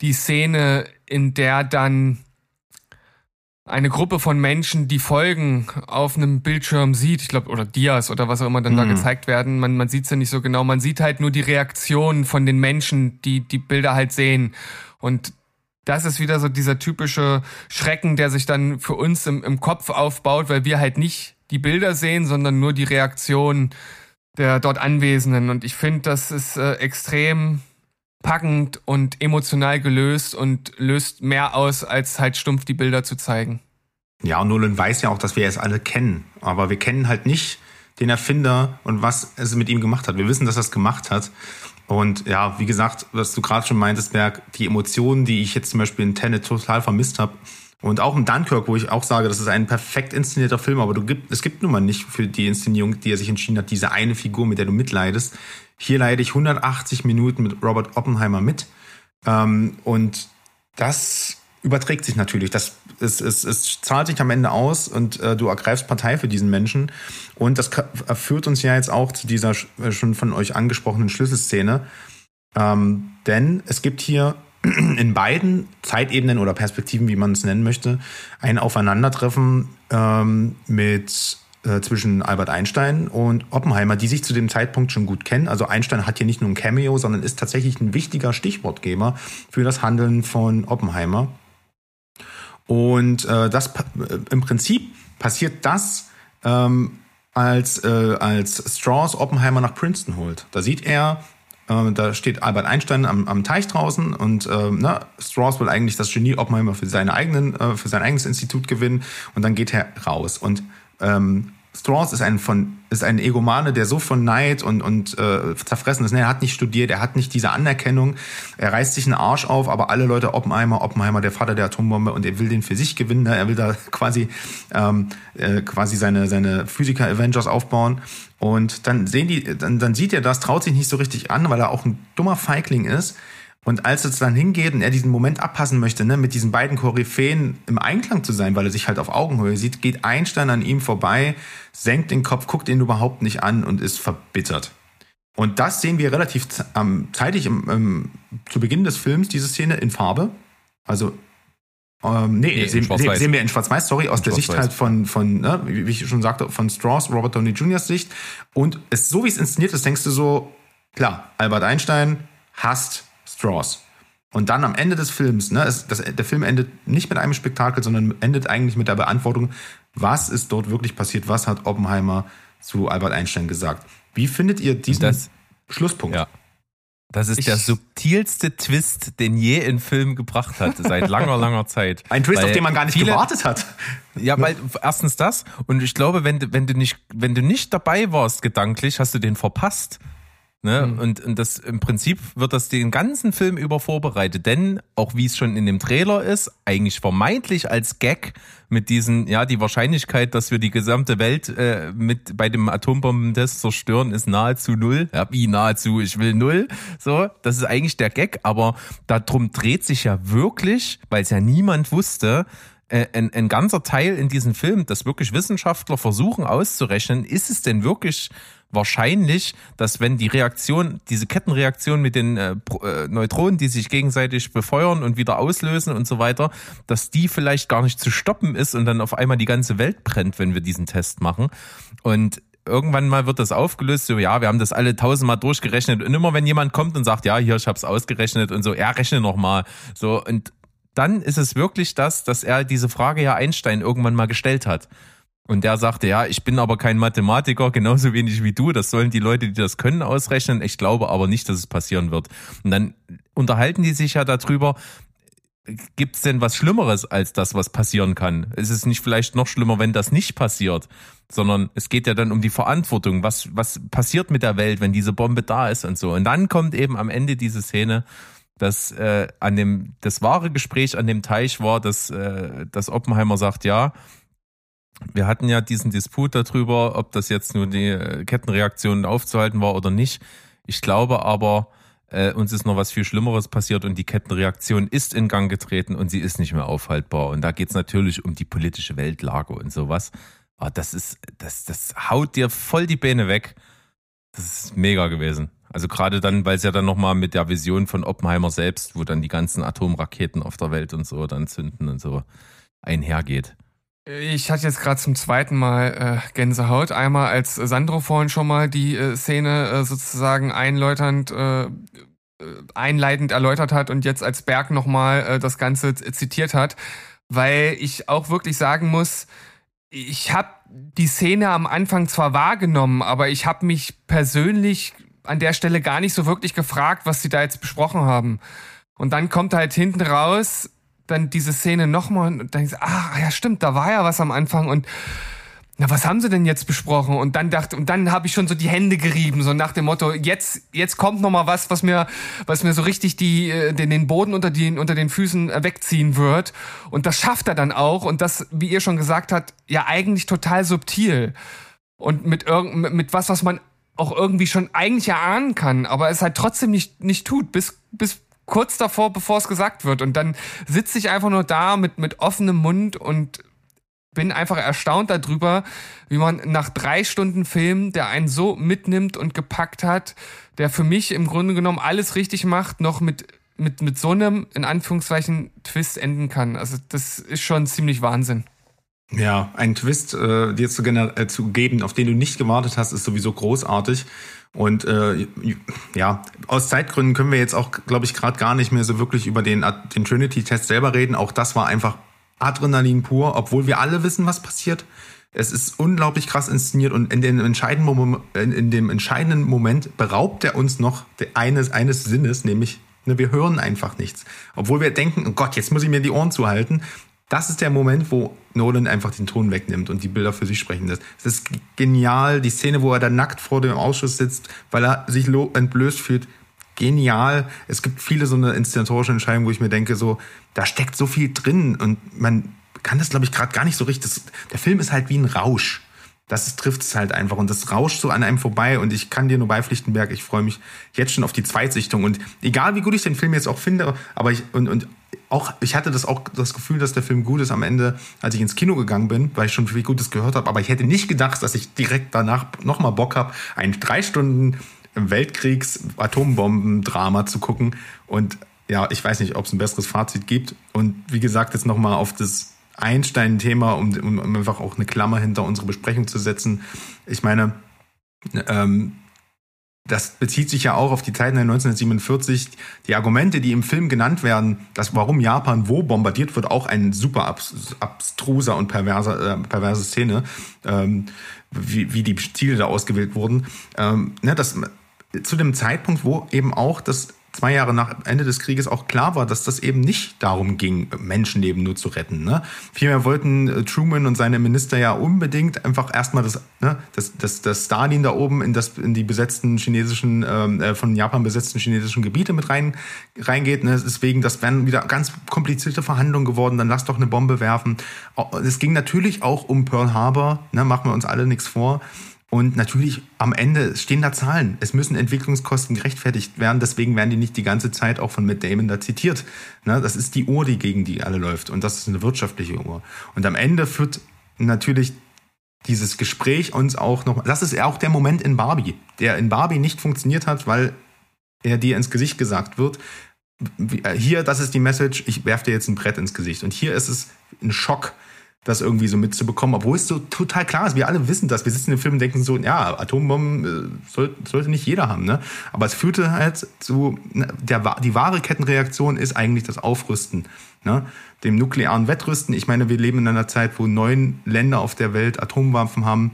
die Szene, in der dann eine Gruppe von Menschen die Folgen auf einem Bildschirm sieht, ich glaube, oder Dias oder was auch immer dann da Mhm. gezeigt werden, man, man sieht es ja nicht so genau, man sieht halt nur die Reaktion von den Menschen, die die Bilder halt sehen. Und das ist wieder so dieser typische Schrecken, der sich dann für uns im, im Kopf aufbaut, weil wir halt nicht die Bilder sehen, sondern nur die Reaktion der dort Anwesenden. Und ich finde, das ist äh, extrem packend und emotional gelöst und löst mehr aus, als halt stumpf die Bilder zu zeigen. Ja, und Nolan weiß ja auch, dass wir es alle kennen. Aber wir kennen halt nicht den Erfinder und was es mit ihm gemacht hat. Wir wissen, dass er es gemacht hat. Und ja, wie gesagt, was du gerade schon meintest, Berg, die Emotionen, die ich jetzt zum Beispiel in Tenet total vermisst habe. Und auch in Dunkirk, wo ich auch sage, das ist ein perfekt inszenierter Film, aber du gibt, es gibt nun mal nicht für die Inszenierung, die er sich entschieden hat, diese eine Figur, mit der du mitleidest. Hier leide ich 180 Minuten mit Robert Oppenheimer mit. Ähm, und das überträgt sich natürlich. Das es, es, es zahlt sich am Ende aus und äh, du ergreifst Partei für diesen Menschen. Und das führt uns ja jetzt auch zu dieser äh, schon von euch angesprochenen Schlüsselszene. Ähm, denn es gibt hier in beiden Zeitebenen oder Perspektiven, wie man es nennen möchte, ein Aufeinandertreffen ähm, mit äh, zwischen Albert Einstein und Oppenheimer, die sich zu dem Zeitpunkt schon gut kennen. Also Einstein hat hier nicht nur ein Cameo, sondern ist tatsächlich ein wichtiger Stichwortgeber für das Handeln von Oppenheimer. Und äh, das äh, im Prinzip passiert das, ähm, als, äh, als Strauss Oppenheimer nach Princeton holt. Da sieht er, äh, da steht Albert Einstein am, am Teich draußen und äh, ne, Strauss will eigentlich das Genie Oppenheimer für, seine eigenen, äh, für sein eigenes Institut gewinnen und dann geht er raus. Und ähm, Strauss ist ein von ist ein Egomane, der so von Neid und und äh, zerfressen ist. Ne, er hat nicht studiert, er hat nicht diese Anerkennung. Er reißt sich einen Arsch auf, aber alle Leute Oppenheimer, Oppenheimer, der Vater der Atombombe, und er will den für sich gewinnen. Ne? Er will da quasi ähm, äh, quasi seine seine Physiker Avengers aufbauen. Und dann sehen die, dann dann sieht er das, traut sich nicht so richtig an, weil er auch ein dummer Feigling ist und als es dann hingeht und er diesen Moment abpassen möchte, ne, mit diesen beiden Koryphäen im Einklang zu sein, weil er sich halt auf Augenhöhe sieht, geht Einstein an ihm vorbei, senkt den Kopf, guckt ihn überhaupt nicht an und ist verbittert. Und das sehen wir relativ ähm, zeitig im, ähm, zu Beginn des Films, diese Szene in Farbe. Also, ähm, nee, nee sehen, sehen, wir in Schwarz-Weiß, sorry, aus in der Sicht halt von, von ne, wie ich schon sagte, von Strauss, Robert Downey Jr.'s Sicht. Und es, so wie es inszeniert ist, denkst du so, klar, Albert Einstein hasst Straws. Und dann am Ende des Films, ne, es, das, der Film endet nicht mit einem Spektakel, sondern endet eigentlich mit der Beantwortung, was ist dort wirklich passiert, was hat Oppenheimer zu Albert Einstein gesagt. Wie findet ihr diesen das, Schlusspunkt? Ja. Das ist ich, der subtilste Twist, den je ein Film gebracht hat, seit langer, langer Zeit. Ein Twist, auf den man gar nicht viele, gewartet hat. Ja, weil erstens das und ich glaube, wenn du, wenn du nicht, wenn du nicht dabei warst gedanklich, hast du den verpasst. Ne? Mhm. Und, und das im Prinzip wird das den ganzen Film über vorbereitet, denn auch wie es schon in dem Trailer ist, eigentlich vermeintlich als Gag mit diesen, ja, die Wahrscheinlichkeit, dass wir die gesamte Welt äh, mit bei dem Atombombentest zerstören, ist nahezu null. Ja, wie nahezu, ich will null. So, das ist eigentlich der Gag, aber darum dreht sich ja wirklich, weil es ja niemand wusste, ein, ein ganzer Teil in diesem Film, dass wirklich Wissenschaftler versuchen auszurechnen, ist es denn wirklich wahrscheinlich, dass wenn die Reaktion, diese Kettenreaktion mit den äh, äh, Neutronen, die sich gegenseitig befeuern und wieder auslösen und so weiter, dass die vielleicht gar nicht zu stoppen ist und dann auf einmal die ganze Welt brennt, wenn wir diesen Test machen. Und irgendwann mal wird das aufgelöst, so ja, wir haben das alle tausendmal durchgerechnet und immer wenn jemand kommt und sagt, ja, hier, ich hab's ausgerechnet und so, er rechne noch mal, so und dann ist es wirklich das, dass er diese Frage ja Einstein irgendwann mal gestellt hat. Und der sagte, ja, ich bin aber kein Mathematiker, genauso wenig wie du. Das sollen die Leute, die das können, ausrechnen. Ich glaube aber nicht, dass es passieren wird. Und dann unterhalten die sich ja darüber, gibt es denn was Schlimmeres als das, was passieren kann? Ist es nicht vielleicht noch schlimmer, wenn das nicht passiert? Sondern es geht ja dann um die Verantwortung. Was, was passiert mit der Welt, wenn diese Bombe da ist und so? Und dann kommt eben am Ende diese Szene, dass äh, an dem das wahre Gespräch an dem Teich war, dass, äh, dass Oppenheimer sagt, ja, wir hatten ja diesen Disput darüber, ob das jetzt nur die äh, Kettenreaktionen aufzuhalten war oder nicht. Ich glaube aber, äh, uns ist noch was viel Schlimmeres passiert und die Kettenreaktion ist in Gang getreten und sie ist nicht mehr aufhaltbar. Und da geht's natürlich um die politische Weltlage und sowas. Aber das ist, das, das haut dir voll die Beine weg. Das ist mega gewesen. Also gerade dann, weil es ja dann nochmal mit der Vision von Oppenheimer selbst, wo dann die ganzen Atomraketen auf der Welt und so dann zünden und so einhergeht. Ich hatte jetzt gerade zum zweiten Mal äh, Gänsehaut. Einmal als Sandro vorhin schon mal die äh, Szene äh, sozusagen einläuternd, äh, äh, einleitend erläutert hat und jetzt als Berg nochmal äh, das Ganze zitiert hat, weil ich auch wirklich sagen muss, ich habe die Szene am Anfang zwar wahrgenommen, aber ich habe mich persönlich an der Stelle gar nicht so wirklich gefragt, was sie da jetzt besprochen haben. Und dann kommt halt hinten raus dann diese Szene nochmal und denkst ah, ja stimmt, da war ja was am Anfang und na, was haben sie denn jetzt besprochen? Und dann dachte, und dann habe ich schon so die Hände gerieben, so nach dem Motto, jetzt, jetzt kommt noch mal was, was mir, was mir so richtig die, äh, den, den Boden unter den, unter den Füßen äh, wegziehen wird. Und das schafft er dann auch. Und das, wie ihr schon gesagt habt, ja eigentlich total subtil. Und mit irgend, mit was, was man auch irgendwie schon eigentlich erahnen kann, aber es halt trotzdem nicht, nicht tut, bis, bis kurz davor, bevor es gesagt wird. Und dann sitze ich einfach nur da mit, mit offenem Mund und bin einfach erstaunt darüber, wie man nach drei Stunden Film, der einen so mitnimmt und gepackt hat, der für mich im Grunde genommen alles richtig macht, noch mit mit, mit so einem, in Anführungszeichen, Twist enden kann. Also das ist schon ziemlich Wahnsinn. Ja, ein Twist äh, dir zu, äh, zu geben, auf den du nicht gewartet hast, ist sowieso großartig. Und äh, ja, aus Zeitgründen können wir jetzt auch, glaube ich, gerade gar nicht mehr so wirklich über den, den Trinity-Test selber reden. Auch das war einfach Adrenalin pur, obwohl wir alle wissen, was passiert. Es ist unglaublich krass inszeniert und in dem entscheidenden Moment, in dem entscheidenden Moment beraubt er uns noch eines, eines Sinnes, nämlich ne, wir hören einfach nichts. Obwohl wir denken, oh Gott, jetzt muss ich mir die Ohren zuhalten. Das ist der Moment, wo Nolan einfach den Ton wegnimmt und die Bilder für sich sprechen lässt. Es ist genial, die Szene, wo er da nackt vor dem Ausschuss sitzt, weil er sich entblößt fühlt, genial. Es gibt viele so eine inszenatorische Entscheidungen, wo ich mir denke, so, da steckt so viel drin und man kann das, glaube ich, gerade gar nicht so richtig. Das, der Film ist halt wie ein Rausch. Das trifft es halt einfach und das rauscht so an einem vorbei und ich kann dir nur beipflichten, Berg, ich freue mich jetzt schon auf die Zweitsichtung und egal wie gut ich den Film jetzt auch finde, aber ich und, und auch ich hatte das auch das Gefühl, dass der Film gut ist am Ende, als ich ins Kino gegangen bin, weil ich schon viel Gutes gehört habe, aber ich hätte nicht gedacht, dass ich direkt danach nochmal Bock habe, einen drei Stunden Weltkriegs-Atombomben-Drama zu gucken. Und ja, ich weiß nicht, ob es ein besseres Fazit gibt. Und wie gesagt, jetzt nochmal auf das Einstein-Thema, um, um einfach auch eine Klammer hinter unsere Besprechung zu setzen. Ich meine, ähm, das bezieht sich ja auch auf die Zeit 1947. Die Argumente, die im Film genannt werden, dass warum Japan wo bombardiert wird, auch ein super abstruser und perverser, äh, perverse Szene, ähm, wie, wie die Ziele da ausgewählt wurden. Ähm, ne, das, zu dem Zeitpunkt, wo eben auch das zwei Jahre nach Ende des Krieges auch klar war, dass das eben nicht darum ging, Menschenleben nur zu retten. Ne? Vielmehr wollten äh, Truman und seine Minister ja unbedingt einfach erstmal das, ne, das, das, das Stalin da oben in, das, in die besetzten chinesischen, ähm, äh, von Japan besetzten chinesischen Gebiete mit rein, reingeht. Ne? Deswegen, das wären wieder ganz komplizierte Verhandlungen geworden, dann lass doch eine Bombe werfen. Es ging natürlich auch um Pearl Harbor, ne? machen wir uns alle nichts vor. Und natürlich am Ende stehen da Zahlen. Es müssen Entwicklungskosten gerechtfertigt werden. Deswegen werden die nicht die ganze Zeit auch von Matt Damon da zitiert. Ne, das ist die Uhr, die gegen die alle läuft. Und das ist eine wirtschaftliche Uhr. Und am Ende führt natürlich dieses Gespräch uns auch noch. Das ist ja auch der Moment in Barbie, der in Barbie nicht funktioniert hat, weil er dir ins Gesicht gesagt wird. Hier, das ist die Message, ich werfe dir jetzt ein Brett ins Gesicht. Und hier ist es ein Schock das irgendwie so mitzubekommen, obwohl es so total klar ist. Wir alle wissen das. Wir sitzen im Film und denken so, ja, Atombomben äh, soll, sollte nicht jeder haben, ne? Aber es führte halt zu, ne, der, die wahre Kettenreaktion ist eigentlich das Aufrüsten, ne? Dem nuklearen Wettrüsten. Ich meine, wir leben in einer Zeit, wo neun Länder auf der Welt Atomwaffen haben.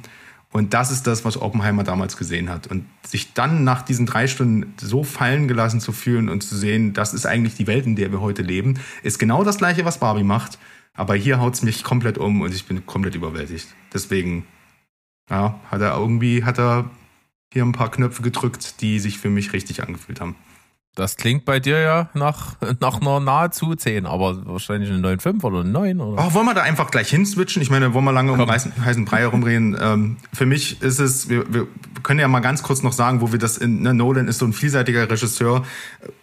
Und das ist das, was Oppenheimer damals gesehen hat. Und sich dann nach diesen drei Stunden so fallen gelassen zu fühlen und zu sehen, das ist eigentlich die Welt, in der wir heute leben, ist genau das Gleiche, was Barbie macht. Aber hier haut es mich komplett um und ich bin komplett überwältigt. Deswegen, ja, hat er irgendwie, hat er hier ein paar Knöpfe gedrückt, die sich für mich richtig angefühlt haben. Das klingt bei dir ja nach, nach einer nahezu 10, aber wahrscheinlich eine 9,5 oder eine 9, oder? Oh, wollen wir da einfach gleich hinswitchen? Ich meine, wollen wir lange Komm. um heißen, heißen Brei herumreden? Ähm, für mich ist es, wir, wir können ja mal ganz kurz noch sagen, wo wir das in, ne, Nolan ist so ein vielseitiger Regisseur.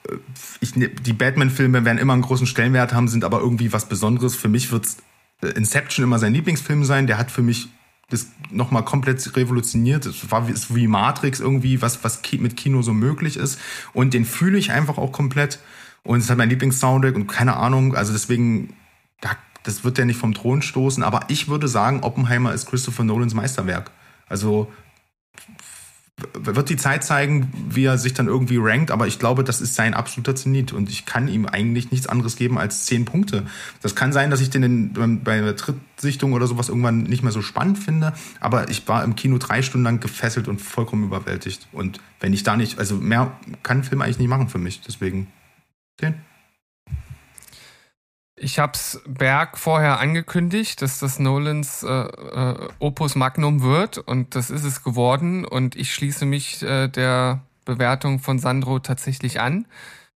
Äh, ich, ne, die Batman-Filme werden immer einen großen Stellenwert haben, sind aber irgendwie was Besonderes. Für mich wird äh, Inception immer sein Lieblingsfilm sein. Der hat für mich das nochmal komplett revolutioniert. Es war wie, wie Matrix irgendwie, was, was mit Kino so möglich ist. Und den fühle ich einfach auch komplett. Und es hat mein Lieblingssoundtrack und keine Ahnung, also deswegen, das wird ja nicht vom Thron stoßen, aber ich würde sagen, Oppenheimer ist Christopher Nolans Meisterwerk. Also wird die Zeit zeigen, wie er sich dann irgendwie rankt, aber ich glaube, das ist sein absoluter Zenit und ich kann ihm eigentlich nichts anderes geben als zehn Punkte. Das kann sein, dass ich den in, bei der Trittsichtung oder sowas irgendwann nicht mehr so spannend finde, aber ich war im Kino drei Stunden lang gefesselt und vollkommen überwältigt. Und wenn ich da nicht, also mehr kann ein Film eigentlich nicht machen für mich, deswegen zehn. Ich hab's Berg vorher angekündigt, dass das Nolans äh, äh, Opus Magnum wird und das ist es geworden und ich schließe mich äh, der Bewertung von Sandro tatsächlich an.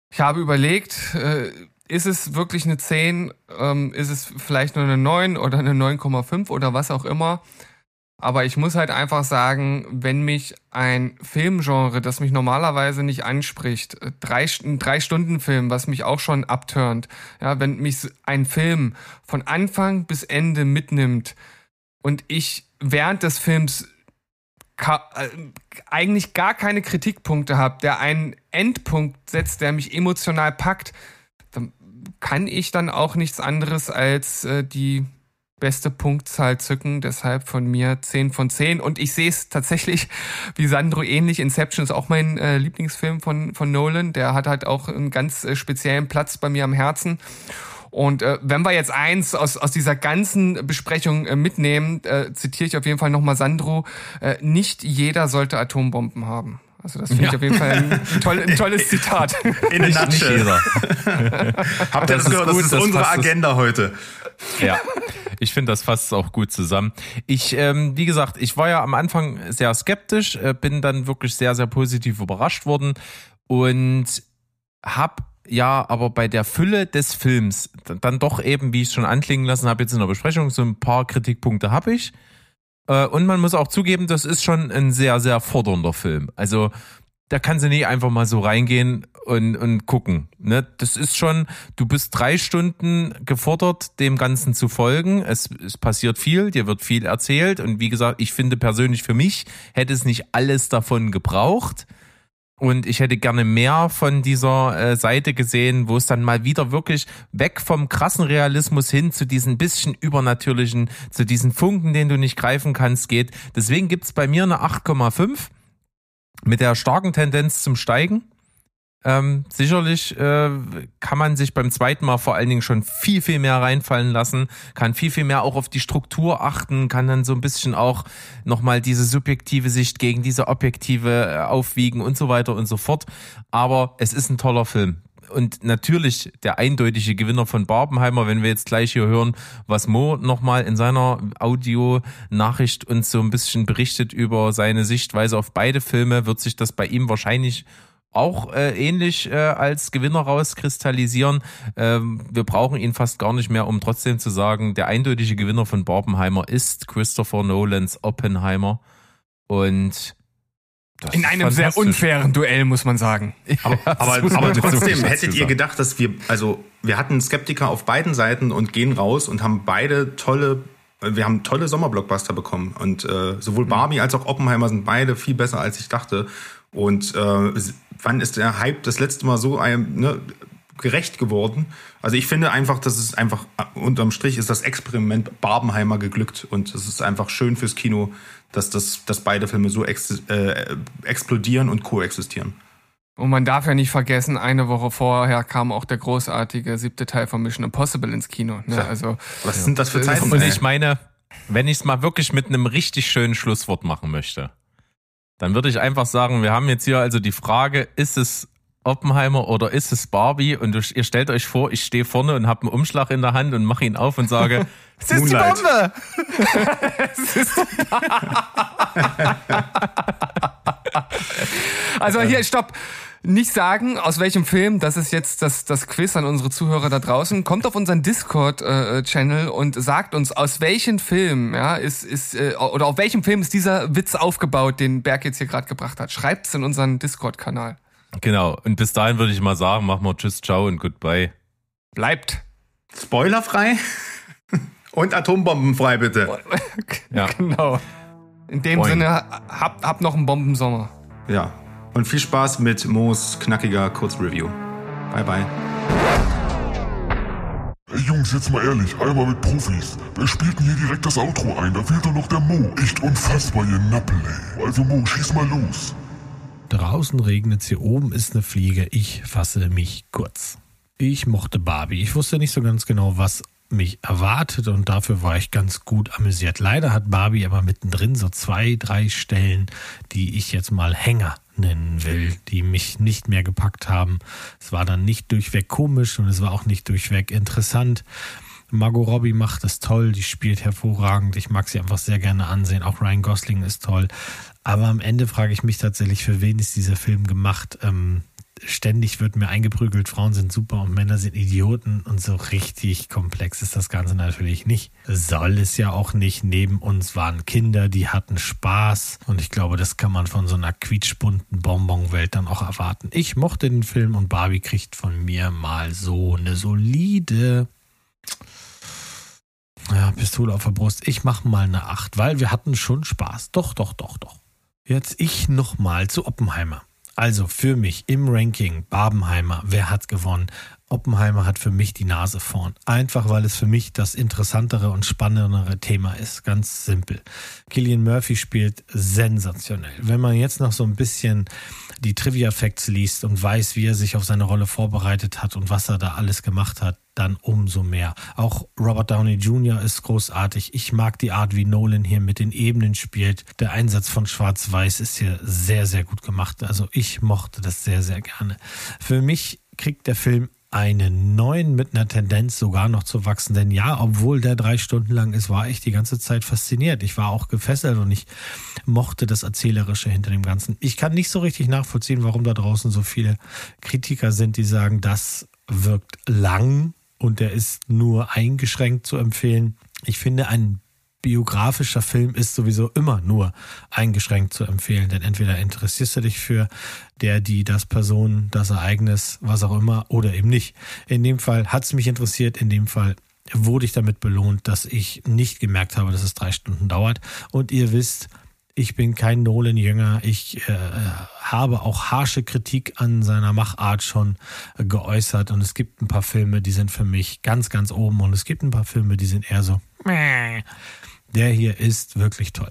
Ich habe überlegt, äh, ist es wirklich eine 10, ähm, ist es vielleicht nur eine 9 oder eine 9,5 oder was auch immer. Aber ich muss halt einfach sagen, wenn mich ein Filmgenre, das mich normalerweise nicht anspricht, drei, ein Drei-Stunden-Film, was mich auch schon abturnt, ja, wenn mich ein Film von Anfang bis Ende mitnimmt und ich während des Films äh, eigentlich gar keine Kritikpunkte habe, der einen Endpunkt setzt, der mich emotional packt, dann kann ich dann auch nichts anderes als äh, die beste Punktzahl zücken, deshalb von mir 10 von 10. Und ich sehe es tatsächlich wie Sandro ähnlich. Inception ist auch mein äh, Lieblingsfilm von, von Nolan. Der hat halt auch einen ganz äh, speziellen Platz bei mir am Herzen. Und äh, wenn wir jetzt eins aus, aus dieser ganzen Besprechung äh, mitnehmen, äh, zitiere ich auf jeden Fall nochmal Sandro, äh, nicht jeder sollte Atombomben haben. Also das finde ja. ich auf jeden Fall ein, toll, ein tolles Zitat. In a nutshell. Habt ihr das, das gehört? Gut, das ist das unsere Agenda heute. Ja, ich finde, das fasst auch gut zusammen. Ich, ähm, wie gesagt, ich war ja am Anfang sehr skeptisch, äh, bin dann wirklich sehr, sehr positiv überrascht worden und hab ja, aber bei der Fülle des Films dann doch eben, wie ich es schon anklingen lassen habe, jetzt in der Besprechung, so ein paar Kritikpunkte habe ich. Äh, und man muss auch zugeben, das ist schon ein sehr, sehr fordernder Film. Also da kannst du nicht einfach mal so reingehen und, und gucken. Ne? Das ist schon, du bist drei Stunden gefordert, dem Ganzen zu folgen. Es, es passiert viel, dir wird viel erzählt. Und wie gesagt, ich finde persönlich für mich hätte es nicht alles davon gebraucht. Und ich hätte gerne mehr von dieser äh, Seite gesehen, wo es dann mal wieder wirklich weg vom krassen Realismus hin zu diesen bisschen übernatürlichen, zu diesen Funken, den du nicht greifen kannst, geht. Deswegen gibt's bei mir eine 8,5 mit der starken Tendenz zum Steigen. Ähm, sicherlich äh, kann man sich beim zweiten Mal vor allen Dingen schon viel, viel mehr reinfallen lassen, kann viel, viel mehr auch auf die Struktur achten, kann dann so ein bisschen auch nochmal diese subjektive Sicht gegen diese objektive äh, aufwiegen und so weiter und so fort. Aber es ist ein toller Film. Und natürlich der eindeutige Gewinner von Barbenheimer, wenn wir jetzt gleich hier hören, was Mo nochmal in seiner Audio-Nachricht uns so ein bisschen berichtet über seine Sichtweise auf beide Filme, wird sich das bei ihm wahrscheinlich auch äh, ähnlich äh, als Gewinner rauskristallisieren. Ähm, wir brauchen ihn fast gar nicht mehr, um trotzdem zu sagen, der eindeutige Gewinner von Barbenheimer ist Christopher Nolans Oppenheimer. Und in einem sehr unfairen Duell, muss man sagen. Aber, aber, aber trotzdem, hättet ihr gedacht, dass wir, also wir hatten Skeptiker auf beiden Seiten und gehen raus und haben beide tolle, wir haben tolle Sommerblockbuster bekommen. Und äh, sowohl Barbie als auch Oppenheimer sind beide viel besser, als ich dachte. Und äh, wann ist der Hype das letzte Mal so einem, ne, gerecht geworden? Also ich finde einfach, dass es einfach unterm Strich ist das Experiment Barbenheimer geglückt und es ist einfach schön fürs Kino, dass, das, dass beide Filme so ex, äh, explodieren und koexistieren. Und man darf ja nicht vergessen, eine Woche vorher kam auch der großartige siebte Teil von Mission Impossible ins Kino. Ne? Also, Was sind das für Zeiten? Und ich meine, wenn ich es mal wirklich mit einem richtig schönen Schlusswort machen möchte, dann würde ich einfach sagen, wir haben jetzt hier also die Frage, ist es Oppenheimer oder ist es Barbie? Und ihr stellt euch vor, ich stehe vorne und habe einen Umschlag in der Hand und mache ihn auf und sage, es ist die Bombe! es ist die also hier, stopp nicht sagen, aus welchem Film, das ist jetzt das, das Quiz an unsere Zuhörer da draußen. Kommt auf unseren Discord-Channel äh, und sagt uns, aus welchem Film, ja, ist, ist, äh, oder auf welchem Film ist dieser Witz aufgebaut, den Berg jetzt hier gerade gebracht hat. Schreibt's in unseren Discord-Kanal. Genau. Und bis dahin würde ich mal sagen, machen wir Tschüss, Ciao und Goodbye. Bleibt. Spoilerfrei und atombombenfrei, bitte. ja. Genau. In dem Boing. Sinne, habt hab noch einen Bombensommer. Ja. Und viel Spaß mit Moos knackiger Kurzreview. Bye, bye. Hey Jungs, jetzt mal ehrlich, einmal mit Profis. Wer spielt denn hier direkt das Outro ein? Da fehlt doch noch der Mo. Echt unfassbar, ihr Nappel, ey. Also Mo, schieß mal los. Draußen regnet es, hier oben ist eine Fliege. Ich fasse mich kurz. Ich mochte Barbie. Ich wusste nicht so ganz genau, was mich erwartet und dafür war ich ganz gut amüsiert. Leider hat Barbie aber mittendrin so zwei, drei Stellen, die ich jetzt mal Hänger nennen will, die mich nicht mehr gepackt haben. Es war dann nicht durchweg komisch und es war auch nicht durchweg interessant. Margot Robbie macht es toll, die spielt hervorragend. Ich mag sie einfach sehr gerne ansehen. Auch Ryan Gosling ist toll. Aber am Ende frage ich mich tatsächlich, für wen ist dieser Film gemacht? Ähm, ständig wird mir eingeprügelt, Frauen sind super und Männer sind Idioten und so richtig komplex ist das Ganze natürlich nicht. Soll es ja auch nicht. Neben uns waren Kinder, die hatten Spaß und ich glaube, das kann man von so einer quietschbunten Bonbonwelt dann auch erwarten. Ich mochte den Film und Barbie kriegt von mir mal so eine solide ja, Pistole auf der Brust. Ich mache mal eine 8, weil wir hatten schon Spaß. Doch, doch, doch, doch. Jetzt ich nochmal zu Oppenheimer. Also für mich im Ranking Barbenheimer, wer hat gewonnen? Oppenheimer hat für mich die Nase vorn. Einfach weil es für mich das interessantere und spannendere Thema ist. Ganz simpel. Killian Murphy spielt sensationell. Wenn man jetzt noch so ein bisschen die Trivia Facts liest und weiß, wie er sich auf seine Rolle vorbereitet hat und was er da alles gemacht hat, dann umso mehr. Auch Robert Downey Jr. ist großartig. Ich mag die Art, wie Nolan hier mit den Ebenen spielt. Der Einsatz von Schwarz-Weiß ist hier sehr, sehr gut gemacht. Also ich mochte das sehr, sehr gerne. Für mich kriegt der Film einen neuen mit einer Tendenz sogar noch zu wachsen. Denn ja, obwohl der drei Stunden lang ist, war ich die ganze Zeit fasziniert. Ich war auch gefesselt und ich mochte das Erzählerische hinter dem Ganzen. Ich kann nicht so richtig nachvollziehen, warum da draußen so viele Kritiker sind, die sagen, das wirkt lang und der ist nur eingeschränkt zu empfehlen. Ich finde, ein biografischer Film ist sowieso immer nur eingeschränkt zu empfehlen, denn entweder interessierst du dich für der, die, das Person, das Ereignis, was auch immer, oder eben nicht. In dem Fall hat es mich interessiert, in dem Fall wurde ich damit belohnt, dass ich nicht gemerkt habe, dass es drei Stunden dauert. Und ihr wisst, ich bin kein Nolan-Jünger. Ich äh, habe auch harsche Kritik an seiner Machart schon äh, geäußert. Und es gibt ein paar Filme, die sind für mich ganz, ganz oben. Und es gibt ein paar Filme, die sind eher so. Der hier ist wirklich toll.